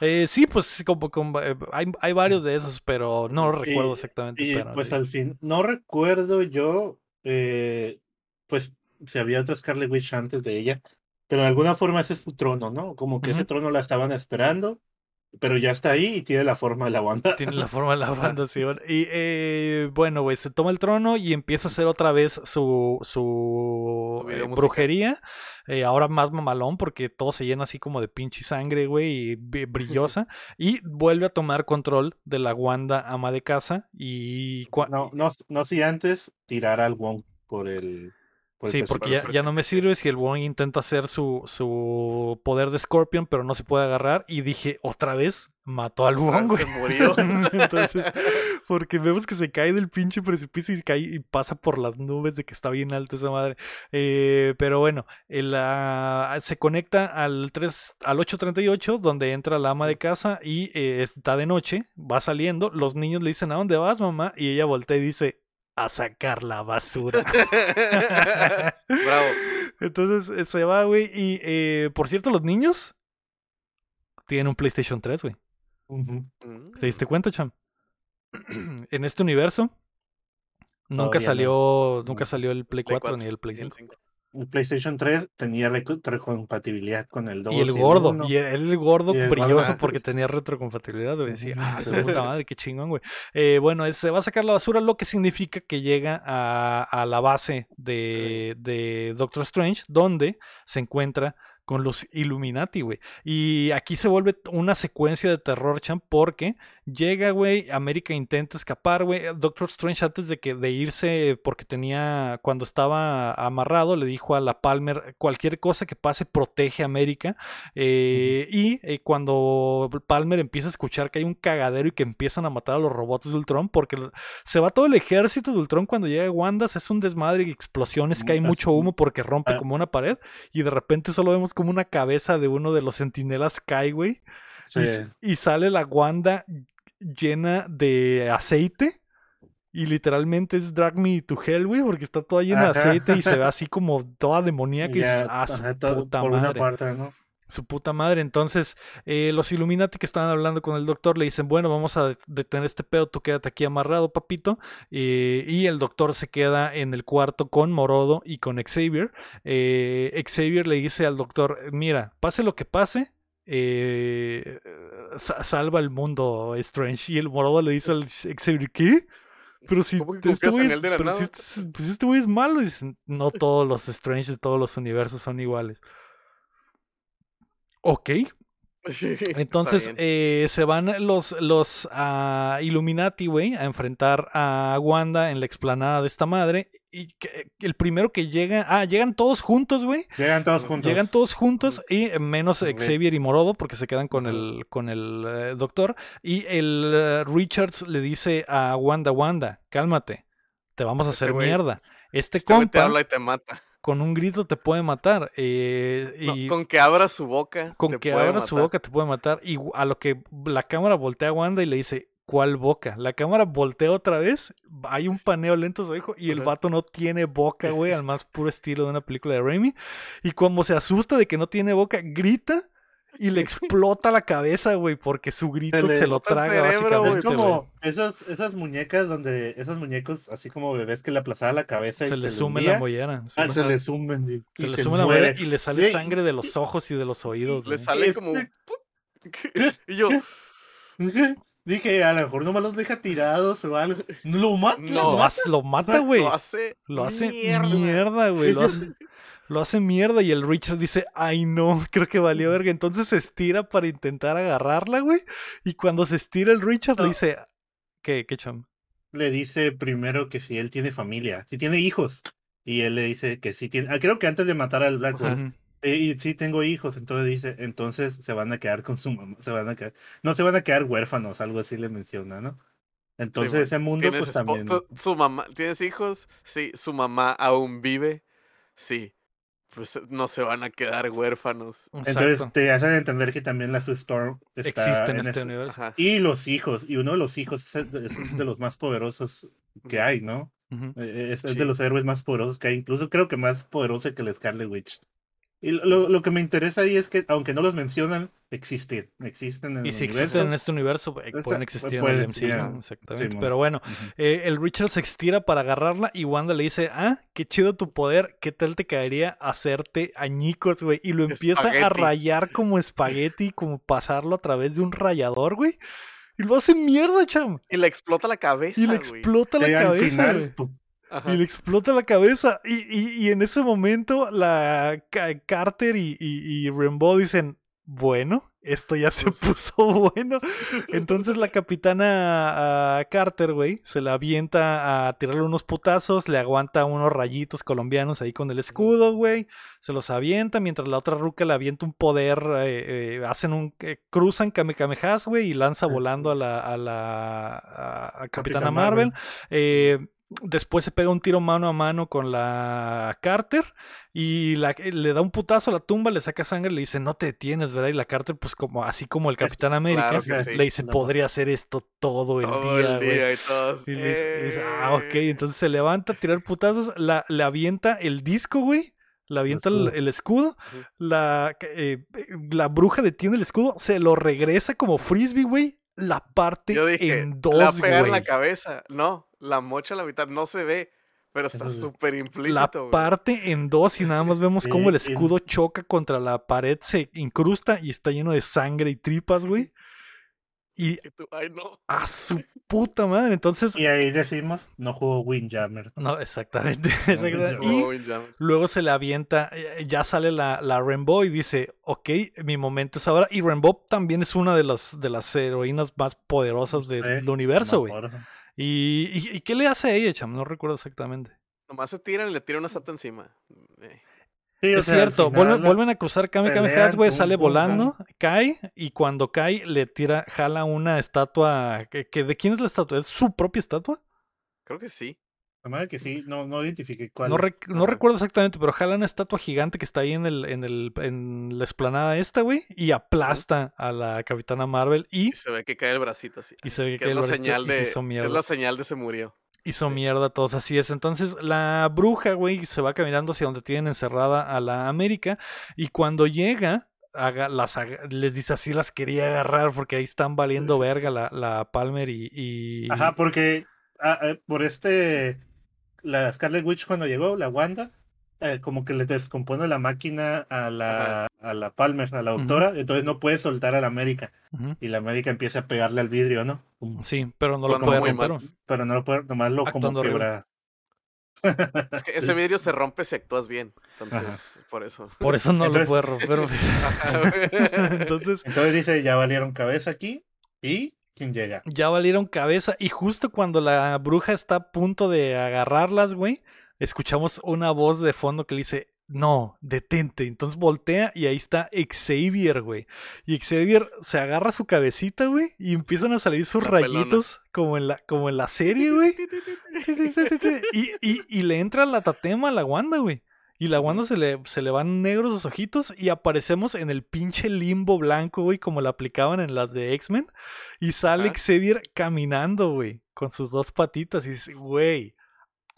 Eh, sí, pues como, como, eh, hay, hay varios de esos, pero no lo Y- recuerdo exactamente. Y pero pues sí. al fin, no recuerdo yo, eh, pues si había otra Scarlet Witch antes de ella, pero de alguna forma ese es su trono, ¿no? Como que ese trono la estaban esperando, pero ya está ahí y tiene la forma de la banda. Tiene la forma de la banda, sí. bueno. Y eh, bueno, güey, se toma el trono y empieza a hacer otra vez su, su eh, brujería. eh, ahora más mamalón porque todo se llena así como de pinche sangre, güey, y brillosa. y vuelve a tomar control de la Wanda ama de casa. Y No, no, no si antes tirar al Wong por el Sí, porque ya, ya, no me sirve si el Wong intenta hacer su, su poder de Scorpion, pero no se puede agarrar. Y dije, otra vez, mató al Wong. Se murió. Entonces, porque vemos que se cae del pinche precipicio y cae y pasa por las nubes de que está bien alta esa madre. Eh, pero bueno, se conecta al, 3, al 838, donde entra la ama de casa y eh, está de noche, va saliendo. Los niños le dicen, ¿a dónde vas, mamá? Y ella voltea y dice, a sacar la basura. Bravo. Entonces eh, se va, güey. Y eh, por cierto, los niños tienen un PlayStation 3, güey. Mm. ¿Te diste cuenta, Cham? en este universo nunca salió, nunca salió el Play, 4, ni el Play 5 el PlayStation 3 tenía retrocompatibilidad con el 2. Y el gordo, y el, el gordo brilloso porque tenía retrocompatibilidad, güey. Decía, ah, su puta madre, qué chingón, güey. Eh, bueno, se va a sacar la basura, lo que significa que llega a, a la base de, de Doctor Strange, donde se encuentra con los Illuminati, güey. Y aquí se vuelve una secuencia de terror, champ, porque llega, güey, América intenta escapar, güey. Doctor Strange antes de que de irse, porque tenía, cuando estaba amarrado, le dijo a la Palmer, cualquier cosa que pase, protege a América. Eh, y eh, cuando Palmer empieza a escuchar que hay un cagadero y que empiezan a matar a los robots de Ultron, porque se va todo el ejército de Ultron cuando llega Wanda, es un desmadre y explosiones, que hay mucho humo porque rompe ah. como una pared, y de repente solo vemos como una cabeza de uno de los sentinelas cae, güey. Y, sale la Wanda llena de aceite. Y literalmente es Drag Me to Hell, güey, porque está toda llena de aceite y se ve así como toda demoníaca. y dices, ah, su puta madre. ¿no? Su puta madre. Entonces, eh, los Illuminati que estaban hablando con el doctor le dicen, bueno, vamos a detener este pedo, tú quédate aquí amarrado, papito. Eh, y el doctor se queda en el cuarto con Morodo y con Xavier. Eh, Xavier le dice al doctor, mira, pase lo que pase, salva el mundo Strange. Y el Morodo le dice al Xavier, ¿qué? Pero si, este güey es, si, pues este güey es malo, dicen, no todos los Strange de todos los universos son iguales. Ok. Entonces eh, se van los, los uh, Illuminati, güey, a enfrentar a Wanda en la explanada de esta madre. Y que, el primero que llega. Ah, llegan todos juntos, güey. Llegan todos juntos. Llegan todos juntos y menos Xavier y Morodo porque se quedan con el, con el eh, doctor. Y el eh, Richards le dice a Wanda, Wanda, cálmate, te vamos a este hacer mierda. Este, este compa. Te habla y te mata con un grito te puede matar. Eh, y con que abra su boca. Con que abra su boca te puede matar. Y a lo que la cámara voltea a Wanda y le dice, ¿cuál boca? La cámara voltea otra vez, hay un paneo lento su hijo y el vato no tiene boca, güey, al más puro estilo de una película de Raimi. Y como se asusta de que no tiene boca, grita y le explota la cabeza, güey, porque su grito se, lo traga, básicamente. Es como esas, esas muñecas donde, esos muñecos, así como bebés que le aplazaba la cabeza se y le sume la mollera. Ah, se le sumen. Y, se le sume la mollera y le sale sangre de los ojos y de los oídos. Le sale como... y yo... Dije, a lo mejor nomás los deja tirados o algo. Lo mata. No, lo mata, güey. Lo hace, lo hace mierda, güey. Lo hace lo hace mierda y el Richard dice, ay no, creo que valió verga. Entonces se estira para intentar agarrarla, güey. Y cuando se estira el Richard le dice, ¿qué, qué cham? Le dice primero que si él tiene familia, si tiene hijos. Y él le dice que si tiene, ah, creo que antes de matar al Blackboard. Eh, y sí tengo hijos, entonces dice, entonces se van a quedar con su mamá, se van a quedar, no se van a quedar huérfanos, algo así le menciona, ¿no? Entonces ese mundo pues también. Su mamá, ¿tienes hijos? Sí, su mamá aún vive. Sí, pues no se van a quedar huérfanos. Entonces te hacen entender que también la Sue Storm está en, este universo. Y los hijos, y uno de los hijos es de los más poderosos que hay, ¿no? E, es, de los héroes más poderosos que hay, incluso creo que más poderoso que el Scarlet Witch. Y lo, lo, que me interesa ahí es que, aunque no los mencionan, existen. Existen en y si existen en este universo, eh, pueden existir en el MCU. exactamente. Pero bueno, eh, el Richard se estira para agarrarla y Wanda le dice, ah, qué chido tu poder, ¿qué tal te caería hacerte añicos, güey? Y lo empieza a rayar como espagueti, como pasarlo a través de un rayador, güey. Y lo hace mierda, cham. Y le explota la cabeza. Y le explota la cabeza. Y le explota la cabeza. Y, en ese momento, la Carter y, y, Rainbow dicen: Bueno, esto ya se Pues- puso bueno. Entonces la capitana Carter, güey, se la avienta a tirarle unos putazos, le aguanta unos rayitos colombianos ahí con el escudo, güey. Se los avienta, mientras la otra ruca le avienta un poder, eh, eh, hacen un... eh, cruzan Kamehamehas, güey, y lanza volando a la, a la a- a Capitana Capitán Marvel. Marvel. Después se pega un tiro mano a mano con la Carter y la- eh, le da un putazo a la tumba, le saca sangre, le dice, no te detienes, ¿verdad? Y la Carter, pues como así como el Capitán América, claro que sí. le dice, podría hacer esto todo el Todo día, el güey". día y todos. Y le dice, le dice, ah, ok. "Eh". Entonces se levanta a tirar putazos, la, le avienta el disco, güey. Le avienta el, escudo. el escudo. Ujú. La, eh, la bruja detiene el escudo. Se lo regresa como frisbee, güey. La parte Yo dije, en dos, pegar en güey. la cabeza. No, la mocha a la mitad no se ve, pero está súper La implícito. güey. parte en dos y nada más vemos cómo el Sí, escudo choca contra la pared, se incrusta y está lleno de sangre y tripas, güey. Y Y tú, Ay, no. a su puta madre. Entonces, Y ahí decimos, no jugó Windjammer. no, exactamente. No, Y. Luego se le avienta, eh, ya sale la, la Rainbow y dice, ok, mi momento es ahora. Y Rainbow también es una de las, de las heroínas más poderosas del Sí, universo, güey. ¿Y, y, y qué le hace a ella, cham? No recuerdo exactamente. Nomás se tiran y le tiran una estatua encima. O es sea, cierto, final vuelven, la- vuelven a cruzar Kame Kame pelean, Hats, güey, sale pum, volando, cae, y cuando cae le tira, jala una estatua, que, que- ¿de quién es la estatua? ¿Es su propia estatua? Creo que sí. La madre que sí, no, no identifiqué cuál. No, rec- no recuerdo exactamente, pero jala una estatua gigante que está ahí en, el, en, el, en la esplanada esta, güey, y aplasta a la Capitana Marvel y, Y se ve que cae el bracito así. y se ve Que que es la el bracito- señal y se de. Es la señal de se murió. Hizo mierda a todos, así es. Entonces la bruja, güey, se va caminando hacia donde tienen encerrada a la América y cuando llega, haga- las, les dice así las quería agarrar porque ahí están valiendo verga la, la Palmer y... y- Ajá, porque ah, eh, por este, la Scarlet Witch cuando llegó, la Wanda, eh, como que le descompone la máquina a la, a la Palmer, a la doctora, entonces no puede soltar a la América. Ujú. Y la América empieza a pegarle al vidrio, ¿no? Sí, pero no lo puede romper. mal. Pero no lo puede, nomás lo como Actuando horrible. quebra. Es que ese vidrio se rompe si actúas bien. Entonces, por eso. Por eso no Entonces- lo puede romper. Entonces Entonces dice, ya valieron cabeza aquí. ¿Y quién llega? ya valieron cabeza y justo cuando la bruja está a punto de agarrarlas, güey, escuchamos una voz de fondo que le dice, no, detente. Entonces voltea y ahí está Xavier, güey. Y Xavier se agarra su cabecita, güey, y empiezan a salir sus La pelona. rayitos como en la, como en la serie, güey. Y, y, y le entra la tatema a la Wanda, güey. Y la Wanda se le, se le van negros sus ojitos y aparecemos en el pinche limbo blanco, güey, como lo aplicaban en las de X-Men. Y sale Ajá. Xavier caminando, güey, con sus dos patitas. Y dice, güey,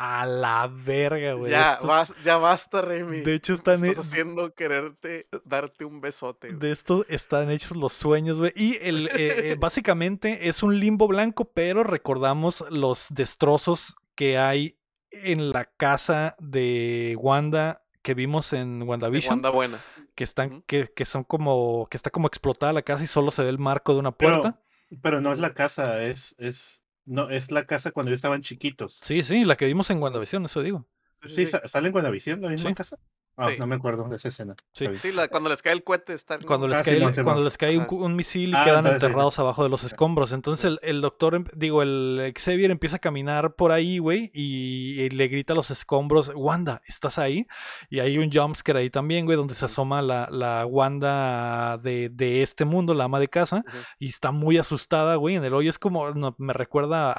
a la verga, güey. ya, Esto es- bas- ya basta, Remy. de hecho, están, estás he- haciendo quererte darte un besote. güey. de esto están hechos los sueños, güey. Y el, eh, eh, básicamente es un limbo blanco, pero recordamos los destrozos que hay en la casa de Wanda que vimos en De WandaVision. Wanda buena. que están, que, que son como, que está como explotada la casa y solo se ve el marco de una Pero, puerta. pero no es la casa, es, es, no, es la casa cuando ellos estaban chiquitos. Sí, sí, la que vimos en WandaVision, eso digo. Sí, sa- ¿salen con la misma Sí. casa? Ah, Sí. no me acuerdo de esa escena. Sí. Está. Sí, la- cuando les cae el cohete están. Cuando les Ah, cae, el- cuando les cae un, misil y Ah, quedan enterrados abajo de los escombros. Entonces el, el doctor, em- digo, el Xavier empieza a caminar por ahí, güey, y, y le grita a los escombros, Wanda, ¿estás ahí? Y hay un jumpscare ahí también, güey, donde se asoma la, la Wanda de, de este mundo, la ama de casa, y está muy asustada, güey, en el hoyo. Es como, no, me recuerda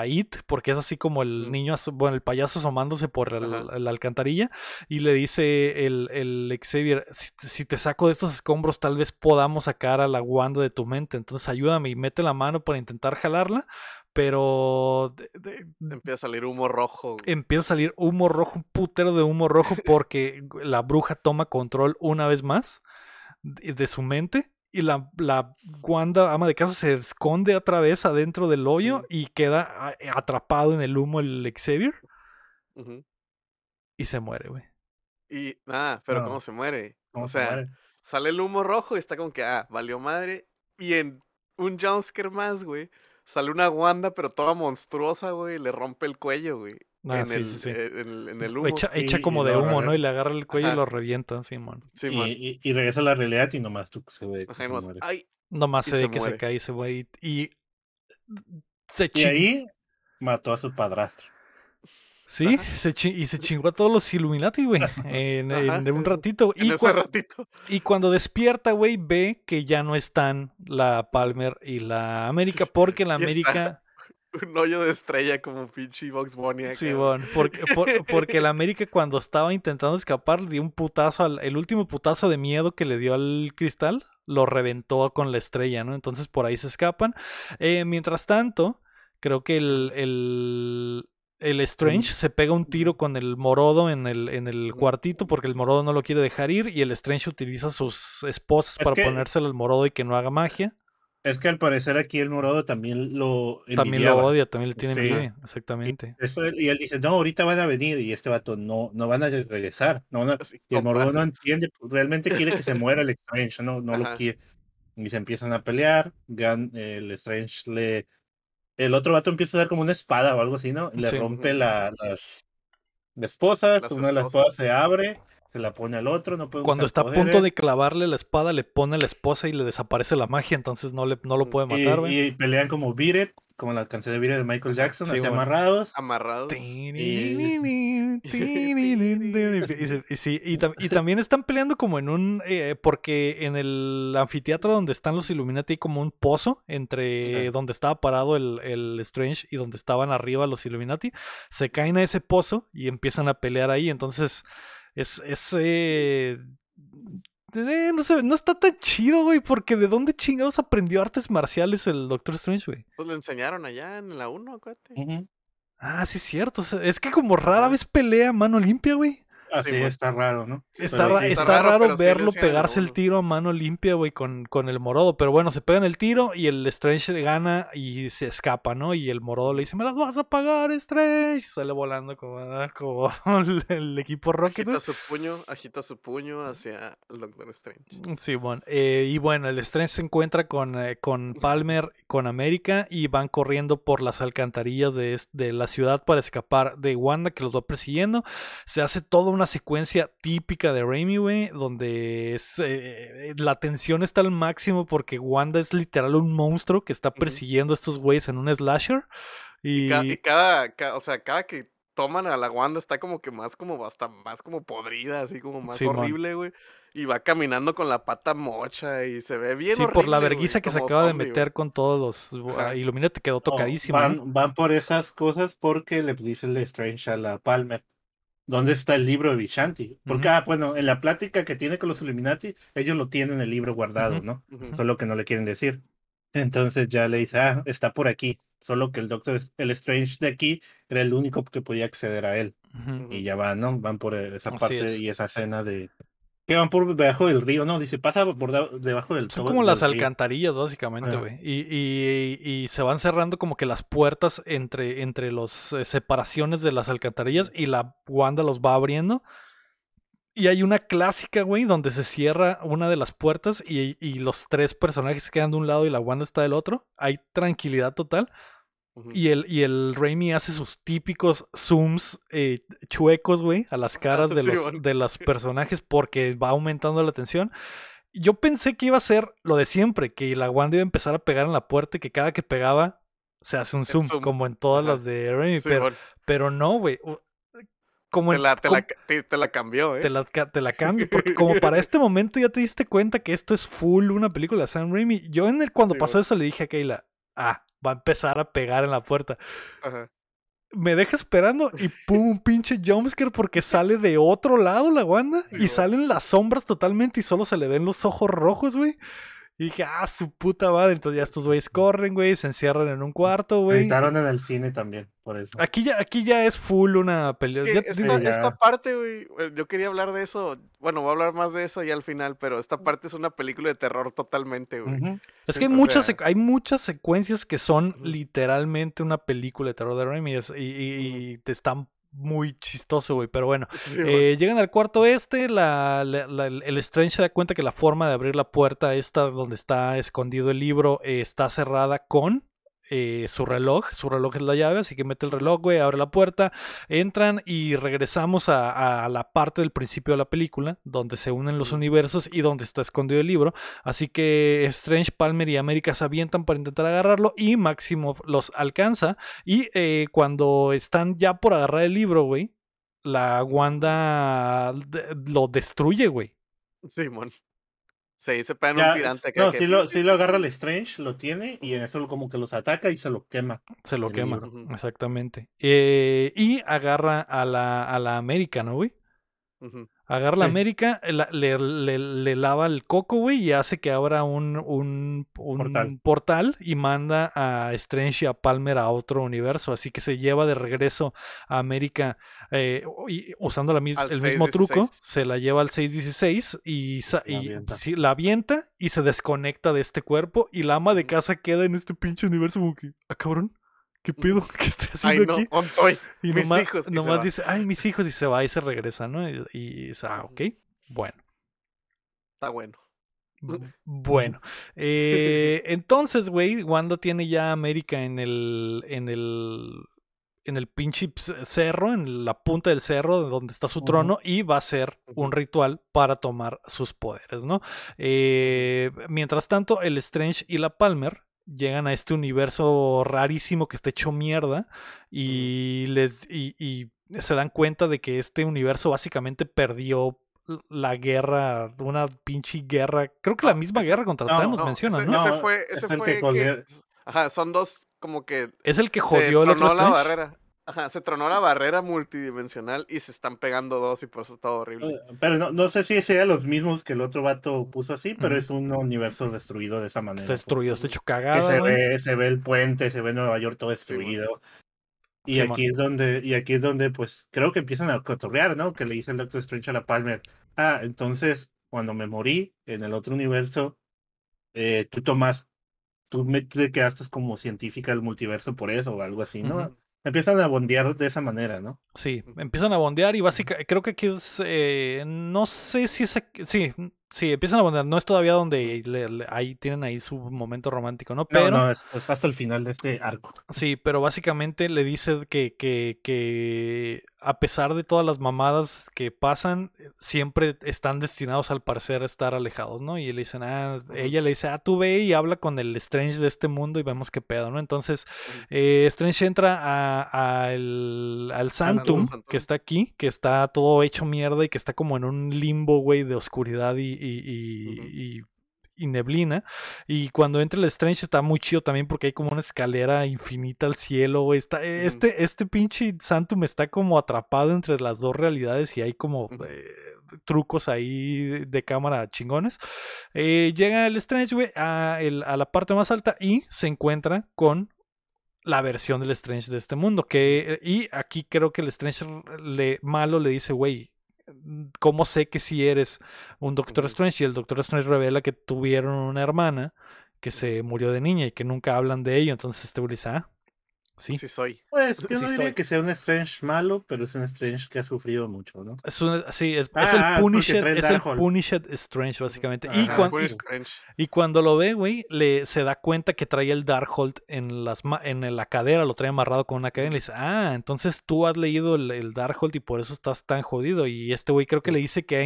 a It, porque es así como el niño, bueno, el payaso asomándose por el- la alcantarilla, y le dice el, el Xavier, si, te- si te saco de estos escombros, tal vez podamos sacar a la Wanda de tu mente, entonces ayúdame y mete la mano para intentar jalarla, pero de- de- Empieza a salir humo rojo. empieza a salir humo rojo, un putero de humo rojo, porque la bruja toma control una vez más de, de su mente. Y la, la Wanda, ama de casa, se esconde otra vez adentro del hoyo y queda a- atrapado en el humo el Xavier y se muere, güey. Y nada, pero No. ¿cómo se muere? ¿Cómo o se sea, muere? sale el humo rojo y está como que, ah, valió madre. Y en un jumpscare más, güey, sale una Wanda, pero toda monstruosa, güey, y le rompe el cuello, güey. Ah, en, sí, el, sí, sí. eh, en el- en el humo. Echa, Y- echa y como de humo, ¿no? Y le agarra el cuello y lo revienta, Simón. Simón. Y, y- y regresa a la realidad y nomás tú se ve que Ajá, se nomás, muere. ay, Nomás Y se ve se que se cae ese güey. Y se Y ahí mató a su padrastro. Sí, se y se chingó a todos los Illuminati, güey. En, un ratito. en Y, ese ratito. y cuando despierta, güey, ve que ya no están la Palmer y la América. Porque la América. Un hoyo de estrella como pinche Box Bunny acá, Sí, bueno, porque, por- porque la América cuando estaba intentando escapar le dio un putazo, al, el último putazo de miedo que le dio al cristal, lo reventó con la estrella, ¿no? Entonces por ahí se escapan. Eh, mientras tanto, creo que el, el, el Strange se pega un tiro con el Morodo en el, en el cuartito porque el Morodo no lo quiere dejar ir y el Strange utiliza sus esposas Es para que- ponérselo al Morodo y que no haga magia. Es que al parecer aquí el morado también lo También lo odia, también le tiene Sí. envidia, exactamente. Eso y él dice, no, ahorita van a venir. Y este vato, no, no van a regresar. No van a- Así, Y el morado no entiende, realmente quiere que se muera el Strange, no, no lo quiere. Y se empiezan a pelear. Gan- el Strange le. El otro vato empieza a dar como una espada o algo así, ¿no? Y le Sí. rompe la, las- la esposa. Las una de las esposas. espadas se abre, se la pone al otro. No puede Cuando usar está a punto de clavarle la espada, le pone a la esposa y le desaparece la magia, entonces no, le, no lo puede Y, matar, güey. y pelean como Beat It, como la canción de It de Michael Jackson, Sí, así bueno. amarrados. Amarrados. Y, se- y sí, y tam- y también están peleando como en un eh, porque en el anfiteatro donde están los Illuminati hay como un pozo entre Sí. donde estaba parado el, el Strange y donde estaban arriba los Illuminati se caen a ese pozo y empiezan a pelear ahí entonces es, es eh, eh, no sé, no está tan chido, güey, porque ¿de dónde chingados aprendió artes marciales el Doctor Strange, güey? Pues lo enseñaron allá en la 1, acuérdate. Ujú. Ah, sí es cierto. o sea, es que como rara vez pelea a mano limpia, güey. Así bueno. está raro, ¿no? Sí, Está, Pero sí, está está raro, sí verlo pegarse el tiro a mano limpia, güey, con, con el morodo. Pero bueno, se pegan el tiro y el Strange gana y se escapa, ¿no? Y el morodo le dice, me las vas a pagar, Strange. Y sale volando como, ah, como el, el equipo Rocket. ¿no? Agita su puño, agita su puño hacia el Doctor Strange. Sí, bueno. eh, y bueno, el Strange se encuentra con, eh, con Palmer, con América, y van corriendo por las alcantarillas de, de la ciudad para escapar de Wanda, que los va persiguiendo. Se hace toda una secuencia típica de Raimi, güey, donde es, eh, la tensión está al máximo porque Wanda es literal un monstruo que está persiguiendo a estos güeyes en un slasher. Y, Ca- Y cada, ca- o sea, cada que toman a la Wanda está como que más como hasta más como podrida, así como más horrible, güey. Y va caminando con la pata mocha y se ve bien sí, por la güey, que se acaba de zombie, meter con todos los... Ajá. Illuminati quedó. ¿no? van, van por esas cosas porque le dice el Strange a la Palmer. ¿Dónde está el libro de Vishanti? Porque, Ujú. ah, bueno, en la plática que tiene con los Illuminati, ellos lo tienen el libro guardado. ¿no? Solo que no le quieren decir. Entonces ya le dice, ah, está por aquí. Solo que el Doctor, el Strange de aquí, era el único que podía acceder a él. Y ya van, ¿no? Van por esa Así parte es. y esa escena de... Que van por debajo del río, ¿no? Dice, pasa por debajo del Son todo- como las río. alcantarillas, básicamente, Ajá. güey. Y, y- y se van cerrando como que las puertas entre, entre las separaciones de las alcantarillas y la Wanda los va abriendo. Y hay una clásica, güey, donde se cierra una de las puertas y, y los tres personajes quedan de un lado y la Wanda está del otro. Hay tranquilidad total. Y el, y el Raimi hace sus típicos zooms eh, chuecos, güey, a las caras de Sí, los, bueno. de los personajes porque va aumentando la tensión. Yo pensé que iba a ser lo de siempre, que la Wanda iba a empezar a pegar en la puerta y que cada que pegaba se hace un zoom, zoom. como en todas Ajá. las de Raimi, Sí, pero, bueno, pero no, güey. Como te, en- la, te, como- la, te, te la cambió, ¿eh? te la, te la cambio, porque como para este momento ya te diste cuenta que esto es full una película de Sam Raimi. Yo en el cuando Sí, pasó eso le dije a Keila, ah, va a empezar a pegar en la puerta Ajá. me deja esperando y pum, un pinche jumpscare porque sale de otro lado la Sí, y salen las sombras totalmente y solo se le ven los ojos rojos, güey. Y dije, ah, su puta madre. Entonces ya estos güeyes corren, güey, se encierran en un cuarto, güey. Editaron en el cine también, por eso. Aquí ya, aquí ya es full una Es pelea. que Ya- esta, digo, ya. esta parte, güey, yo quería hablar de eso. Bueno, voy a hablar más de eso ya al final, pero esta parte es una película de terror totalmente, güey. Es que hay muchas, sea- hay muchas secuencias que son literalmente una película de terror de Raimi y te están muy chistoso, güey. Pero bueno, Sí. Eh, llegan al cuarto este, la, la- la- el Strange se da cuenta que la forma de abrir la puerta esta donde está escondido el libro eh, está cerrada con eh, su reloj. Su reloj es la llave, así que mete el reloj, güey, abre la puerta, entran y regresamos a, a la parte del principio de la película, donde se unen los universos y donde está escondido el libro. Así que Strange, Palmer y América se avientan para intentar agarrarlo y Maximoff los alcanza. Y eh, cuando están ya por agarrar el libro, güey, la Wanda lo destruye, güey. Simón. Sí, se pegan Ya, un tirante no, que- sí lo, sí lo agarra el Strange, lo tiene y en eso como que los ataca y se lo quema. Se lo quema, libro. Exactamente. Eh, y agarra a la, a la América, ¿no, güey? Ujú. Agarra la. América, la- le, le- le lava el coco, güey, y hace que abra un, un, un Portal. portal y manda a Strange y a Palmer a otro universo. Así que se lleva de regreso a América eh, y- usando la el mismo truco. 616. Se la lleva al 616 y, La y avienta. sí, la avienta y se desconecta de este cuerpo. Y la ama de casa queda en este pinche universo como que, ah, cabrón, ¿qué pedo? ¿Qué estoy Ay, haciendo no, aquí? ontoy. Y mis nomás, hijos, y nomás dice, ay, mis hijos, y se va y se regresa, ¿no? Y, y dice, ah, ok, bueno. Está bueno. Bueno. Eh, entonces, güey, Wanda tiene ya a América en el. en el. en el pinche cerro, en la punta del cerro de donde está su trono, y va a hacer un ritual para tomar sus poderes, ¿no? Eh, mientras tanto, el Strange y la Palmer llegan a este universo rarísimo que está hecho mierda y les y, y se dan cuenta de que este universo básicamente perdió la guerra, una pinche guerra, creo que la No, misma ese- guerra contra no, Thanos No, mencionan, ese, ¿no? ese fue, es ese el fue que colgué- Ajá, son dos como que Es el que se jodió el otro la barrera. Ajá, se tronó la barrera multidimensional y se están pegando dos y por eso está horrible. Eh, Pero no, no sé si sean los mismos que el otro vato puso así, pero es un universo destruido de esa manera. Destruido, está Ujú. hecho Que cagada, se ve, se ve el puente, se ve Nueva York todo destruido. y aquí es donde, y aquí es donde, pues, creo que empiezan a cotorrear, ¿no? Que le dice el Doctor Strange a la Palmer. Ah, entonces, cuando me morí en el otro universo, eh, tú tomas, tú, me, tú te quedaste como científica del multiverso por eso o algo así, ¿no? Empiezan a bondear de esa manera, ¿no? Sí, empiezan a bondear y básicamente creo que aquí es, eh, no sé si es, sí, sí, empiezan a bondear, no es todavía donde le- le- ahí tienen ahí su momento romántico, ¿no? No, Pero, no, es, es hasta el final de este arco. sí, pero básicamente le dice que, que, que a pesar de todas las mamadas que pasan, eh, siempre están destinados al parecer a estar alejados, ¿no? Y le dicen, ah, ella le dice, ah, tú ve y habla con el Strange de este mundo y vemos qué pedo, ¿no? Entonces, eh, Strange entra a, a el- al Santum, que está aquí, que está todo hecho mierda y que está como en un limbo, güey, de oscuridad y, y- y- y neblina. Y cuando entra el Strange está muy chido también porque hay como una escalera infinita al cielo, güey. Está, eh, este, este pinche Santum está como atrapado entre las dos realidades y hay como eh, trucos ahí de, de cámara chingones. Eh, llega el Strange, güey, a, el- a la parte más alta y se encuentra con la versión del Strange de este mundo. Que, y aquí creo que el Strange le, malo le dice, güey, ¿cómo sé que si eres un Doctor. Strange? Y el Doctor Strange revela que tuvieron una hermana que se murió de niña y que nunca hablan de ello. Entonces este güey dice, ah, sí. Sí soy. Pues yo Sí no diría soy. que sea un Strange malo, pero es un Strange que ha sufrido mucho, ¿no? Es un- sí, es, es Ah, el porque Punished, trae el es el. Punished Strange, básicamente. y, Ajá, y- strange. y cuando lo ve, güey, le se da cuenta que trae el Darkhold en las ma- en la cadera, lo trae amarrado con una cadena y le dice, ah, entonces tú has leído el, el Darkhold y por eso estás tan jodido. Y este güey creo que le dice que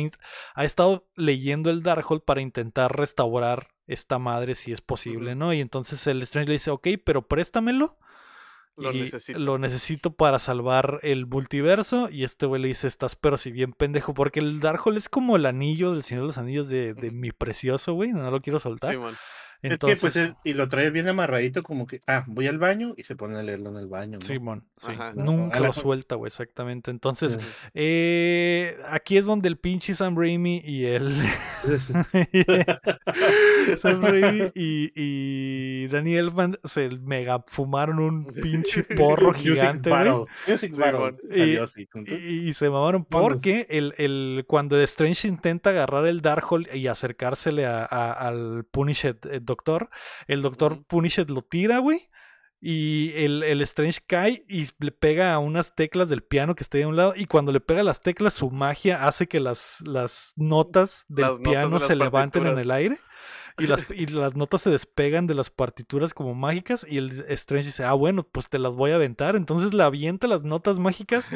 ha, ha estado leyendo el Darkhold para intentar restaurar esta madre si es posible. ¿no? Y entonces el Strange le dice, ok, pero préstamelo. Lo necesito. Lo necesito para salvar el multiverso. Y este güey le dice, estás pero si bien pendejo. Porque el Darkhold es como el anillo del Señor de los Anillos de, de mi precioso, güey. No lo quiero soltar. Simón. Entonces, es que pues es- y lo trae bien amarradito como que, ah, voy al baño y se pone a leerlo en el baño, ¿no? Simón, sí. Ajá. Nunca la- lo suelta, güey, exactamente. Entonces, Sí. eh, aquí es donde el pinche Sam Raimi y el. Sam Raimi y, y Danny Elfman se mega fumaron un pinche porro gigante, güey. Y-. Y, y se mamaron porque el, el, cuando Strange intenta agarrar el Darkhold y acercársele a- a- al Punished eh, Doctor, el Doctor Ujú. Punished lo tira, güey. Y el, el Strange cae y le pega a unas teclas del piano que está ahí a un lado. Y cuando le pega las teclas, su magia hace que las, las notas del Las notas piano de se levanten en el aire. y las, y las notas se despegan de las partituras como mágicas y el Strange dice, ah, bueno, pues te las voy a aventar. Entonces le avienta las notas mágicas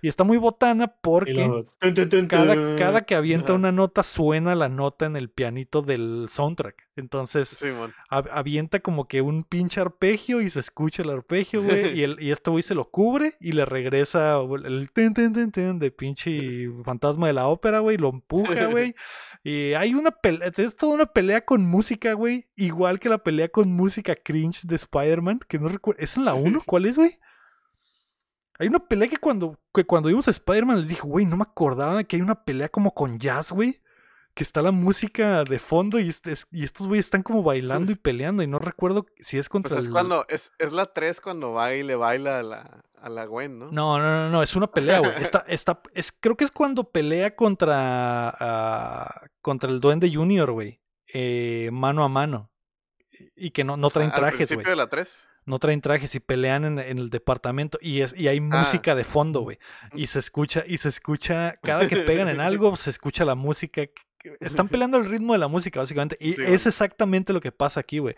y está muy botana porque cada, cada que avienta una nota suena la nota en el pianito del soundtrack. Entonces avienta como que un pinche arpegio y se escucha el arpegio, güey. y, el, y este güey se lo cubre y le regresa el, el ten, ten, ten, ten de pinche fantasma de la ópera, güey. Lo empuja, güey. Y hay una pelea, es toda una pelea con música, güey. Igual que la pelea con música cringe de Spider-Man, que no recuerdo. ¿Es en la 1? ¿Cuál es, güey? Hay una pelea que cuando, que cuando vimos a Spider-Man les dije, güey, no me acordaba que hay una pelea como con jazz, güey. Que está la música de fondo y, este- y estos güeyes están como bailando y peleando. Y no recuerdo si es contra Pues es el- cuando, es, es la 3 cuando va y le baila a la, a la Gwen, ¿no? No, no, no, no, es una pelea, güey. Está, está, es, creo que es cuando pelea contra, ah, contra el Duende Junior, güey. Eh, mano a mano. Y que no, no traen Ah, Al trajes, principio güey. de la 3. No traen trajes y pelean en, en el departamento. Y, es, y hay música de fondo, güey. Y se escucha, y se escucha, cada que pegan en algo, se escucha la música. Están peleando al ritmo de la música, básicamente. Y Sí, es exactamente lo que pasa aquí, güey.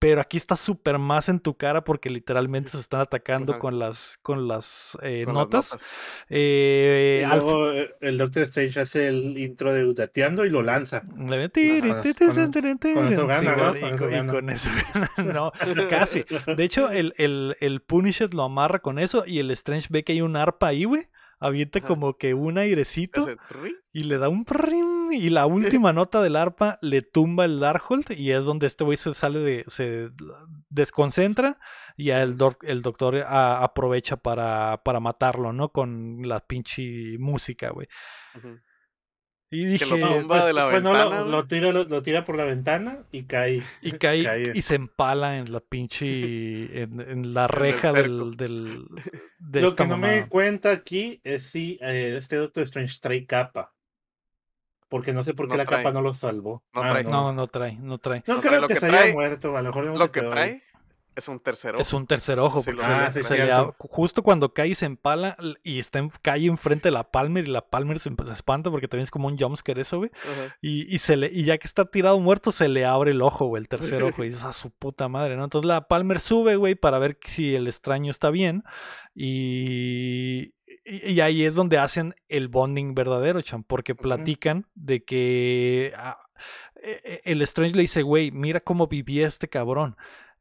Pero aquí está súper más en tu cara porque literalmente se están atacando Ajá. con las, con las eh, con las notas. Eh, Y luego eh, el Doctor Strange hace el intro de Dateando y lo lanza. le con- eso sí, gana, ¿no? güey, Con y eso con- y gana. con eso gana. No, casi. De hecho, el, el, el Punisher lo amarra con eso y el Strange ve que hay un arpa ahí, güey. Avienta Ajá. como que un airecito y le da un prim, y la última nota del arpa le tumba el Darkhold y es donde este güey se sale de se desconcentra y ya el, doc- el doctor a- aprovecha para, para matarlo, ¿no? Con la pinche música, güey. Y Que dije, lo tumba de la pues no, lo, lo tira, lo, lo tira por la ventana y cae. y cae, cae. y se empala en la pinche en, en la reja del, del de Lo esta que no me mamada. cuenta aquí es si eh, este Doctor Strange trae capa. Porque no sé por qué No la trae. capa no lo salvó. No Ah, trae. No, no trae, no trae. No trae. creo Lo que, que se trae- haya muerto, a lo mejor no Lo que trae es un tercer ojo. Es un tercer ojo, Sí, porque se, Ah, sí, se le justo cuando cae y se empala y está en, cae enfrente de la Palmer y la Palmer se, se espanta porque también es como un jumpscare eso, güey. Y, y, se le, y ya que está tirado muerto, se le abre el ojo, güey, el tercer ojo. Y dices, a su puta madre, ¿no? Entonces la Palmer sube, güey, para ver si el extraño está bien. Y, y, y ahí es donde hacen el bonding verdadero, Chan, porque platican de que ah, e- e- el Strange le dice, güey, mira cómo vivía este cabrón.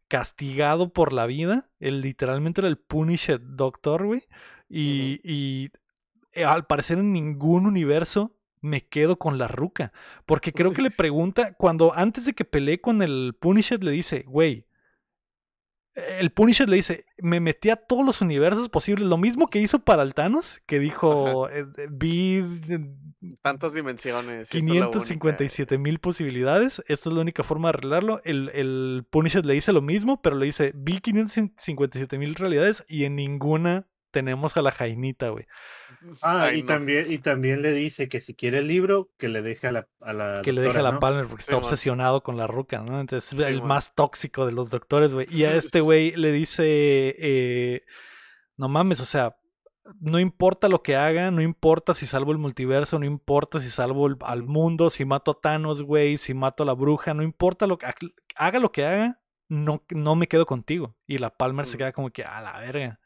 Castigado por la vida. Él literalmente era el Punisher Doctor, güey. Y, y eh, al parecer en ningún universo me quedo con la ruca. Porque creo que le pregunta, cuando antes de que pelee con el Punisher, le dice, güey. El Punisher le dice, me metí a todos los universos posibles. Lo mismo que hizo para el Thanos, que dijo, eh, eh, vi eh, Tantas dimensiones. y esta es la única. 557 mil posibilidades. Esta es la única forma de arreglarlo. El, el Punisher le dice lo mismo, pero le dice, vi 557 mil realidades y en ninguna tenemos a la Jainita, güey. Ah, Ay, y no. también, y también le dice que si quiere el libro, que le deje a la, a la Que le deja doctora, la ¿no? Palmer porque está man. obsesionado con la ruca, ¿no? Entonces es Sí, el man. más tóxico de los doctores, güey. Y a este sí, sí. güey le dice, eh, no mames, o sea, no importa lo que haga, no importa si salvo el multiverso, no importa si salvo el- al mundo, si mato a Thanos, güey, si mato a la bruja, no importa lo que haga lo que haga, no, no me quedo contigo. Y la Palmer se queda como que, a la verga,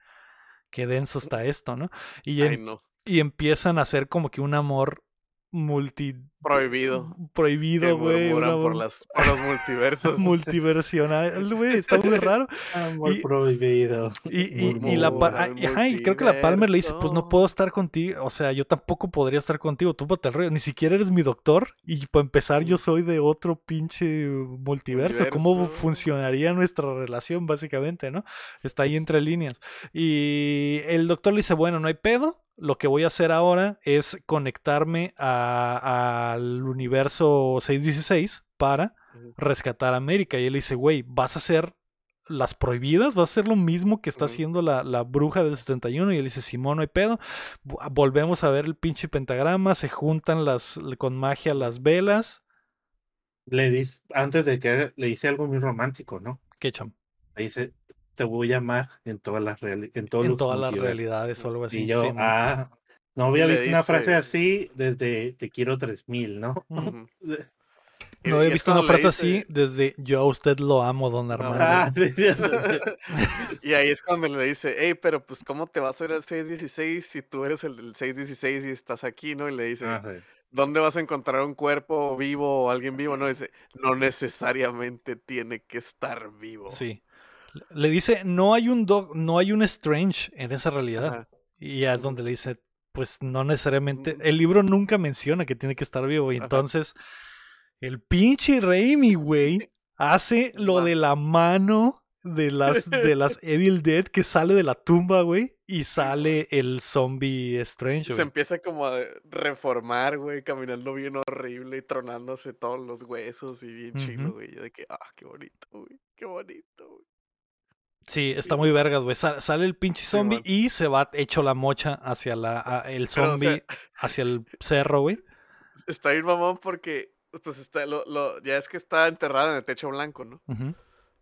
qué denso está esto, ¿no? Y, Ay, em- no. y empiezan a hacer como que un amor multi Prohibido. Prohibido, güey, por, las, por los multiversos. multiversional, güey, está muy raro. Amor Y- prohibido. Y, y, y la pa- Murmura ah, el y- ajá, y creo que la Palmer le dice, pues no puedo estar contigo, o sea, yo tampoco podría estar contigo, tú el rollo, ni siquiera eres mi doctor, y para empezar yo soy de otro pinche multiverso, ¿cómo funcionaría nuestra relación básicamente, no? Está ahí entre líneas. Y el doctor le dice, bueno, no hay pedo, lo que voy a hacer ahora es conectarme a- al universo 616 para rescatar a América. Y él dice, güey, vas a hacer las prohibidas, vas a hacer lo mismo que está haciendo la, la bruja del 71. Y él dice, Simón, no hay pedo. Vo- Volvemos a ver el pinche pentagrama, se juntan las con magia las velas. Le dice, antes de que le dice algo muy romántico, ¿no? Que cham, Le dice, te voy a amar en todas las reali- en todos en los todas las multiversos". realidades o algo así. Y yo, ah, no había visto una frase así desde Te quiero 3000, ¿no? No es visto una frase así desde yo a usted lo amo, don Armando. Ah, sí, cierto, sí. Y ahí es cuando le dice, hey, pero pues, ¿cómo te va a hacer el 616 si tú eres el del 616 y estás aquí, no? Y le dice, Ah, sí. ¿dónde vas a encontrar un cuerpo vivo o alguien vivo? No, dice, no necesariamente tiene que estar vivo. Sí. Le dice, no hay un dog, no hay un Strange en esa realidad. Ajá. Y ya es donde le dice, pues no necesariamente. Mm. El libro nunca menciona que tiene que estar vivo. Y Ajá. entonces, el pinche Raimi, güey, hace lo de la mano de las, de las Evil Dead que sale de la tumba, güey. Y sale el zombie Strange, Se güey. empieza como a reformar, güey, caminando bien horrible y tronándose todos los huesos y bien chilo, Ujú. güey. Yo de que, ah, qué bonito, güey, qué bonito, güey. Sí, está muy vergas, güey. Sa- sale el pinche zombie y se va hecho la mocha hacia la, el Pero, o sea, zombie, hacia el cerro, güey. está bien mamón porque, pues, está, lo, lo, ya es que está enterrado en el techo blanco, ¿no?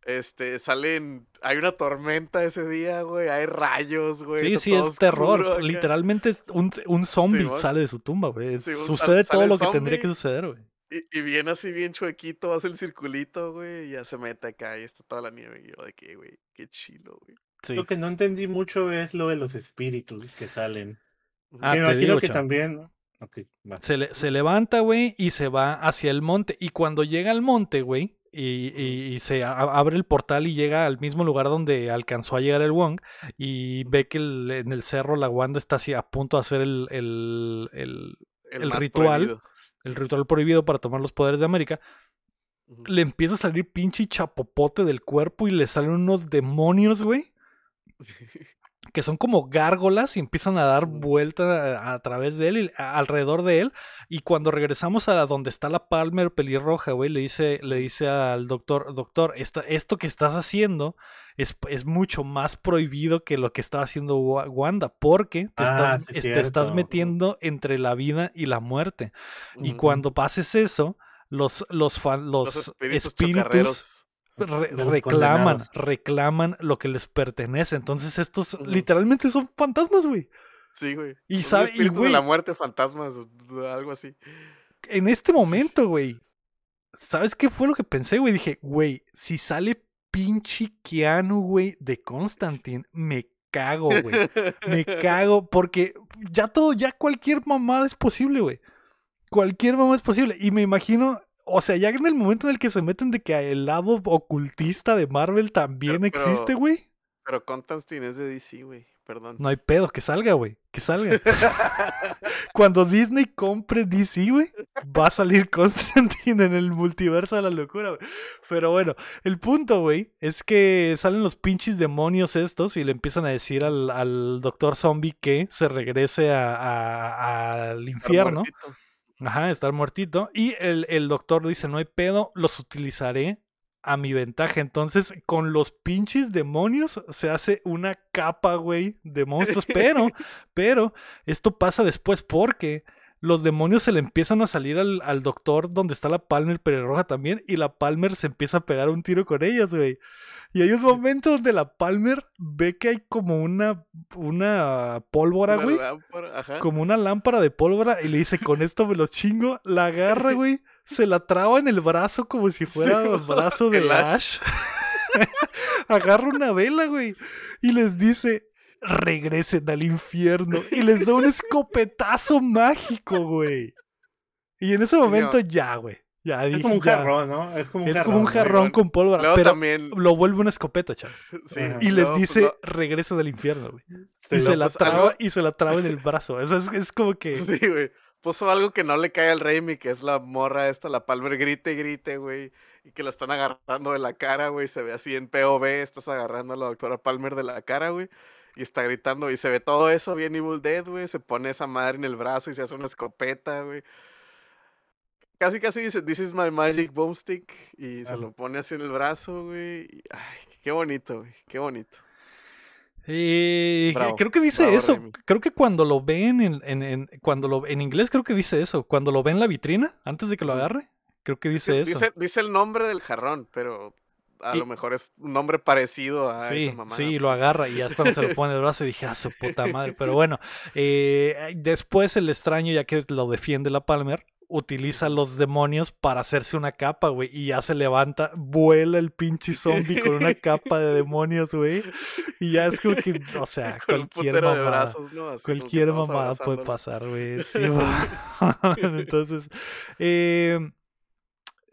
Este, salen, hay una tormenta ese día, güey, hay rayos, güey. Sí, sí, es terror. acá. Literalmente un, un zombie sale de su tumba, güey. Sucede todo lo que tendría que suceder, güey. Y, y viene así bien chuequito, hace el circulito, güey, y ya se mete acá y está toda la nieve. Y yo de que, güey, qué chilo, güey. Sí. Lo que no entendí mucho es lo de los espíritus que salen. Ah, me imagino digo, que chavo. también. Va. Se, le- se levanta, güey, y se va hacia el monte. Y cuando llega al monte, güey, y, y- y se a- abre el portal y llega al mismo lugar donde alcanzó a llegar el Wong, y ve que el- en el cerro la Wanda está así a punto de hacer el, el- el- ritual. prohibido. El ritual prohibido para tomar los poderes de América. Le empieza a salir pinche chapopote del cuerpo y le salen unos demonios, güey. que son como gárgolas y empiezan a dar vuelta a, a través de él y a- alrededor de él y cuando regresamos a donde está la Palmer pelirroja, güey, le dice le dice al doctor, "Doctor, esta- esto que estás haciendo es, es mucho más prohibido que lo que estaba haciendo Wa- Wanda, porque te, Ah, estás, sí, te estás metiendo entre la vida y la muerte. Y cuando pases eso, los los fan- los, Los espíritus. Re- los reclaman, condenados. reclaman lo que les pertenece. Entonces estos literalmente son fantasmas, güey. Sí, güey. Y sabe- y, güey- de la muerte, fantasmas, algo así. En este momento, güey. ¿Sabes qué fue lo que pensé, güey? Dije, güey, si sale pinche Keanu, güey, de Constantine, me cago, güey. Me cago porque ya todo, ya cualquier mamada es posible, güey. Cualquier mamada es posible. Y me imagino, o sea, ya en el momento en el que se meten de que el lado ocultista de Marvel también Pero- existe, güey. Pero Constantine es de DC, güey. Perdón. No hay pedo, que salga, güey. Que salga. Cuando Disney compre DC, güey, va a salir Constantine en el multiverso de la locura, güey. Pero bueno, el punto, güey, es que salen los pinches demonios estos y le empiezan a decir al, al doctor zombie que se regrese a- a- al Está infierno. muertito. Ajá, estar muertito. Y el, el doctor dice, no hay pedo, los utilizaré a mi ventaja. Entonces, con los pinches demonios se hace una capa, güey, de monstruos. Pero, pero, esto pasa después porque los demonios se le empiezan a salir al, al doctor donde está la Palmer pelirroja también. Y la Palmer se empieza a pegar un tiro con ellas, güey. Y hay un momento donde la Palmer ve que hay como una, una pólvora, güey como una lámpara de pólvora y le dice, con esto me los chingo. La agarra, güey. Se la traba en el brazo como si fuera Sí, el brazo de el Ash. Ash. agarra una vela, güey. Y les dice, regresen al infierno. Y les da un escopetazo mágico, güey. Y en ese no. momento ya, güey. Ya Es dije, como un ya. jarrón, ¿no? Es como un Es jarrón. como un ¿no? jarrón con pólvora. Luego pero también. lo vuelve una escopeta, chaval. Sí. Y luego, pues, dice, lo- regresa del infierno, güey. Y se la traba algo- y se la traba en el brazo. Eso es, es como que. Sí, güey. Puso algo que no le cae al Raimi, que es la morra esta, la Palmer grite, y grite, güey. Y que la están agarrando de la cara, güey. Se ve así en POV, estás agarrando a la doctora Palmer de la cara, güey. Y está gritando, y se ve todo eso bien Evil Dead, güey. Se pone esa madre en el brazo y se hace una escopeta, güey. Casi, casi dice, This is my magic boomstick. Y se lo pone así en el brazo, güey. y- Ay, qué bonito, güey. Qué bonito. Eh, Bravo, creo que dice bravo, eso. Creo que cuando lo ven en, en, en- cuando lo en inglés creo que dice eso. Cuando lo ve en la vitrina, antes de que lo agarre, creo que Sí, dice eso. dice, dice el nombre del jarrón, pero a Y- lo mejor es un nombre parecido a Sí, esa mamada. sí, lo agarra y ya es cuando se lo pone en el brazo y dije, ah, su puta madre. Pero bueno, eh, después el extraño, ya que lo defiende la Palmer, utiliza los demonios para hacerse una capa, güey. Y ya se levanta, vuela el pinche zombie con una capa de demonios, güey. Y ya es como que, o sea, Con cualquier de mamada. brazos, ¿no? Así como que Cualquier mamada puede pasar, güey. Sí, güey. Entonces, eh,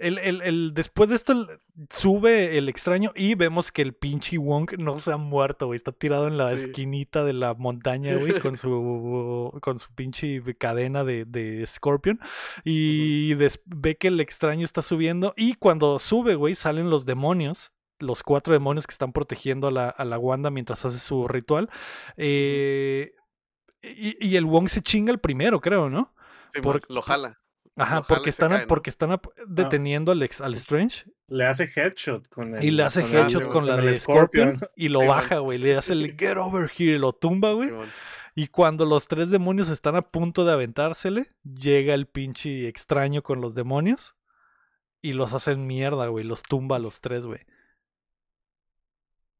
el, el- el- después de esto sube el extraño y vemos que el pinche Wong no se ha muerto, güey. Está tirado en la Sí. esquinita de la montaña, güey, con su, con su pinche cadena de, de Scorpion. Y des- ve que el extraño está subiendo. Y cuando sube, güey, salen los demonios. Los cuatro demonios que están protegiendo a la, a la Wanda mientras hace su ritual. Eh, y, y el Wong se chinga el primero, creo, ¿no? Sí, por- lo jala. Ajá, porque están, a- cae, ¿no? porque están a- deteniendo al, ex- al Strange Le hace headshot con el. y le hace con headshot con la el de Scorpion, y lo Sí, baja, güey. Le hace el get over here y lo tumba, güey. Y cuando los tres demonios están a punto de aventársele, llega el pinche extraño con los demonios y los hacen mierda, güey. Los tumba a los tres, güey.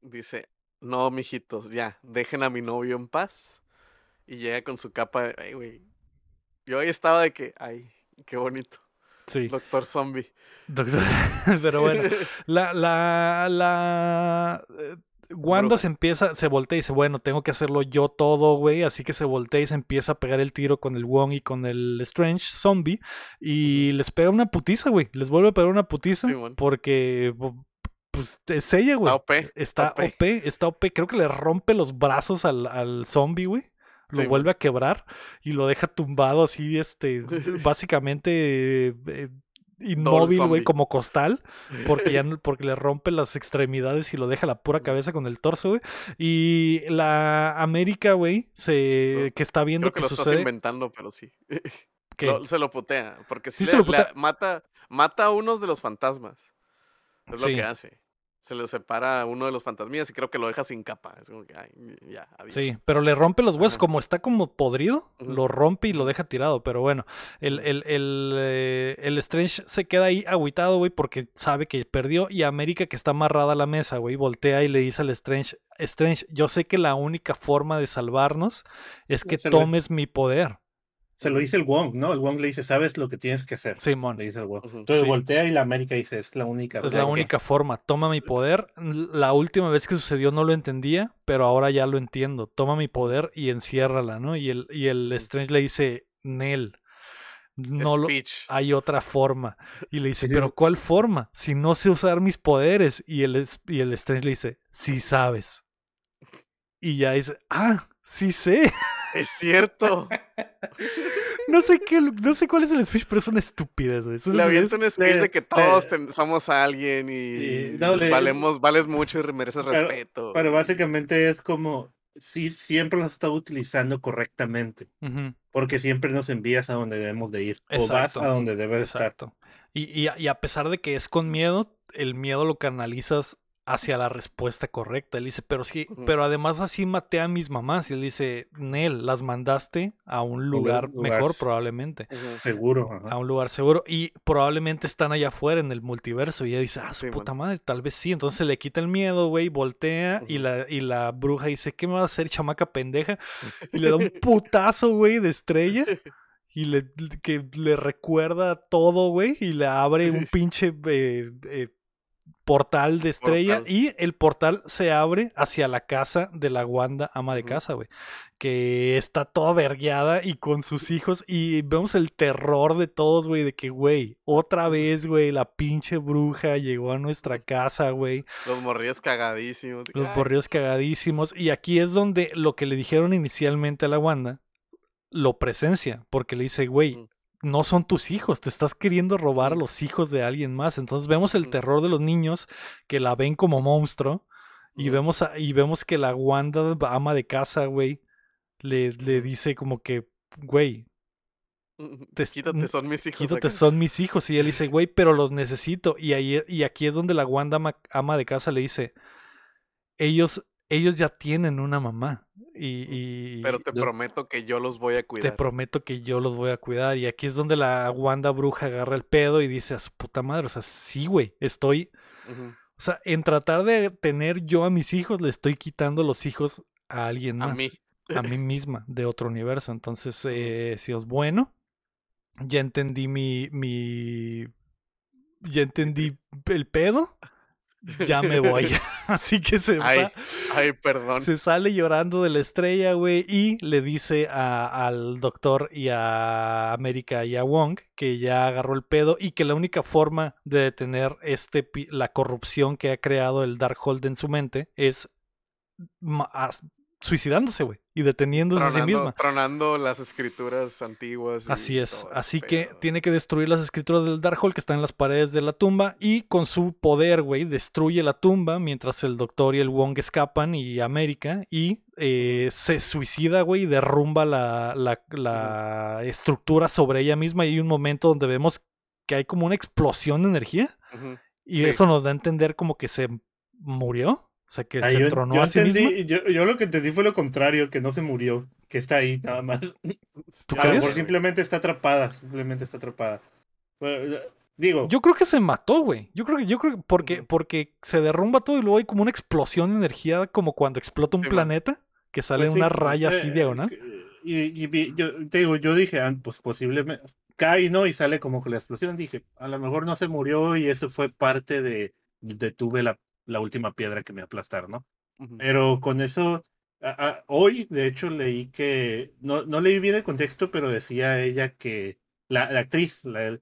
Dice, no, mijitos, ya, dejen a mi novio en paz. Y llega con su capa de, ay, güey. Yo ahí estaba de que, ay, qué bonito. Sí, Doctor Zombie. doctor. Pero bueno, la, la, la. eh, Wanda Bruja. se empieza, se voltea y dice, bueno, tengo que hacerlo yo todo, güey. Así que se voltea y se empieza a pegar el tiro con el Wong y con el Strange Zombie. Y les pega una putiza, güey. Les vuelve a pegar una putiza. Simón. porque, bu- pues, es ella, güey. Está OP. Está OP. OP, está OP. Creo que le rompe los brazos al, al zombie, güey. Lo Sí, vuelve a quebrar y lo deja tumbado así, este, básicamente eh, inmóvil, güey, como costal, porque ya no- porque le rompe las extremidades y lo deja la pura cabeza con el torso, güey. Y la América, güey, se que está viendo Creo que que, lo estás sucede inventando, pero sí. Lo- se lo putea. Porque Sí si se le, lo le- putea. mata, mata a unos de los fantasmas. Es lo que hace. Se le separa a uno de los fantasmillas y creo que lo deja sin capa. Es como que, ay, ya, adiós. Sí, pero le rompe los huesos, Ajá. como está como podrido, lo rompe y lo deja tirado. Pero bueno, el, el, el, eh, el Strange se queda ahí agüitado, güey, porque sabe que perdió. Y América, que está amarrada a la mesa, güey, voltea y le dice al Strange: Strange, yo sé que la única forma de salvarnos es que tomes mi poder. Se lo dice el Wong, ¿no? El Wong le dice, sabes lo que tienes que hacer. Simón. Le dice el Wong. Ujú. Entonces Sí. voltea y la América dice, es la única. Es la forma". única forma. Toma mi poder. La última vez que sucedió no lo entendía, pero ahora ya lo entiendo. Toma mi poder y enciérrala, ¿no? Y el, y el. Strange le dice, Nel, no lo, hay otra forma. Y le dice, Sí, pero sí. ¿cuál forma? Si no sé usar mis poderes. Y el, es- y el Strange le dice, sí sabes. Y ya dice, ah, sí sé. Es cierto. No sé qué, no sé cuál es el speech, pero es una estupidez, güey. Es una Le avienta un speech de que todos ten- somos alguien y Sí, no, le- valemos, vales mucho y mereces Pero- respeto. Pero básicamente es como, sí, siempre lo está utilizando correctamente. Porque siempre nos envías a donde debemos de ir. O vas Exacto. a donde debes de estar. Exacto. Y, y a- y a pesar de que es con miedo, el miedo lo canalizas hacia la respuesta correcta. Él dice, pero sí, pero además así maté a mis mamás. Y él dice, Nel, las mandaste a un lugar lugar mejor probablemente. Seguro. ajá. A un lugar seguro. Y probablemente están allá afuera en el multiverso. Y ella dice, ah, su Sí, puta madre, tal vez sí. Entonces se le quita el miedo, güey, voltea. Y, la, y la bruja dice, ¿qué me va a hacer, chamaca pendeja? Y le da un putazo, güey, de estrella. Y le, que le recuerda todo, güey. Y le abre un pinche eh, eh, portal de estrella. Portal. Y el portal se abre hacia la casa de la Wanda, ama de casa, güey. Que está toda vergueada y con sus hijos. Y vemos el terror de todos, güey. De que, güey, otra vez, güey, la pinche bruja llegó a nuestra casa, güey. Los morrillos cagadísimos. Los Ay, borreos cagadísimos. Y aquí es donde lo que le dijeron inicialmente a la Wanda lo presencia. Porque le dice, güey. No son tus hijos, te estás queriendo robar a los hijos de alguien más. Entonces vemos el terror de los niños que la ven como monstruo. Y vemos, a- y vemos que la Wanda, ama de casa, güey, le, le dice como que, güey, te Quítate, son mis hijos. quítate, acá. son mis hijos. Y él dice, güey, pero los necesito. Y, ahí, y aquí es donde la Wanda ama, ama de casa le dice, ellos, ellos ya tienen una mamá. Y, y Pero te Yo- prometo que yo los voy a te cuidar. prometo que yo los voy a cuidar. Y aquí es donde la Wanda bruja agarra el pedo y dice a su puta madre, o sea, sí, güey, estoy... O sea, en tratar de tener yo a mis hijos, le estoy quitando los hijos a alguien A más. mí. A mí misma, de otro universo. Entonces, eh, si os bueno, ya entendí mi, mi, ya entendí el pedo, ya me voy. Así que se Ay, va, ay, perdón. se sale llorando de la estrella, güey, y le dice a- al doctor y a América y a Wong que ya agarró el pedo y que la única forma de detener este la corrupción que ha creado el Darkhold en su mente es suicidándose, güey, y deteniéndose a sí misma. tronando las escrituras antiguas. Así es, así que tiene que destruir las escrituras del Darkhold que están en las paredes de la tumba y con su poder, güey, destruye la tumba mientras el Doctor y el Wong escapan y América y eh, se suicida, güey, y derrumba la, la- la estructura sobre ella misma y hay un momento donde vemos que hay como una explosión de energía y Sí. eso nos da a entender como que se murió, o sea, que Ah, se yo, tronó yo a sí misma. entendí, yo, yo lo que entendí fue lo contrario, que no se murió, que está ahí nada más. ¿Tú A lo mejor simplemente está atrapada, simplemente está atrapada. Bueno, digo, Yo creo que se mató, güey. Yo creo que, yo creo que porque, porque se derrumba todo y luego hay como una explosión de energía, como cuando explota un Sí, planeta, que sale pues sí, una raya así eh, diagonal. Y, yo te digo, yo dije, ah, pues posiblemente cae, ¿no? Y sale como que la explosión. Dije, a lo mejor no se murió y eso fue parte de, detuve la, la última piedra que me aplastaron, ¿no? Ujú. Pero con eso, a- a- hoy de hecho leí que, no, no leí bien el contexto, pero decía ella que la, la actriz, la-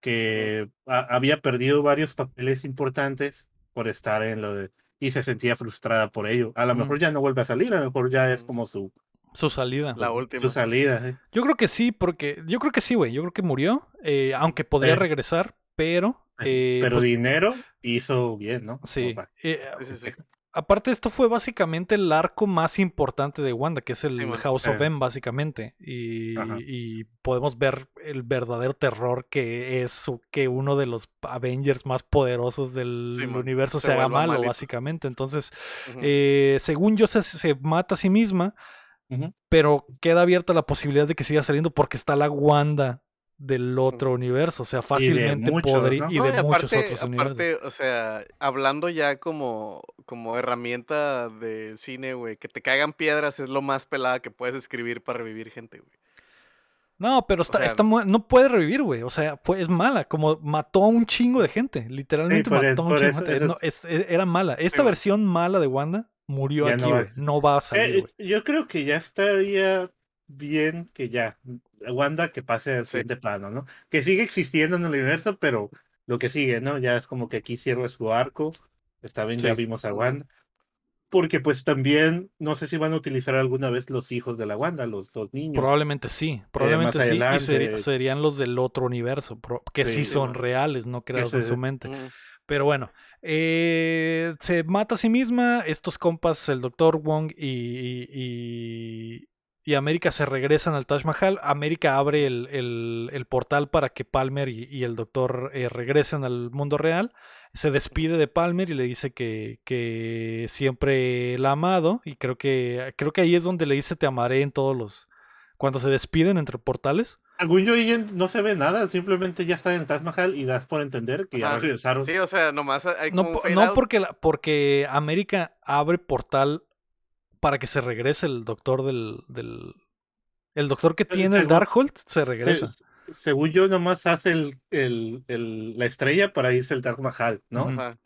que a- había perdido varios papeles importantes por estar en lo de, y se sentía frustrada por ello. A lo Ujú. mejor ya no vuelve a salir, a lo mejor ya es como su, Su salida. La última. su salida. ¿eh? Yo creo que sí, porque yo creo que sí, güey. Yo creo que murió, eh, aunque podría Eh. regresar, pero... eh, pero pues, dinero hizo bien, ¿no? sí. Eh, Sí, sí, sí. aparte, esto fue básicamente el arco más importante de Wanda, que es el. House of Eh. M, básicamente. Y, podemos ver el verdadero terror que es que uno de los Avengers más poderosos del universo Se se, haga malo, malito. básicamente. Entonces, eh, según yo, se, se mata a sí misma, pero queda abierta la posibilidad de que siga saliendo porque está la Wanda del otro universo. O sea, fácilmente muchos, podría. ¿no? Y No, de y muchos aparte, otros universos. aparte, o sea, hablando ya como, como herramienta de cine, güey, que te caigan piedras es lo más pelada que puedes escribir para revivir gente, güey. No, pero está, sea, está no puede revivir, güey. O sea, fue, es mala. Como mató a un chingo de gente. Literalmente mató a un chingo eso- de gente. eso No, es- e- era mala. Esta versión mala de Wanda murió Ya aquí, no va No va a salir, Eh, güey. yo creo que ya estaría bien que ya Wanda que pase al Sí. siguiente plano, ¿no? Que sigue existiendo en el universo, pero lo que sigue, ¿no? Ya es como que aquí cierra su arco. Está bien, ya vimos a. Wanda. Porque pues también, no sé si van a utilizar alguna vez los hijos de la Wanda, los dos niños. Probablemente sí. Probablemente más sí. Y adelante- serían los del otro universo. Que sí, Sí, son reales, no creados en su mente. Ujú. Pero bueno, eh, se mata a sí misma. Estos compas, el Dr. Wong y, y, y- América se regresan al Taj Mahal. América abre el, el- el portal para que Palmer y, y el Doctor eh, regresen al mundo real. Se despide de Palmer y le dice que, que siempre la ha amado. Y creo que, creo que ahí es donde le dice te amaré en todos los... Cuando se despiden entre portales. Según yo, ahí no se ve nada, simplemente ya está en Taj Mahal y das por entender que ya regresaron. Sí, o sea, nomás hay No, como un po- fade no out. porque, la- porque América abre portal para que se regrese el doctor del. del el doctor que tiene el según- Darkhold se Se- regresa. según yo, nomás hace el, el- el- la estrella para irse al Taj Mahal, ¿no? Ajá.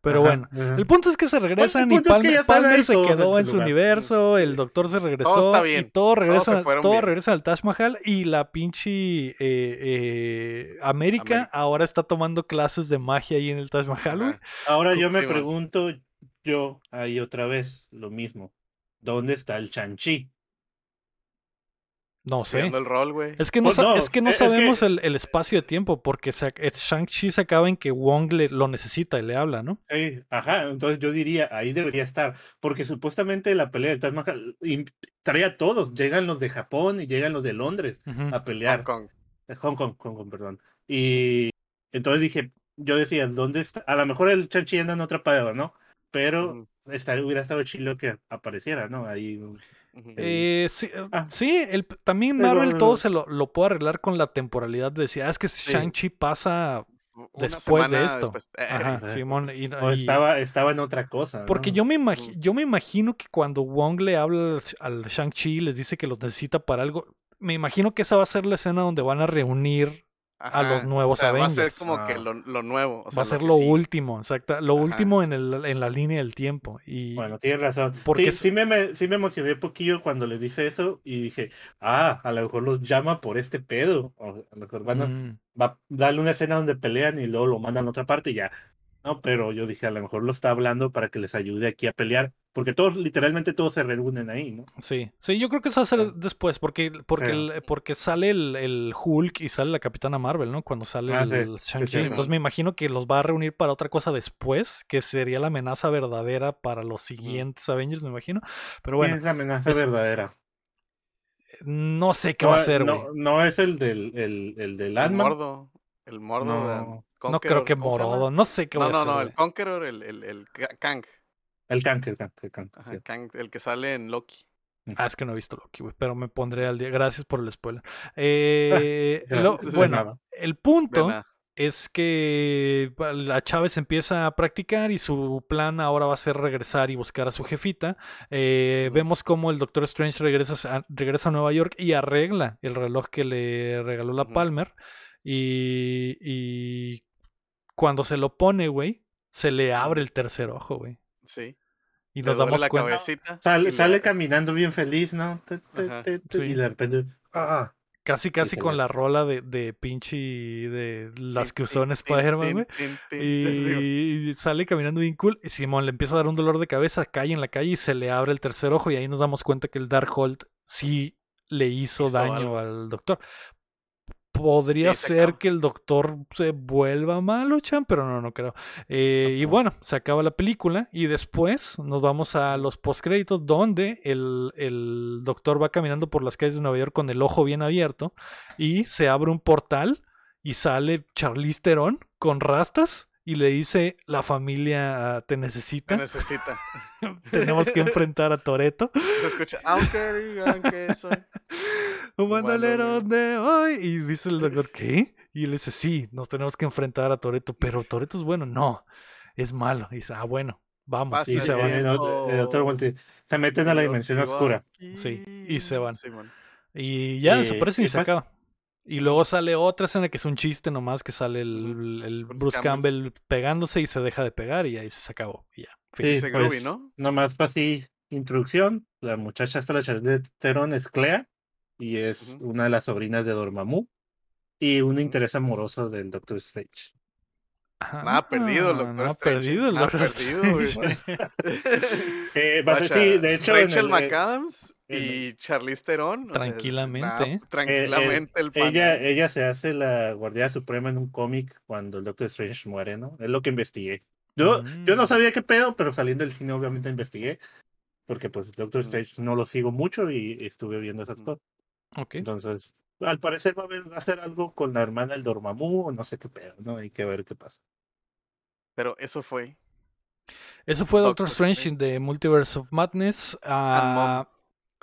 Pero Ajá, bueno, ajá. el punto es que se regresan y punto es que Palmer, se quedó en su lugar. universo, el doctor se regresó está y bien. todos regresan, bien. regresan al Taj Mahal y la pinche eh, eh, América, América. ahora está tomando clases de magia ahí en el Taj Mahal. Ahora yo me pregunto, yo ahí otra vez, lo mismo. ¿Dónde está el Chanchi? No sé. Siguiendo el rol, güey. Es que no, Pues sa- no, es que no es que- sabemos el, el espacio de tiempo, porque Shang-Chi se acaba en que Wong le, lo necesita y le habla, ¿no? Sí, ajá, entonces yo diría, ahí debería estar, porque supuestamente la pelea del Taj Mahal trae a todos, llegan los de Japón y llegan los de Londres a pelear. Hong Kong. Eh, Hong Kong, Hong Kong, perdón. Y entonces dije, yo decía, ¿dónde está? A lo mejor el Chanchi anda en otra pared, ¿no? Pero estaría- hubiera estado chilo que apareciera, ¿no? Ahí. ujú. Eh, sí, eh, Ah. sí, el, también Pero- Marvel todo se lo, lo puede arreglar con la temporalidad de decir, ah, es que Shang-Chi pasa Una después de esto. después. Eh, Ajá, Ajá. Simón. y- O y- estaba, estaba en otra cosa. Porque ¿no? yo me, Mm. yo me imagino que cuando Wong le habla al, al Shang-Chi y les dice que los necesita para algo, me imagino que esa va a ser la escena donde van a reunir a los nuevos o sea, va a ser como que lo, lo nuevo. o va a ser lo sí. último, exacto. Lo Ajá. último en, el, en la línea del tiempo. Y Bueno, tienes razón. Porque sí, me, me- sí me emocioné un poquillo cuando le dice eso y dije, ah, a lo mejor los llama por este pedo. O a lo mejor van a, Mm, va a darle una escena donde pelean y luego lo mandan a otra parte y ya. No, pero yo dije, a lo mejor lo está hablando para que les ayude aquí a pelear. Porque todos, literalmente todos se reúnen ahí, ¿no? sí, sí, yo creo que eso va a ser después, porque, porque, Sí. el- porque sale el, el Hulk y sale la Capitana Marvel, ¿no? Cuando sale Ah, sí, el Shang-Chi. sí. Entonces me imagino que los va a reunir para otra cosa después, que sería la amenaza verdadera para los siguientes Avengers, me imagino. Pero bueno, es la amenaza es- verdadera. no sé qué no, va a ser, güey. no, no es el del, el, el del El mordo. El mordo de No. No creo que. Morodo, no sé qué No, va a no, ser. no, güey. el Conqueror, el, el, el Ka- Kang. El Kang, el Kang, el Kang. Ajá, sí. Kang, el que sale en Loki. Ah, es que no he visto Loki, güey, pero me pondré al día. Gracias por el spoiler. Eh, lo- bueno, nada. el punto es que la Chávez empieza a practicar y su plan ahora va a ser regresar y buscar a su jefita. Eh. Vemos cómo el Doctor Strange regresa a, regresa a Nueva York y arregla el reloj que le regaló la. Palmer. Y, y cuando se lo pone, güey, se le abre el tercer ojo, güey. Sí. Y nos damos la cuenta. cabecita. y Sale, le- sale caminando bien feliz, ¿no? Te, te, Ajá. te, te, Sí. Y de repente, ah, Casi, casi con la rola de, de pinche de las que usó en Spider-Man, güey. Y sale caminando bien cool. Y Simón le empieza a dar un dolor de cabeza, cae en la calle y se le abre el tercer ojo. Y ahí nos damos cuenta que el Darkhold sí le hizo, Hizo daño algo. al doctor. Podría Sí, se ser acaba. que el doctor se vuelva malo, Chan, pero no, no creo. Eh, y bueno, se acaba la película y después nos vamos a los postcréditos donde el, el doctor va caminando por las calles de Nueva York con el ojo bien abierto y se abre un portal y sale Charlize Theron con rastas y le dice la familia te Te necesita, necesita. tenemos que enfrentar a Toreto. Se escucha, aunque digan que soy. Un bandolero de hoy. Y dice el doctor, ¿qué? Y él dice, sí, nos tenemos que enfrentar a Toreto, pero Toreto es bueno, no, es malo. Y dice, ah, bueno, vamos. Pasa y se van. en, otro, en otro multi- se meten a la dimensión oscura. Sí, y se van. Y ya Y- desaparecen y, y se acaba. Y luego sale otra escena que es un chiste nomás, que sale el, el Bruce Bruce, Campbell. pegándose y se deja de pegar y ahí se acabó. Y ya. fin. Sí, Dice Groovy, pues, ¿no? nomás para así, introducción, la muchacha hasta la Charlotte Theron es Clea y es una de las sobrinas de Dormammu y un interés amoroso del Doctor Strange. Nada perdido, el Ah, Doctor nada Strange. perdido el Nada perdido. Strange. Eh, Guacha, sí, de hecho, en Rachel el- eh, McAdams en y Charlize Theron. sea, Tranquilamente, nada, ¿eh? tranquilamente el ella, panel. ella se hace la guardia suprema en un cómic cuando el Doctor Strange muere, ¿no? Es lo que investigué. Yo, yo no Mm. sabía qué pedo, pero saliendo del cine obviamente investigué. Porque pues Doctor Mm. Strange no lo sigo mucho y estuve viendo esas Mm. cosas. Ok. Entonces, al parecer va a, haber, va a hacer algo con la hermana del Dormammu o no sé qué pedo, ¿no? Hay que ver qué pasa. Pero eso fue. Eso fue Doctor, Doctor Strange, Strange. in the Multiverse of Madness. Ah,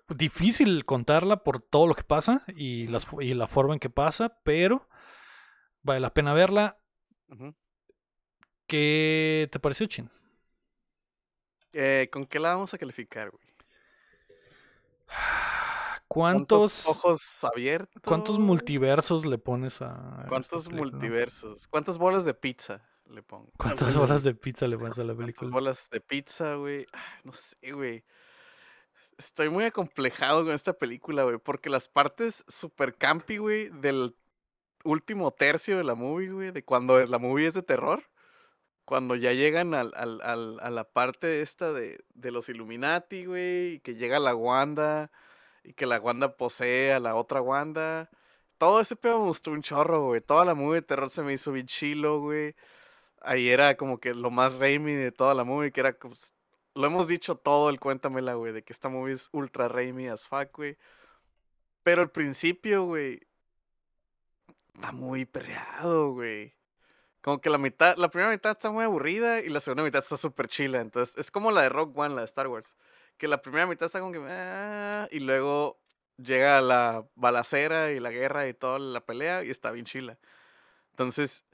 difícil contarla por todo lo que pasa y, las, fo- y la forma en que pasa, pero vale la pena verla. ¿Qué te pareció, Chin? Eh, ¿Con qué la vamos a calificar, güey? ¿Cuántos, ojos abiertos? ¿Cuántos multiversos le pones a. ¿Cuántos multiversos? ¿Cuántas bolas de pizza le pongo? ¿Cuántas horas de pizza le pones a la ¿Cuántas película? bolas de pizza, güey? Ah, No sé, güey. Estoy muy acomplejado con esta película, güey, porque las partes super campi, güey, del último tercio de la movie, güey, de cuando la movie es de terror, cuando ya llegan al, al- al- a la parte esta de, de los Illuminati, güey, y que llega la Wanda, y que la Wanda posee a la otra Wanda. Todo ese pedo me gustó un chorro, güey. Toda la movie de terror se me hizo bien chilo, güey. Ahí era como que lo más Raimi de toda la movie, que era Lo hemos dicho todo el cuéntamela, güey, de que esta movie es ultra Raimi as fuck, güey. Pero al principio, güey, está muy perreado, güey. Como que la mitad, la primera mitad está muy aburrida y la segunda mitad está súper chila. Entonces, es como la de Rock One, la de Star Wars. Que la primera mitad está como que... "Ah", y luego llega la balacera y la guerra y toda la pelea y está bien chila. Entonces,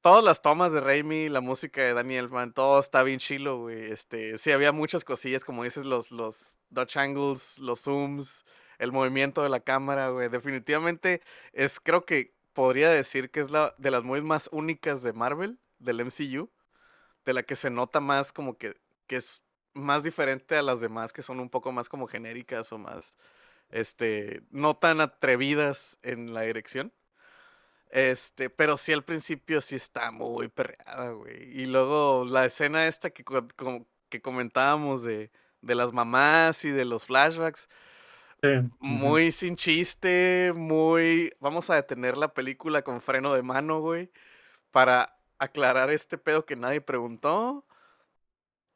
todas las tomas de Raimi, la música de Daniel Elfman, todo está bien chilo, güey. Este, sí, había muchas cosillas, como dices, los, los Dutch angles, los zooms, el movimiento de la cámara, güey. Definitivamente es, creo que podría decir que es la de las movies más únicas de Marvel, del MCU, de la que se nota más como que, que es más diferente a las demás, que son un poco más como genéricas o más, este, no tan atrevidas en la dirección. Este, pero sí al principio sí está muy perreada, güey. Y luego la escena esta que, como, que comentábamos de, de las mamás y de los flashbacks, muy sin chiste, muy... Vamos a detener la película con freno de mano, güey, para aclarar este pedo que nadie preguntó.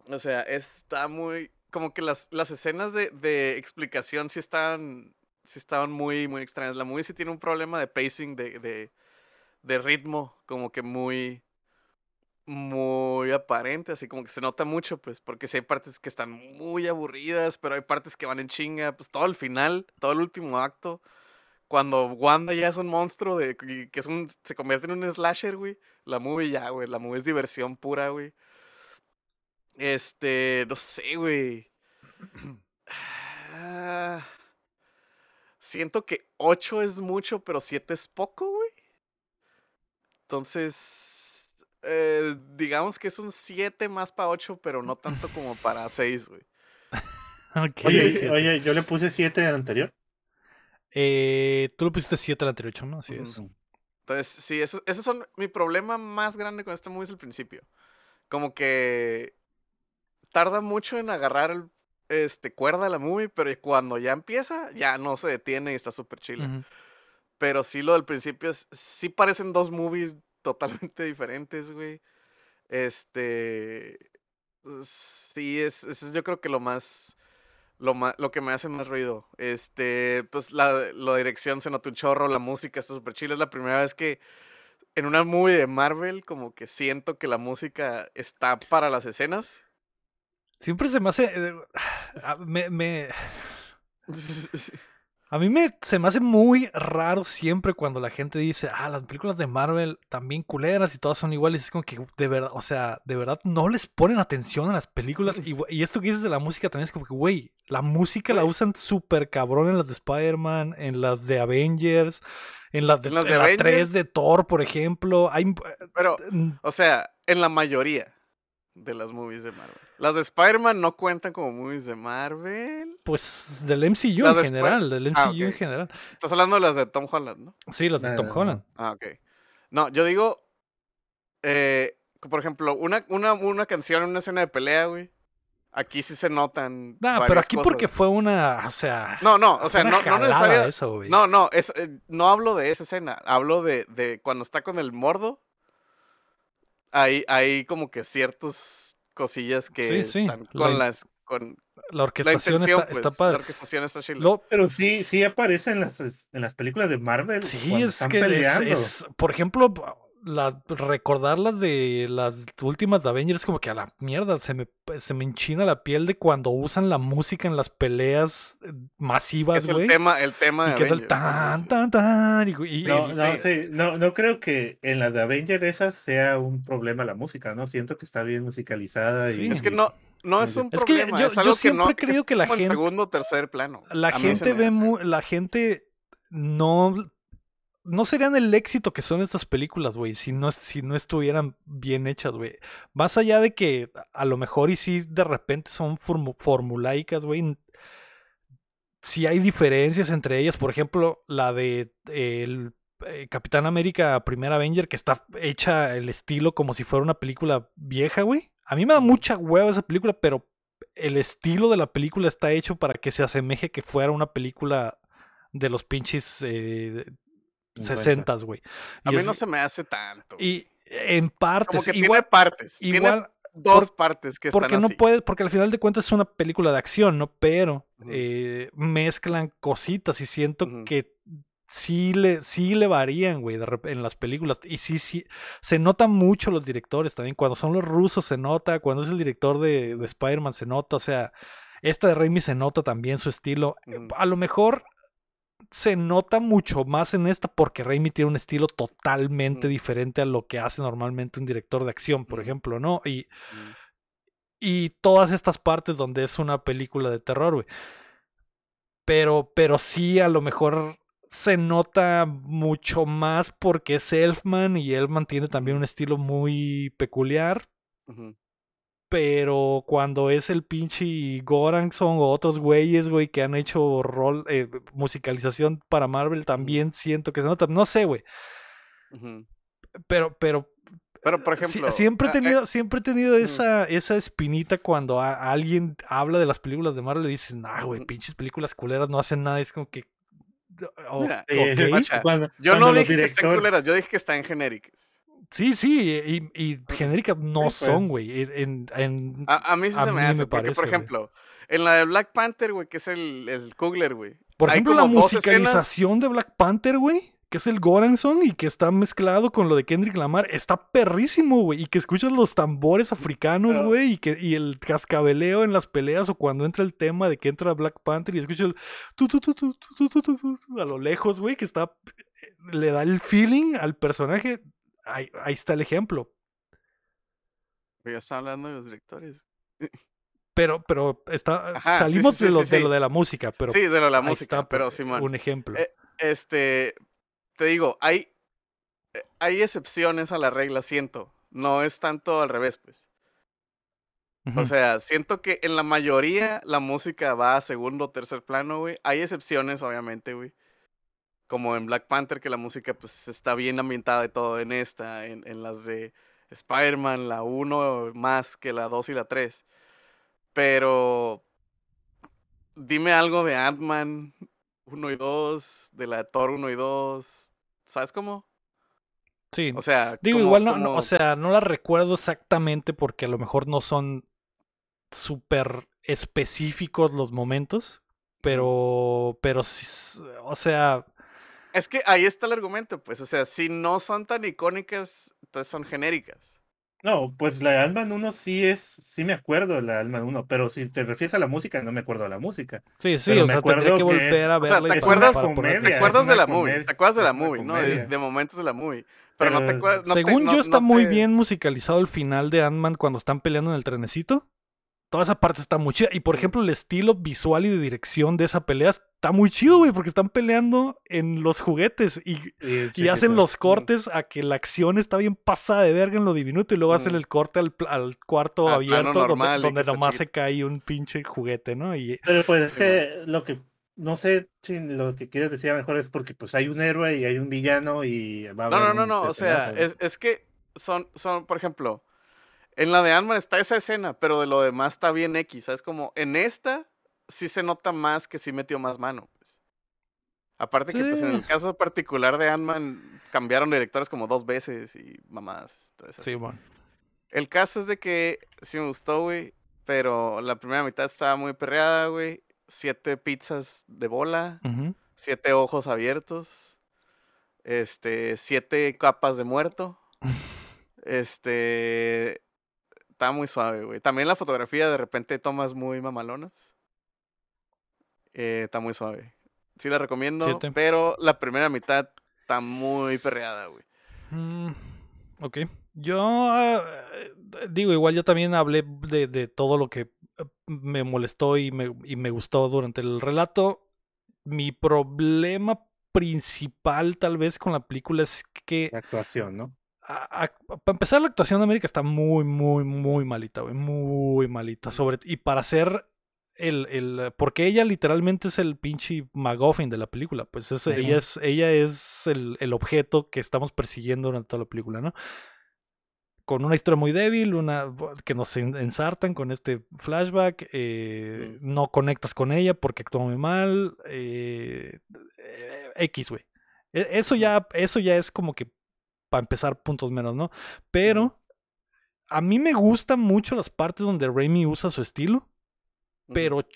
O sea, está muy... Como que las, las escenas de, de explicación sí están... Sí estaban muy, muy extrañas. La movie sí tiene un problema de pacing, de, de, de ritmo, como que muy muy aparente, así como que se nota mucho, pues, porque si hay partes que están muy aburridas, pero hay partes que van en chinga, pues todo el final, todo el último acto, cuando Wanda ya es un monstruo, de, que es un, se convierte en un slasher, güey, la movie ya, güey, la movie es diversión pura, güey. Este, no sé, güey. Ah, siento que 8 es mucho, pero 7 es poco, güey. Entonces, eh, digamos que es un 7 más para 8, pero no tanto como para 6, güey. oye, oye, yo le puse 7 al anterior. Eh, tú le pusiste 7 al anterior, ¿no? Así es. Entonces, sí, ese, ese son mi problema más grande con este movie es el principio. Como que tarda mucho en agarrar el, este, cuerda a la movie, pero cuando ya empieza, ya no se detiene y está súper chido. Pero sí, lo del principio es, sí parecen dos movies totalmente diferentes, güey. Este. Sí, es, es, yo creo que lo más. Lo, más, lo que me hace más ruido. Este. Pues la, la dirección se nota un chorro, la música está súper chila. Es la primera vez que en una movie de Marvel, como que siento que la música está para las escenas. Siempre se me hace. Eh, ah, me. me... A mí me, se me hace muy raro siempre cuando la gente dice, ah, las películas de Marvel también culeras y todas son iguales. Es como que de verdad, o sea, de verdad no les ponen atención a las películas. Y, y esto que dices de la música también es como que, güey, la música la usan súper cabrón en las de Spider-Man, en las de Avengers, en las de, las de la 3 de Thor, por ejemplo. Hay, Pero, o sea, en la mayoría de las movies de Marvel. Las de Spider-Man no cuentan como movies de Marvel. Pues del MCU en general, del MCU ah, en general. Estás hablando de las de Tom Holland, ¿no? Sí, las de Tom Holland. Ah, ok. No, yo digo, eh, por ejemplo, una, una, una canción en una escena de pelea, güey. Aquí sí se notan. No, pero aquí porque fue una, o sea. No, no, o sea, no, no necesariamente. No, no, es, eh, no hablo de esa escena. Hablo de, de cuando está con el mordo hay, hay como que ciertas cosillas que están con las con la orquestación está, está, pues, padre. La orquestación está pero sí, sí aparece en las, en las películas de Marvel. Sí, es están que peleando. Es, por ejemplo, recordar las de las últimas de Avengers como que a la mierda se me, se me enchina la piel de cuando usan la música en las peleas eh, masivas, es el tema, el tema de y tan, tan, tan, y, no, no, sí, no, no creo que en las de Avengers esas sea un problema la música, ¿no? Siento que está bien musicalizada y... Es que no, no es un es problema. Que yo, yo siempre he creído que la gente. segundo o tercer plano. La gente ve la gente no no serían el éxito que son estas películas, güey, si no, si no estuvieran bien hechas, güey. Más allá de que a lo mejor y si de repente son formulaicas, güey. Si hay diferencias entre ellas, por ejemplo, la de el eh, Capitán América Primer Avenger, que está hecha el estilo como si fuera una película vieja, güey. A mí me da mucha hueva esa película, pero el estilo de la película está hecho para que se asemeje que fuera una película de los pinches eh, 60, güey. A mí no se me hace tanto. Y en partes. Como que igual, tiene partes. Igual. dos partes que porque están no puede porque al final de cuentas es una película de acción no pero eh, mezclan cositas y siento que sí le sí le varían güey en las películas y sí sí se notan mucho los directores también cuando son los rusos se nota cuando es el director de, de Spider-Man se nota o sea esta de Raimi se nota también su estilo a lo mejor se nota mucho más en esta porque Raimi tiene un estilo totalmente diferente a lo que hace normalmente un director de acción, por ejemplo, ¿no? Y, y todas estas partes donde es una película de terror, güey. Pero, pero sí, a lo mejor se nota mucho más porque es Elfman y Elfman tiene también un estilo muy peculiar. Ujú. Pero cuando es el pinche Goranson o otros güeyes, güey, que han hecho rol, eh, musicalización para Marvel, también siento que se nota. No sé, güey. Pero, pero Pero, por ejemplo. siempre he eh, tenido, siempre he tenido esa, esa espinita cuando a- alguien habla de las películas de Marvel y dicen, ah, güey, pinches películas culeras no hacen nada. Es como que. o- Mira, Eh, cuando- Yo cuando no dije que están culeras, yo dije que están genéricas. Sí, sí, y, y genéricas no son, güey. En, en, a, mí sí se me hace, porque, por ejemplo, en la de Black Panther, güey, que es el, el Kugler, güey. Por ejemplo, la musicalización de Black Panther, güey, que es el Goranson y que está mezclado con lo de Kendrick Lamar, está perrísimo, güey. Y que escuchas los tambores africanos, güey, y, que, y el cascabeleo en las peleas o cuando entra el tema de que entra Black Panther y escuchas el tu, tu, tu, a lo lejos, güey, que está. le da el feeling al personaje Ahí, ahí está el ejemplo. Pero ya está hablando de los directores. Pero, pero está, Ajá, sí, salimos sí, de, lo, sí, de sí. lo de la música, pero sí, de lo de la música, está, pero por- Simón. un ejemplo. Eh, Este, te digo, hay, eh, hay excepciones a la regla, siento. No es tanto al revés, pues. O sea, siento que en la mayoría la música va a segundo o tercer plano, güey. Hay excepciones, obviamente, güey. Como en Black Panther, que la música pues está bien ambientada y todo en esta, en, en las de Spider-Man, la 1 más que la 2 y la 3. Pero dime algo de Ant-Man 1 y 2, de la de Thor 1 y 2. ¿Sabes cómo? sí. O sea, Digo, como- igual no, no, o sea, no la recuerdo exactamente porque a lo mejor no son súper específicos los momentos, pero, pero o sea, Es que ahí está el argumento, pues. O sea, si no son tan icónicas, entonces son genéricas. No, pues la de Ant-Man 1 sí es, sí me acuerdo de la de Ant-Man 1, pero si te refieres a la música, no me acuerdo de la música. sí, sí, Pero o me sea, tendría que acuerdo que es- volver a o sea, verla ¿te acuerdas? Es ponerle- ¿Te comedia, acuerdas es de la movie? comedia, ¿Te acuerdas de la es movie, no? De, comedia. de momentos de la movie. Pero no te acuerdas. no te- Según no- yo está no muy te- bien musicalizado el final de Ant-Man cuando están peleando en el trenecito. Toda esa parte está muy chida. Y por ejemplo, el estilo visual y de dirección de esa pelea está muy chido, güey, porque están peleando en los juguetes y, Y, y hacen los Mm. cortes a que la acción está bien pasada de verga en lo diminuto y luego hacen Mm. el corte al, al cuarto abierto normal donde, nomás se cae un pinche juguete, ¿no? Y Pero pues es que lo que, no sé si lo que quieres decir mejor es porque pues hay un héroe y hay un villano y va a No, haber no, no, no. O sea, es, es que son, son, por ejemplo, en la de Ant-Man está esa escena, pero de lo demás está bien X. ¿Sabes? Como en esta sí se nota más que sí metió más mano. Pues. Aparte que pues en el caso particular de Ant-Man cambiaron directores como dos veces y mamás. entonces, sí, bueno. El caso es de que sí me gustó, güey. Pero la primera mitad estaba muy perreada, güey. Siete pizzas de bola. Siete ojos abiertos. Este. Siete capas de muerto. Este. Está muy suave, güey. También la fotografía de repente tomas muy mamalonas. Eh, está muy suave. Sí la recomiendo. Siete. Pero la primera mitad está muy perreada, güey. Mm, ok. Yo ah, eh, digo, igual yo también hablé de, de todo lo que eh, me molestó y me, y me gustó durante el relato. Mi problema principal tal vez con la película es que La actuación, ¿no? A- a- para empezar, la actuación de América está muy, muy, muy malita, güey. Muy malita. Sobre, y para hacer el, el. Porque ella literalmente es el pinche McGuffin de la película. Pues es, ella es, ella es el, el objeto que estamos persiguiendo durante toda la película, ¿no? Con una historia muy débil, una que nos en- ensartan con este flashback. eh, Mm. No conectas con ella porque actúa muy mal. eh, eh, X, güey. E- Eso ya, eso ya es como que para empezar puntos menos, ¿no? Pero a mí me gustan mucho las partes donde Raimi usa su estilo, pero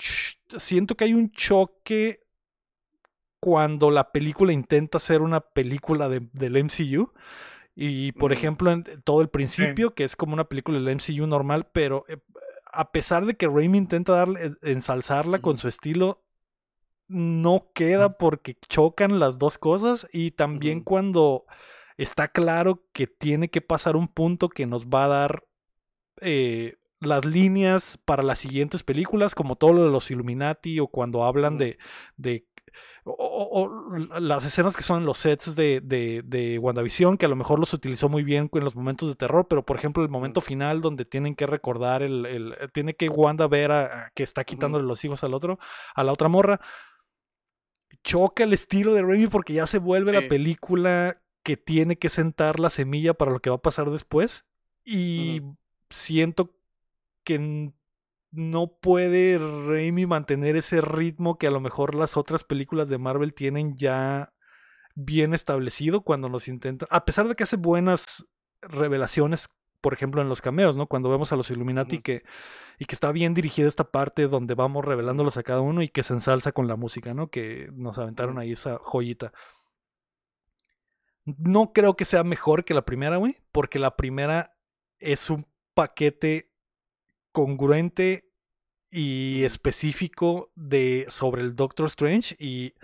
siento que hay un choque cuando la película intenta ser una película de- del MCU. Y por Mm. ejemplo, en todo el principio, que es como una película del MCU normal, pero eh, a pesar de que Raimi intenta darle, ensalzarla con su estilo, no queda porque chocan las dos cosas. Y también cuando está claro que tiene que pasar un punto que nos va a dar eh, las líneas para las siguientes películas, como todo lo de los Illuminati o cuando hablan de, de o, o- o las escenas que son en los sets de, de, de WandaVision, que a lo mejor los utilizó muy bien en los momentos de terror, pero por ejemplo el momento final donde tienen que recordar el, el- tiene que Wanda ver a, a que está quitándole los hijos al otro, a la otra morra, choca el estilo de Raimi porque ya se vuelve la película que tiene que sentar la semilla para lo que va a pasar después y siento que no puede Raimi mantener ese ritmo que a lo mejor las otras películas de Marvel tienen ya bien establecido cuando nos intentan, a pesar de que hace buenas revelaciones, por ejemplo en los cameos, ¿no? Cuando vemos a los Illuminati que y que está bien dirigida esta parte donde vamos revelándolos a cada uno y que se ensalza con la música, ¿no? Que nos aventaron ahí esa joyita. No creo que sea mejor que la primera, güey, porque la primera es un paquete congruente y específico de sobre el Doctor Strange y.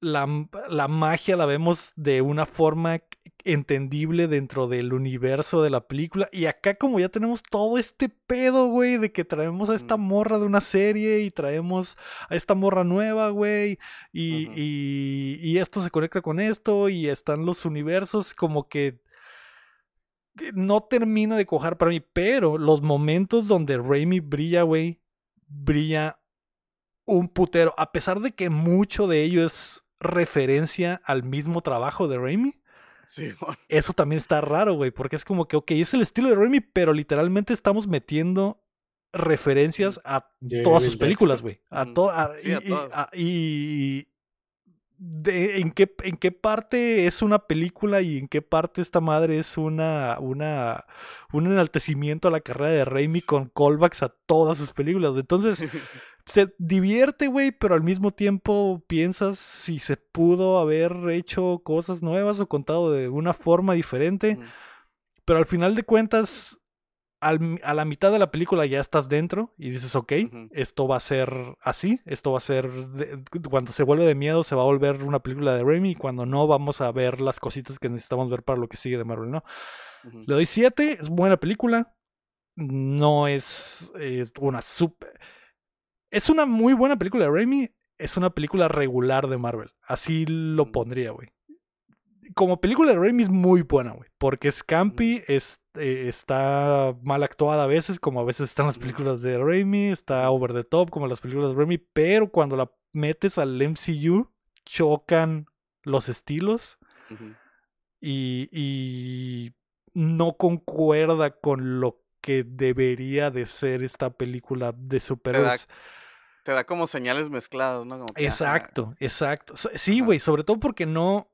la, la magia la vemos de una forma entendible dentro del universo de la película. Y acá como ya tenemos todo este pedo, güey, de que traemos a esta morra de una serie y traemos a esta morra nueva, güey, y, y, y esto se conecta con esto y están los universos como que que no termina de cojar para mí, pero los momentos donde Raimi brilla, güey, brilla un putero, a pesar de que mucho de ello es referencia al mismo trabajo de Raimi. Simón. Eso también está raro, güey, porque es como que, ok, es el estilo de Raimi, pero literalmente estamos metiendo referencias a todas sus películas, güey. A todas. Sí, a y- todas. y- de, ¿en, qué, ¿En qué parte es una película y en qué parte esta madre es una, una un enaltecimiento a la carrera de Raimi con callbacks a todas sus películas? Entonces, se divierte, güey, pero al mismo tiempo piensas si se pudo haber hecho cosas nuevas o contado de una forma diferente. Pero al final de cuentas, al- a la mitad de la película ya estás dentro y dices, ok, esto va a ser así, esto va a ser, de- cuando se vuelve de miedo se va a volver una película de Raimi y cuando no vamos a ver las cositas que necesitamos ver para lo que sigue de Marvel, ¿no? Ujú. Le doy 7, es buena película, no es, es una super... Es una muy buena película de Raimi, es una película regular de Marvel, así lo Mm. pondría, güey como película de Raimi es muy buena, güey. Porque es campy, es, eh, está mal actuada a veces, como a veces están las Ujú. películas de Raimi, está over the top, como las películas de Raimi. Pero cuando la metes al MCU, chocan los estilos y, y no concuerda con lo que debería de ser esta película de superhéroes. Te da como señales mezcladas, ¿no? Como que, ajá, Exacto, exacto. Sí, güey, sobre todo porque no,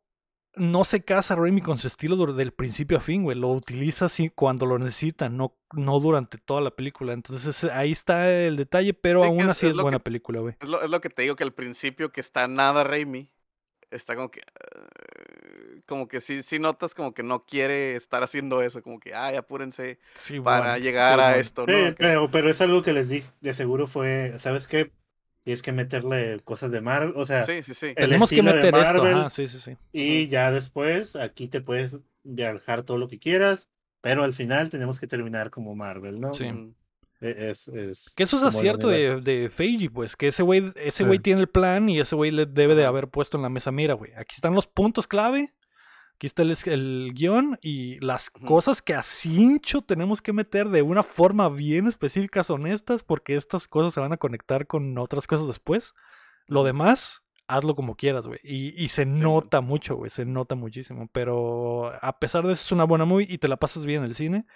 no se casa Raimi con su estilo del principio a fin, güey. Lo utiliza así cuando lo necesita, no, no durante toda la película. Entonces ahí está el detalle, pero Sí, aún es- así es buena que- película, güey. Es lo, es lo que te digo que al principio que está nada Raimi, está como que. eh, como que sí, sí notas como que no quiere estar haciendo eso, como que, ay, apúrense Sí, para bueno, llegar sí, a bueno. esto, ¿no? Sí, pero, pero es algo que les dije, de seguro fue, ¿sabes qué? Tienes que meterle cosas de Marvel, o sea, sí, sí, sí. el Tenemos que de meter esto, Marvel, ajá, sí, sí, sí. y Ujú. ya después aquí te puedes viajar todo lo que quieras, pero al final tenemos que terminar como Marvel, ¿no? Sí. Ujú. E- Es, es Que eso es acierto de, de Feige, pues, que ese güey, ese güey Sí. tiene el plan y ese güey le debe de Ajá. haber puesto en la mesa, mira, güey, aquí están los puntos clave, aquí está el, guion y las cosas que a cincho tenemos que meter de una forma bien específica, honestas, porque estas cosas se van a conectar con otras cosas después. Lo demás, hazlo como quieras, güey. Y, y se nota mucho, güey, se nota muchísimo, pero a pesar de eso es una buena movie y te la pasas bien en el cine.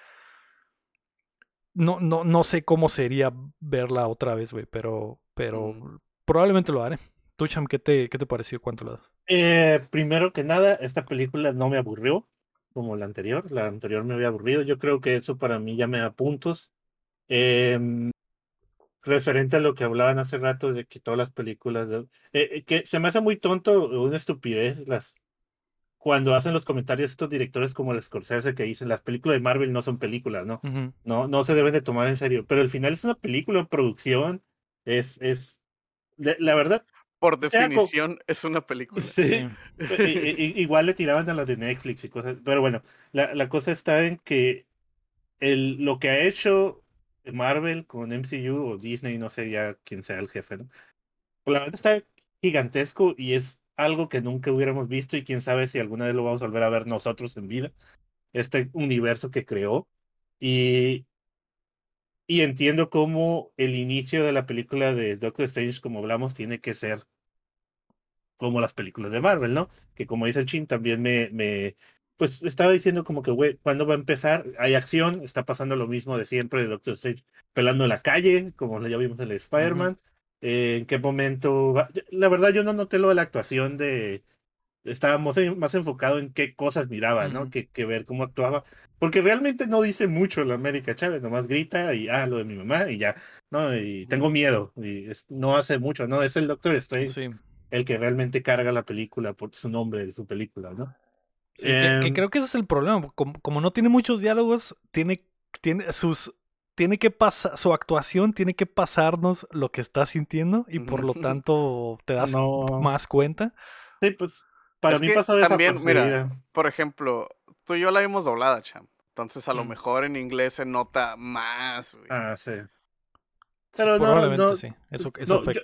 No, no, no sé cómo sería verla otra vez, güey, pero, pero Ujú. probablemente lo haré. Tú, Cham, ¿qué te, qué te pareció? ¿Cuánto le das? Eh, primero que nada, esta película no me aburrió como la anterior. La anterior me había aburrido. Yo creo que eso para mí ya me da puntos. Em, referente a lo que hablaban hace rato de que todas las películas de- eh, eh, que se me hace muy tonto, una estupidez las cuando hacen los comentarios estos directores como el Scorsese que dicen las películas de Marvel no son películas, ¿no? Ujú. No, no se deben de tomar en serio. Pero al final es una película en producción. Es, es, de- la verdad, Por sea, definición, es una película. sí. Igual le tiraban a las de Netflix y cosas. Pero bueno, la, la cosa está en que el, lo que ha hecho Marvel con MCU o Disney, no sé ya quién sea el jefe, ¿no? Pues la verdad está gigantesco y es algo que nunca hubiéramos visto y quién sabe si alguna vez lo vamos a volver a ver nosotros en vida. Este universo que creó. Y, y entiendo cómo el inicio de la película de Doctor Strange, como hablamos, tiene que ser como las películas de Marvel, ¿no? Que como dice el Chin, también me, me pues estaba diciendo como que, güey, ¿cuándo va a empezar? Hay acción, está pasando lo mismo de siempre de Doctor Strange pelando en la calle, como ya vimos en el Spider-Man. Eh, ¿En qué momento? Va? La verdad, yo no noté lo de la actuación de. Estaba más, enfocado en qué cosas miraba, ¿no? Que, que ver cómo actuaba. Porque realmente no dice mucho la América Chávez, nomás grita y, ah, lo de mi mamá y ya. No, y tengo miedo. Y es- no hace mucho, ¿no? Es el Doctor Strange Sí. el que realmente carga la película por su nombre de su película, ¿no? Sí, que, que Em, creo que ese es el problema. Como, como no tiene muchos diálogos, tiene, tiene sus. Tiene que pasar, su actuación tiene que pasarnos lo que está sintiendo y por lo tanto te das no. más cuenta. Sí, pues para Es mí pasó también, mira, por ejemplo, tú y yo la vimos doblada, champ. Entonces a lo Mm. mejor en inglés se nota más, güey. Ah, sí. Sí, Pero no, probablemente no, sí. Eso, eso no, yo-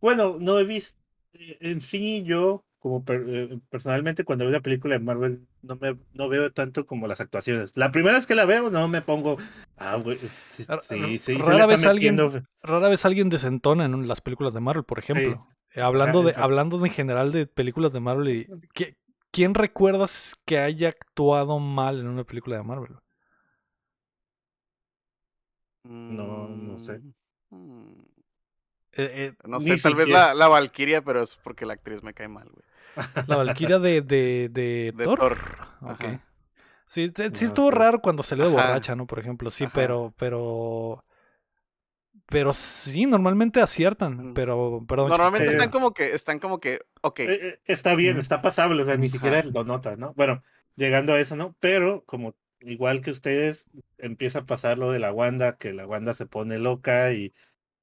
bueno, no he visto, en sí yo, como per- eh, personalmente cuando veo una película de Marvel, no me no veo tanto como las actuaciones. La primera vez que la veo, no me pongo, ah, güey, sí, sí, sí, rara vez alguien- metiendo. Rara vez alguien desentona en las películas de Marvel, por ejemplo. Eh, hablando, de, entonces- hablando en general de películas de Marvel, y, ¿qui- ¿quién recuerdas que haya actuado mal en una película de Marvel? No, no sé. Mm, Eh, eh, No sé, tal vez la, la Valkyria, pero es porque la actriz me cae mal, güey. la Valkyria de, de, de, De Thor. Thor, Ok. ajá. Sí, sí No estuvo raro cuando salió de borracha, ¿no? Por ejemplo, sí, Ajá. pero, pero, pero sí, normalmente aciertan, pero, perdón. Normalmente Eh, están como que, están como que, ok, Eh, eh, está bien, está pasable, o sea, ni Ajá. siquiera lo notas, ¿no? Bueno, llegando a eso, ¿no? Pero como igual que ustedes, empieza a pasar lo de la Wanda, que la Wanda se pone loca y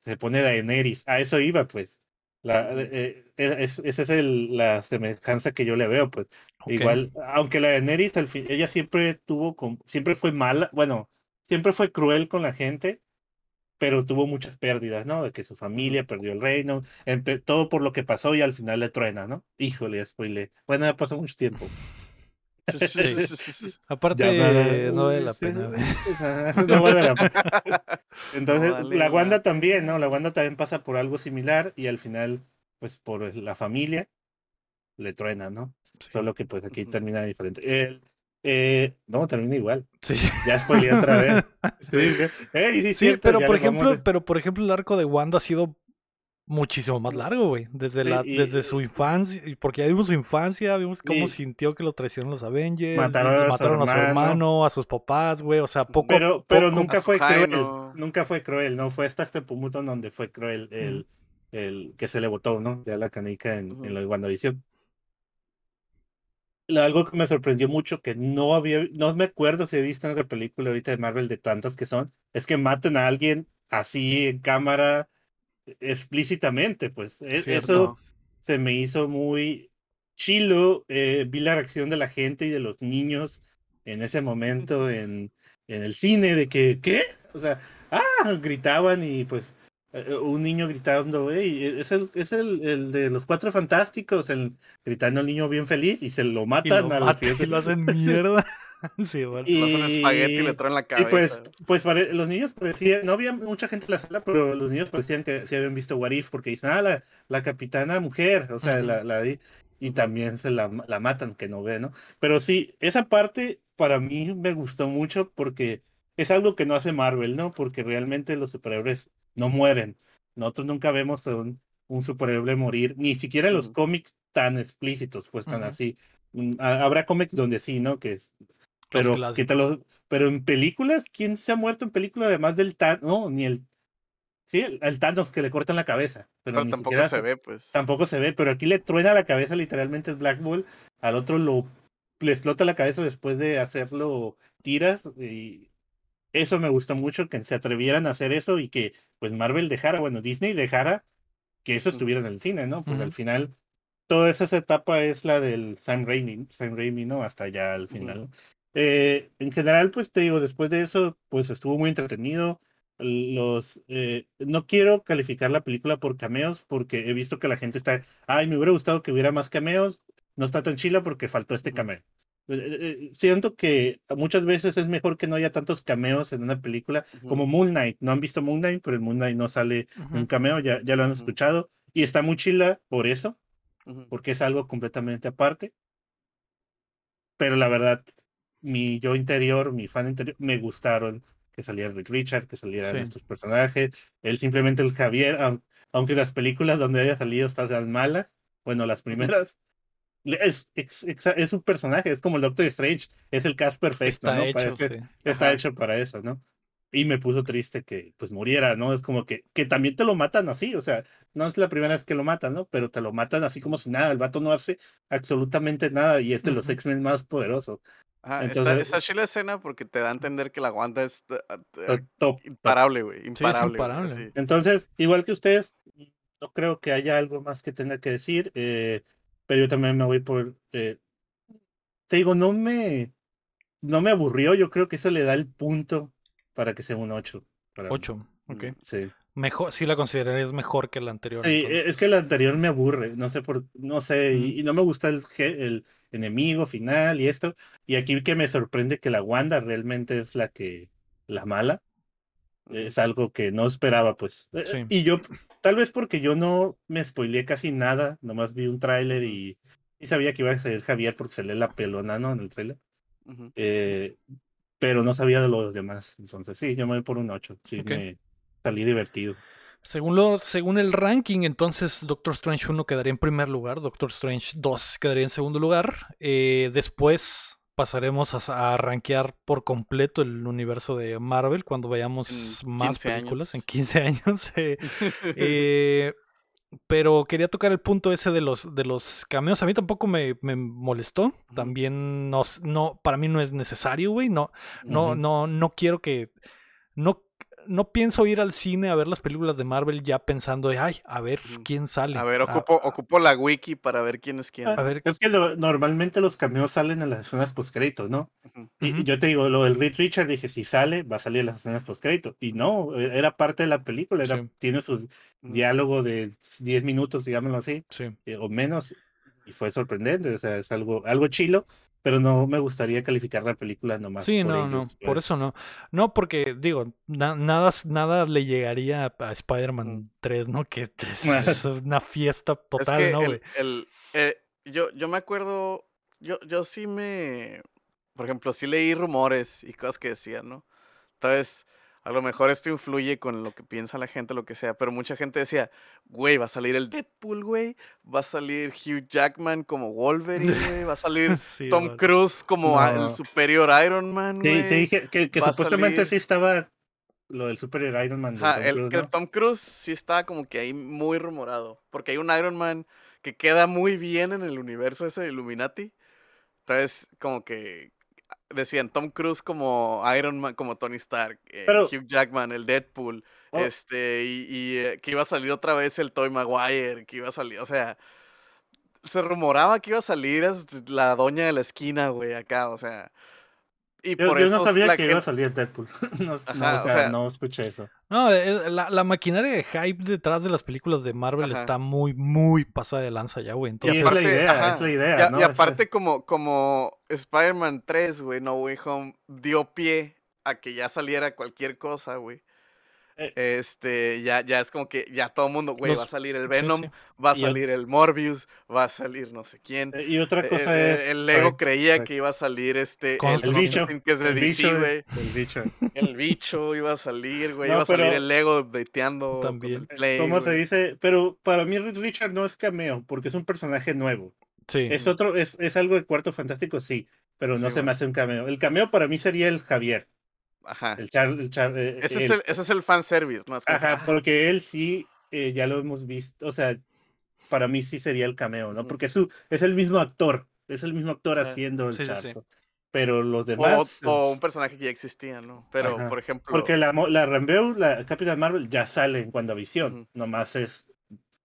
se pone Daenerys. A eso iba, pues. La, eh, eh, es, esa es el, la semejanza que yo le veo, pues. Igual, aunque la Daenerys, al fin, ella siempre tuvo, con, siempre fue mala, bueno, siempre fue cruel con la gente, pero tuvo muchas pérdidas, ¿no? De que su familia perdió el reino, todo por lo que pasó y al final le truena, ¿no? Híjole, spoilé. Bueno, ya pasó mucho tiempo. Aparte, Ya nada, no vale la sí, pena. no vale la pena. Entonces, vale la Wanda también, ¿no? La Wanda también pasa por algo similar y al final, pues por la familia, le truena, ¿no? Sí. Solo que pues aquí termina diferente. El, eh, no, termina igual. Sí. Ya spoileé otra vez. Sí, Ey, sí, Sí, cierto, pero por ejemplo, de- pero por ejemplo el arco de Wanda ha sido muchísimo más largo, güey. Desde Sí, la, y- desde su infancia, porque ya vimos su infancia, vimos cómo sintió que lo traicionaron los Avengers, Mataron a su mataron a su hermano. hermano, a sus papás, güey. O sea, poco pero, pero poco. nunca fue cruel, nunca fue cruel, no fue hasta este punto donde fue cruel el, el que se le botó, ¿no? Ya la canica en, Ujú. en la WandaVision. Algo que me sorprendió mucho, que no había, no me acuerdo si he visto en otra película ahorita de Marvel de tantas que son, es que maten a alguien así en cámara explícitamente, pues. E-. Eso se me hizo muy chilo. eh, vi la reacción de la gente y de los niños en ese momento en, en el cine de que, ¿qué? O sea, ah, gritaban y pues eh, un niño gritando, hey, es el, es el, el de los cuatro fantásticos, el, gritando al niño bien feliz y se lo Y matan lo, a los matan y lo hacen mierda. sí, bueno. Y- Lo hacen espagueti y le traen la y cabeza. pues, pues pare- los niños parecían, no había mucha gente en la sala, pero los niños parecían que se habían visto What If, porque dicen, ah, la, la capitana mujer, o sea, la, la, y también se la, la matan, que no ve, ¿no? Pero sí, esa parte para mí me gustó mucho porque es algo que no hace Marvel, ¿no? Porque realmente los superhéroes no mueren. Nosotros nunca vemos a un, un superhéroe morir, ni siquiera en los cómics tan explícitos, pues tan así. Mm, ha- Habrá cómics donde sí, ¿no? Que es pero, clásicos. ¿qué tal los- pero en películas, ¿quién se ha muerto en películas además del Thanos? No, ni el. Sí, el, el Thanos que le cortan la cabeza. Pero, Pero ni tampoco siquiera se ve, pues. Tampoco se ve, pero aquí le truena la cabeza literalmente el Black Ball. Al otro lo le explota la cabeza después de hacerlo tiras. Y eso me gustó mucho, que se atrevieran a hacer eso y que pues Marvel dejara, bueno, Disney dejara que eso estuviera en el cine, ¿no? Porque al final toda esa etapa es la del Sam Raimi, Sam Raimi, ¿no? Hasta ya al final. Eh, en general, pues te digo, después de eso, pues estuvo muy entretenido. los eh, no quiero calificar la película por cameos porque he visto que la gente está, ay, me hubiera gustado que hubiera más cameos, no está tan chila porque faltó este cameo. Eh, eh, siento que muchas veces es mejor que no haya tantos cameos en una película como Moon Knight. No han visto Moon Knight, pero en Moon Knight no sale un cameo, ya, ya lo han escuchado. Y está muy chila por eso, porque es algo completamente aparte. Pero la verdad, mi yo interior, mi fan interior, me gustaron que saliera Rick Richard, que salieran estos personajes. Él simplemente el Javier, aunque las películas donde haya salido están malas, bueno, las primeras, es, es, un personaje, es como el Doctor Strange, es el cast perfecto, está ¿no? Hecho, Está hecho para eso, ¿no? Y me puso triste que pues muriera, ¿no? Es como que, que también te lo matan así, o sea, no es la primera vez que lo matan, ¿no? Pero te lo matan así como si nada, el vato no hace absolutamente nada y es de los X-Men más poderosos. Entonces, está, chila escena porque te da a entender que la Wanda es imparable, güey. Imparable. Entonces, igual que ustedes, no creo que haya algo más que tenga que decir. Eh, pero yo también me voy por. Eh, te digo, no me. No me aburrió. Yo creo que eso le da el punto para que sea un 8. 8, ok. Sí. Mejor, sí la considerarías mejor que la anterior. Sí, es que la anterior me aburre, no sé por, no sé, y, no me gusta el, el enemigo final y esto. Y aquí que me sorprende que la Wanda realmente es la que, la mala. Es algo que no esperaba, pues. Eh, y yo, tal vez porque yo no me spoileé casi nada, nomás vi un tráiler y, y, sabía que iba a salir Javier porque se lee la pelona, ¿no? En el tráiler. eh, pero no sabía de los demás. Entonces, sí, yo me voy por un 8. Sí, me salí divertido. Según, lo, según el ranking, entonces Doctor Strange 1 quedaría en primer lugar, Doctor Strange 2 quedaría en segundo lugar. Eh, después pasaremos a, a, rankear por completo el universo de Marvel cuando vayamos más películas, en 15 años. Eh, eh, pero quería tocar el punto ese de los, de los cameos. A mí tampoco me, me molestó. También no, no, para mí no es necesario, güey. No, no, no, no quiero que. No no pienso ir al cine a ver las películas de Marvel ya pensando, ay, a ver quién sale. A ver, ocupo, ocupo la wiki para ver quién es quién. A ver. Es que normalmente los cameos salen en las escenas postcrédito, ¿no? y, yo te digo, lo del Reed Richard, dije, si sale, va a salir en las escenas postcrédito. Y no, e, era parte de la película, era, tiene su diálogo de 10 minutos, digámoslo así, eh, o menos. Y fue sorprendente, o sea, es algo, algo chilo, pero no me gustaría calificar la película nomás. Sí, no, no, por eso no. No, porque digo, nada, nada le llegaría a Spider-Man 3, mm. ¿no? Que es una fiesta total, ¿no? El, el, eh, yo, yo me acuerdo, yo, yo sí me, por ejemplo, sí leí rumores y cosas que decían, ¿no? Entonces, a lo mejor esto influye con lo que piensa la gente, lo que sea, pero mucha gente decía, güey, va a salir el Deadpool, güey, va a salir Hugh Jackman como Wolverine, güey, va a salir Tom Cruise como el superior Iron Man, güey. Sí, sí, que, que, supuestamente sí estaba lo del superior Iron Man. Tom el, que Tom Cruise sí estaba como que ahí muy rumorado, porque hay un Iron Man que queda muy bien en el universo ese de Illuminati. Entonces, como que decían Tom Cruise como Iron Man, como Tony Stark, eh, Hugh Jackman, el Deadpool, oh. este, y, eh, que iba a salir otra vez el Toy Maguire, que iba a salir, o sea, se rumoraba que iba a salir la doña de la esquina, güey, acá, o sea, y yo, no sabía que iba a salir Deadpool. no, o, sea, no escuché eso. No, la, la, maquinaria de hype detrás de las películas de Marvel está muy, muy pasada de lanza ya, güey. Entonces, y es la idea, es la idea, y, aparte, como, como Spider-Man 3, güey, No Way Home, dio pie a que ya saliera cualquier cosa, güey. Eh, este, ya, ya es como que ya todo el mundo, güey, va a salir el Venom, va a salir el Morbius, va a salir no sé quién. Eh, y otra cosa eh, es. El Lego creía que iba a salir este. El, bicho. Que es de el, bicho, el bicho. El bicho iba a salir, güey. iba a salir el Lego dateando. También. ¿Cómo se dice? Pero para mí Richard no es cameo, porque es un personaje nuevo. Sí. Es otro, es, es algo de cuarto fantástico, sí, pero no se me hace un cameo. El cameo para mí sería el Javier. Ajá. El Char, el Char, eh, ese, es el, ese es el fanservice, ¿no? Ajá, porque él sí, eh, ya lo hemos visto, o sea, para mí sí sería el cameo, ¿no? Porque es, es el mismo actor, es el mismo actor haciendo el sí, Pero los demás. O, un personaje que ya existía, ¿no? Pero, por ejemplo. Porque la, la Rambeu, la Capitán Marvel, ya sale en WandaVision. Nomás es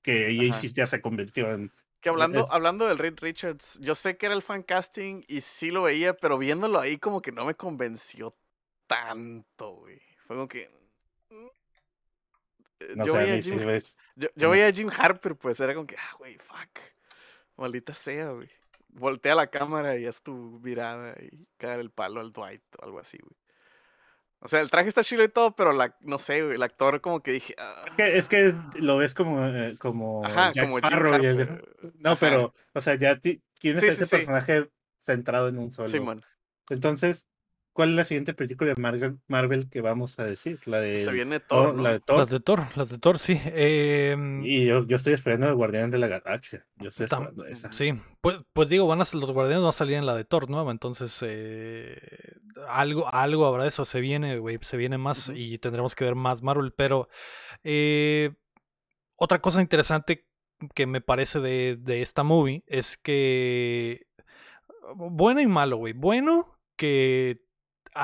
que ella ya se convirtió en. Que hablando, hablando del Reed Richards, yo sé que era el fan casting y sí lo veía, pero viéndolo ahí como que no me convenció tanto, güey. Fue como que. Mm, eh, No yo sé, a veía a mí sí Jim, ves. yo, yo veía a Jim Harper, pues era como que, ah, güey, fuck. Maldita sea, güey. Voltea la cámara y haz tu mirada y cae el palo al Dwight o algo así, güey. O sea, el traje está chido y todo, pero la, no sé, güey, el actor como que dije, ah, Es que, es que lo ves como, eh, como Ajá, Jack como Jim Sparrow y el-. No, Ajá. pero, o sea, ya ti- tienes Sí, ese sí. personaje centrado en un solo. Simón, Entonces, ¿cuál es la siguiente película de Marvel, Marvel que vamos a decir? La de se viene Thor, ¿no? la de Thor. Las de Thor, las de Thor, sí. Em, Y yo, yo estoy esperando el Guardián de la Galaxia. Yo estoy esperando esa. Sí, pues, pues digo, van a ser- los guardianes van a salir en la de Thor nueva, entonces eh, algo, algo habrá de eso, se viene, güey, se viene más y tendremos que ver más Marvel, pero eh, otra cosa interesante que me parece de, de esta movie es que bueno y malo, güey, bueno que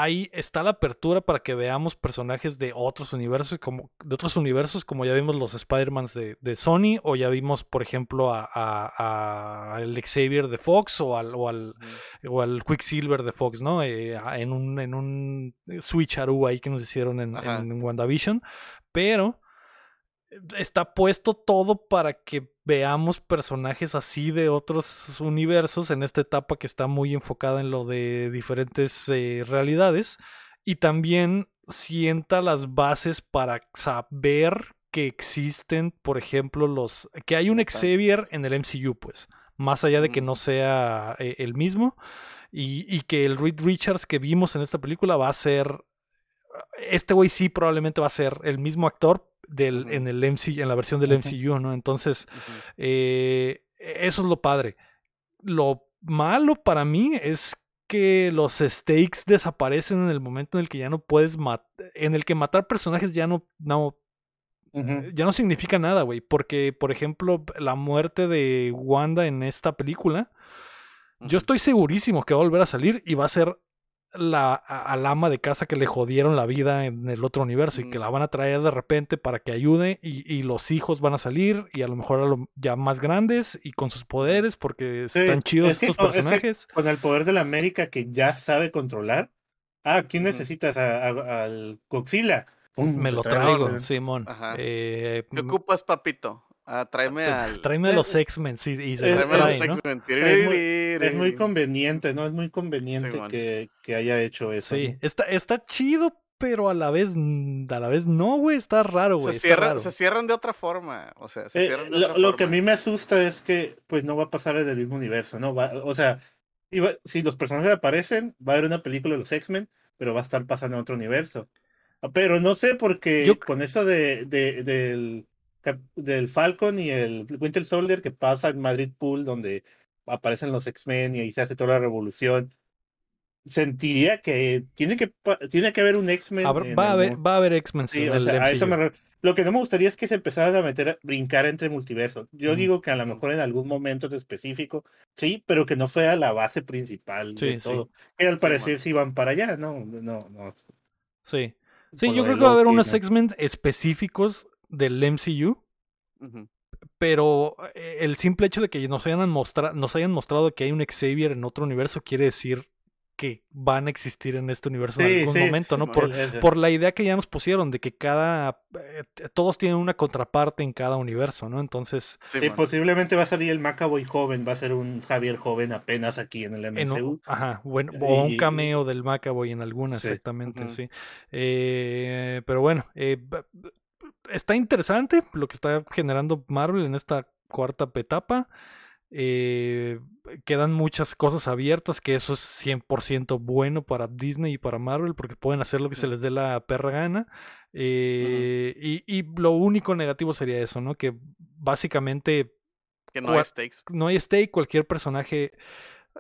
ahí está la apertura para que veamos personajes de otros universos, como de otros universos, como ya vimos los Spider-Mans de, de Sony, o ya vimos, por ejemplo, a, a- a el Xavier de Fox o al, o al, o al Quicksilver de Fox, ¿no? Eh, en un, en un switcheroo ahí que nos hicieron en, en WandaVision. Pero eh, está puesto todo para que veamos personajes así de otros universos en esta etapa que está muy enfocada en lo de diferentes eh, realidades. Y también sienta las bases para saber que existen, por ejemplo, los. que hay un. Xavier en el MCU, pues. Más allá de que no sea eh, el mismo. Y, y que el Reed Richards que vimos en esta película va a ser. Este güey sí probablemente va a ser el mismo actor del, en, el MC, en la versión del. MCU, ¿no? Entonces, eh, eso es lo padre. Lo malo para mí es que los stakes desaparecen en el momento en el que ya no puedes matar, en el que matar personajes ya no, no, ya no significa nada, güey. Porque, por ejemplo, la muerte de Wanda en esta película, yo estoy segurísimo que va a volver a salir y va a ser la al ama de casa que le jodieron la vida en el otro universo y que la van a traer de repente para que ayude y, y los hijos van a salir y a lo mejor a lo- ya más grandes y con sus poderes porque Sí, están chidos es que estos con- es que personajes. Con el poder de la América que ya sabe controlar. Ah, ¿quién necesitas? A- a- al. Pum, Me lo traigo. traigo, Simón. Eh, ¿Qué m- ocupas, papito? Ah, tráeme al. tráeme a Eh, los X-Men sí, y se es- los Tráeme a los trae, ¿no? X-Men. Es muy, es muy conveniente, ¿no? Es muy conveniente que, que haya hecho eso. Sí, ¿no? está, está chido, pero a la vez, a la vez no, güey, está raro, güey. Se, raro. se cierran de otra forma. O sea, se Eh, cierran de lo, otra lo que a forma. mí me asusta es que pues no va a pasar en el mismo universo, ¿no? Va, o sea, iba- si los personajes aparecen, va a haber una película de los X-Men, pero va a estar pasando en otro universo. Ah, Pero no sé porque Yo- con eso de, de- del, del Falcon y el Winter Soldier que pasa en Madrid Pool, donde aparecen los X-Men y ahí se hace toda la revolución, sentiría que tiene que, tiene que haber un X-Men. Va, a haber, va a haber X-Men Sí, en o el sea, a eso me MCU. re- Lo que no me gustaría es que se empezaran a meter, a brincar entre multiversos. Yo digo que a lo mejor en algún momento en específico, sí, pero que no fuera la base principal Sí, de sí. todo. Que al parecer sí van para allá, no, no, no. Sí. Sí, por yo creo que va a haber unos ¿no? X-Men específicos del MCU, pero eh, el simple hecho de que nos hayan, nos hayan mostrado que hay un Xavier en otro universo quiere decir que van a existir en este universo en algún sí, momento, ¿no? Por, por la idea que ya nos pusieron de que cada... eh, todos tienen una contraparte en cada universo, ¿no? Entonces, sí, posiblemente va a salir el Macaboy joven, va a ser un Javier joven apenas aquí en el en un- MCU. ajá, bueno, o un cameo del Macaboy en alguna, Sí. exactamente, sí. Eh, pero bueno, eh, está interesante lo que está generando Marvel en esta cuarta etapa. Eh, quedan muchas cosas abiertas, que eso es 100% bueno para Disney y para Marvel, porque pueden hacer lo que se les dé la perra gana. Eh, y, y lo único negativo sería eso, ¿no? Que básicamente Que no hay stakes. no hay stake, cualquier personaje.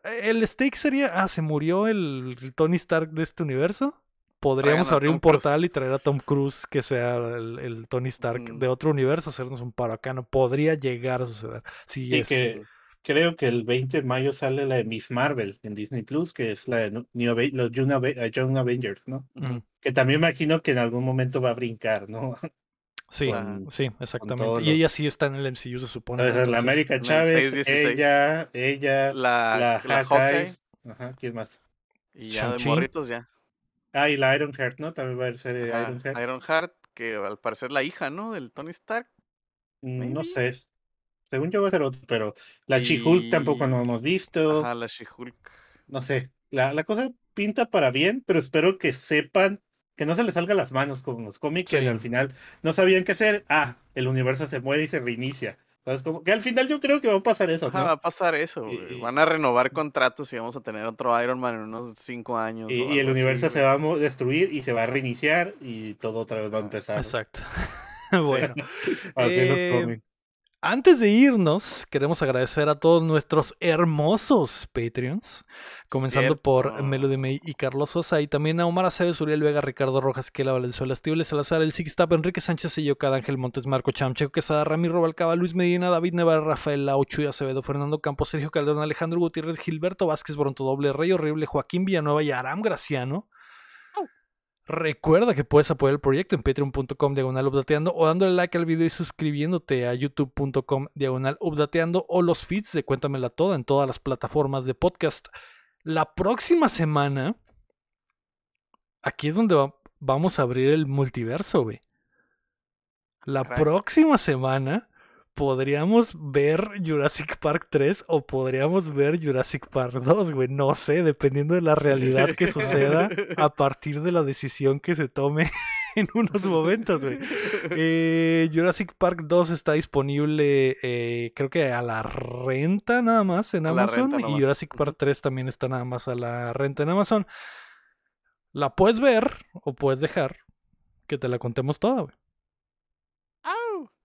El stake sería, ah, se murió el, el Tony Stark de este universo. Podríamos abrir un portal Cruise. y traer a Tom Cruise que sea el, el Tony Stark Ujú. de otro universo, hacernos un paro acá. No podría llegar a suceder. Sí, Y es. que creo que el 20 de mayo sale la de Miss Marvel en Disney Plus, que es la de Nu- New Ave- los Young, Ave- Young Avengers, ¿no? Que también me imagino que en algún momento va a brincar, ¿no? Sí, Con- sí, exactamente. Y ella sí está en el MCU, se supone. la América Chávez, 616. ella, ella, La, la, la Hawkeye, ajá, ¿quién más? Y ya de morritos ya. Ah, y la Ironheart, ¿no? También va a ser de Ajá, Ironheart. Ironheart, que al parecer la hija, ¿no? Del Tony Stark. Mm, No sé. Según yo va a ser otro, pero la She-Hulk tampoco no Y- hemos visto. Ajá, la She-Hulk. No sé. La, la cosa pinta para bien, pero espero que sepan que no se les salga las manos como los cómics, que Sí. al final no sabían qué hacer. Ah, el universo se muere y se reinicia. Entonces, como que al final yo creo que va a pasar eso, ¿no? va a pasar eso, Y- Van a renovar contratos y vamos a tener otro Iron Man en unos cinco años. Y, el así, universo se va a destruir y se va a reiniciar y todo otra vez va a empezar. Exacto. bueno. Así Eh, cómics. Antes de irnos, queremos agradecer a todos nuestros hermosos Patreons, comenzando por. Melody May y Carlos Sosa, y también a Omar Aceves, Uriel Vega, Ricardo Rojas, Kela Valenzuela, Estible Salazar, El Sixtap, Enrique Sánchez y Cada Ángel Montes, Marco Chamcheco, Quesada, Ramiro Balcaba, Luis Medina, David Nevar, Rafael Lau, Chuy Acevedo, Fernando Campos, Sergio Calderón, Alejandro Gutiérrez, Gilberto Vázquez, Bronto Doble, Rey Horrible, Joaquín Villanueva y Aram Graciano. Recuerda que puedes apoyar el proyecto en patreon.com diagonal updateando o dándole like al video y suscribiéndote a youtube.com diagonal updateando o los feeds de Cuéntamela Toda en todas las plataformas de podcast. La próxima semana, aquí es donde va- vamos a abrir el multiverso, güey. La próxima semana podríamos ver Jurassic Park 3 o podríamos ver Jurassic Park 2, güey. No sé, dependiendo de la realidad que suceda a partir de la decisión que se tome en unos momentos, güey. Eh, Jurassic Park 2 está disponible, eh, creo que a la renta nada más en A Amazon. y. Jurassic Park 3 también está nada más a la renta en Amazon. La puedes ver o puedes dejar que te la contemos toda, güey.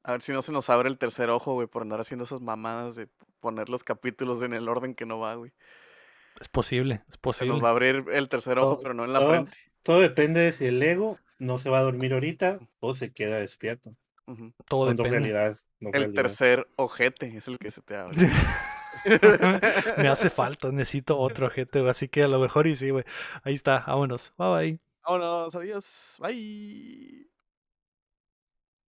A ver si no se nos abre el tercer ojo, güey, por andar haciendo esas mamadas de poner los capítulos en el orden que no va, güey. Es posible, es Se posible. nos va a abrir el tercer ojo, Todo- pero no en la todo- frente. Todo depende de si el ego no se va a dormir ahorita o se queda despierto. Todo Son dos depende. realidades. dos El realidades. tercer ojete es el que se te abre. Me hace falta, necesito otro gente, güey, así que a lo mejor y sí, güey. Ahí está, vámonos. Bye bye. Vámonos, adiós. Bye.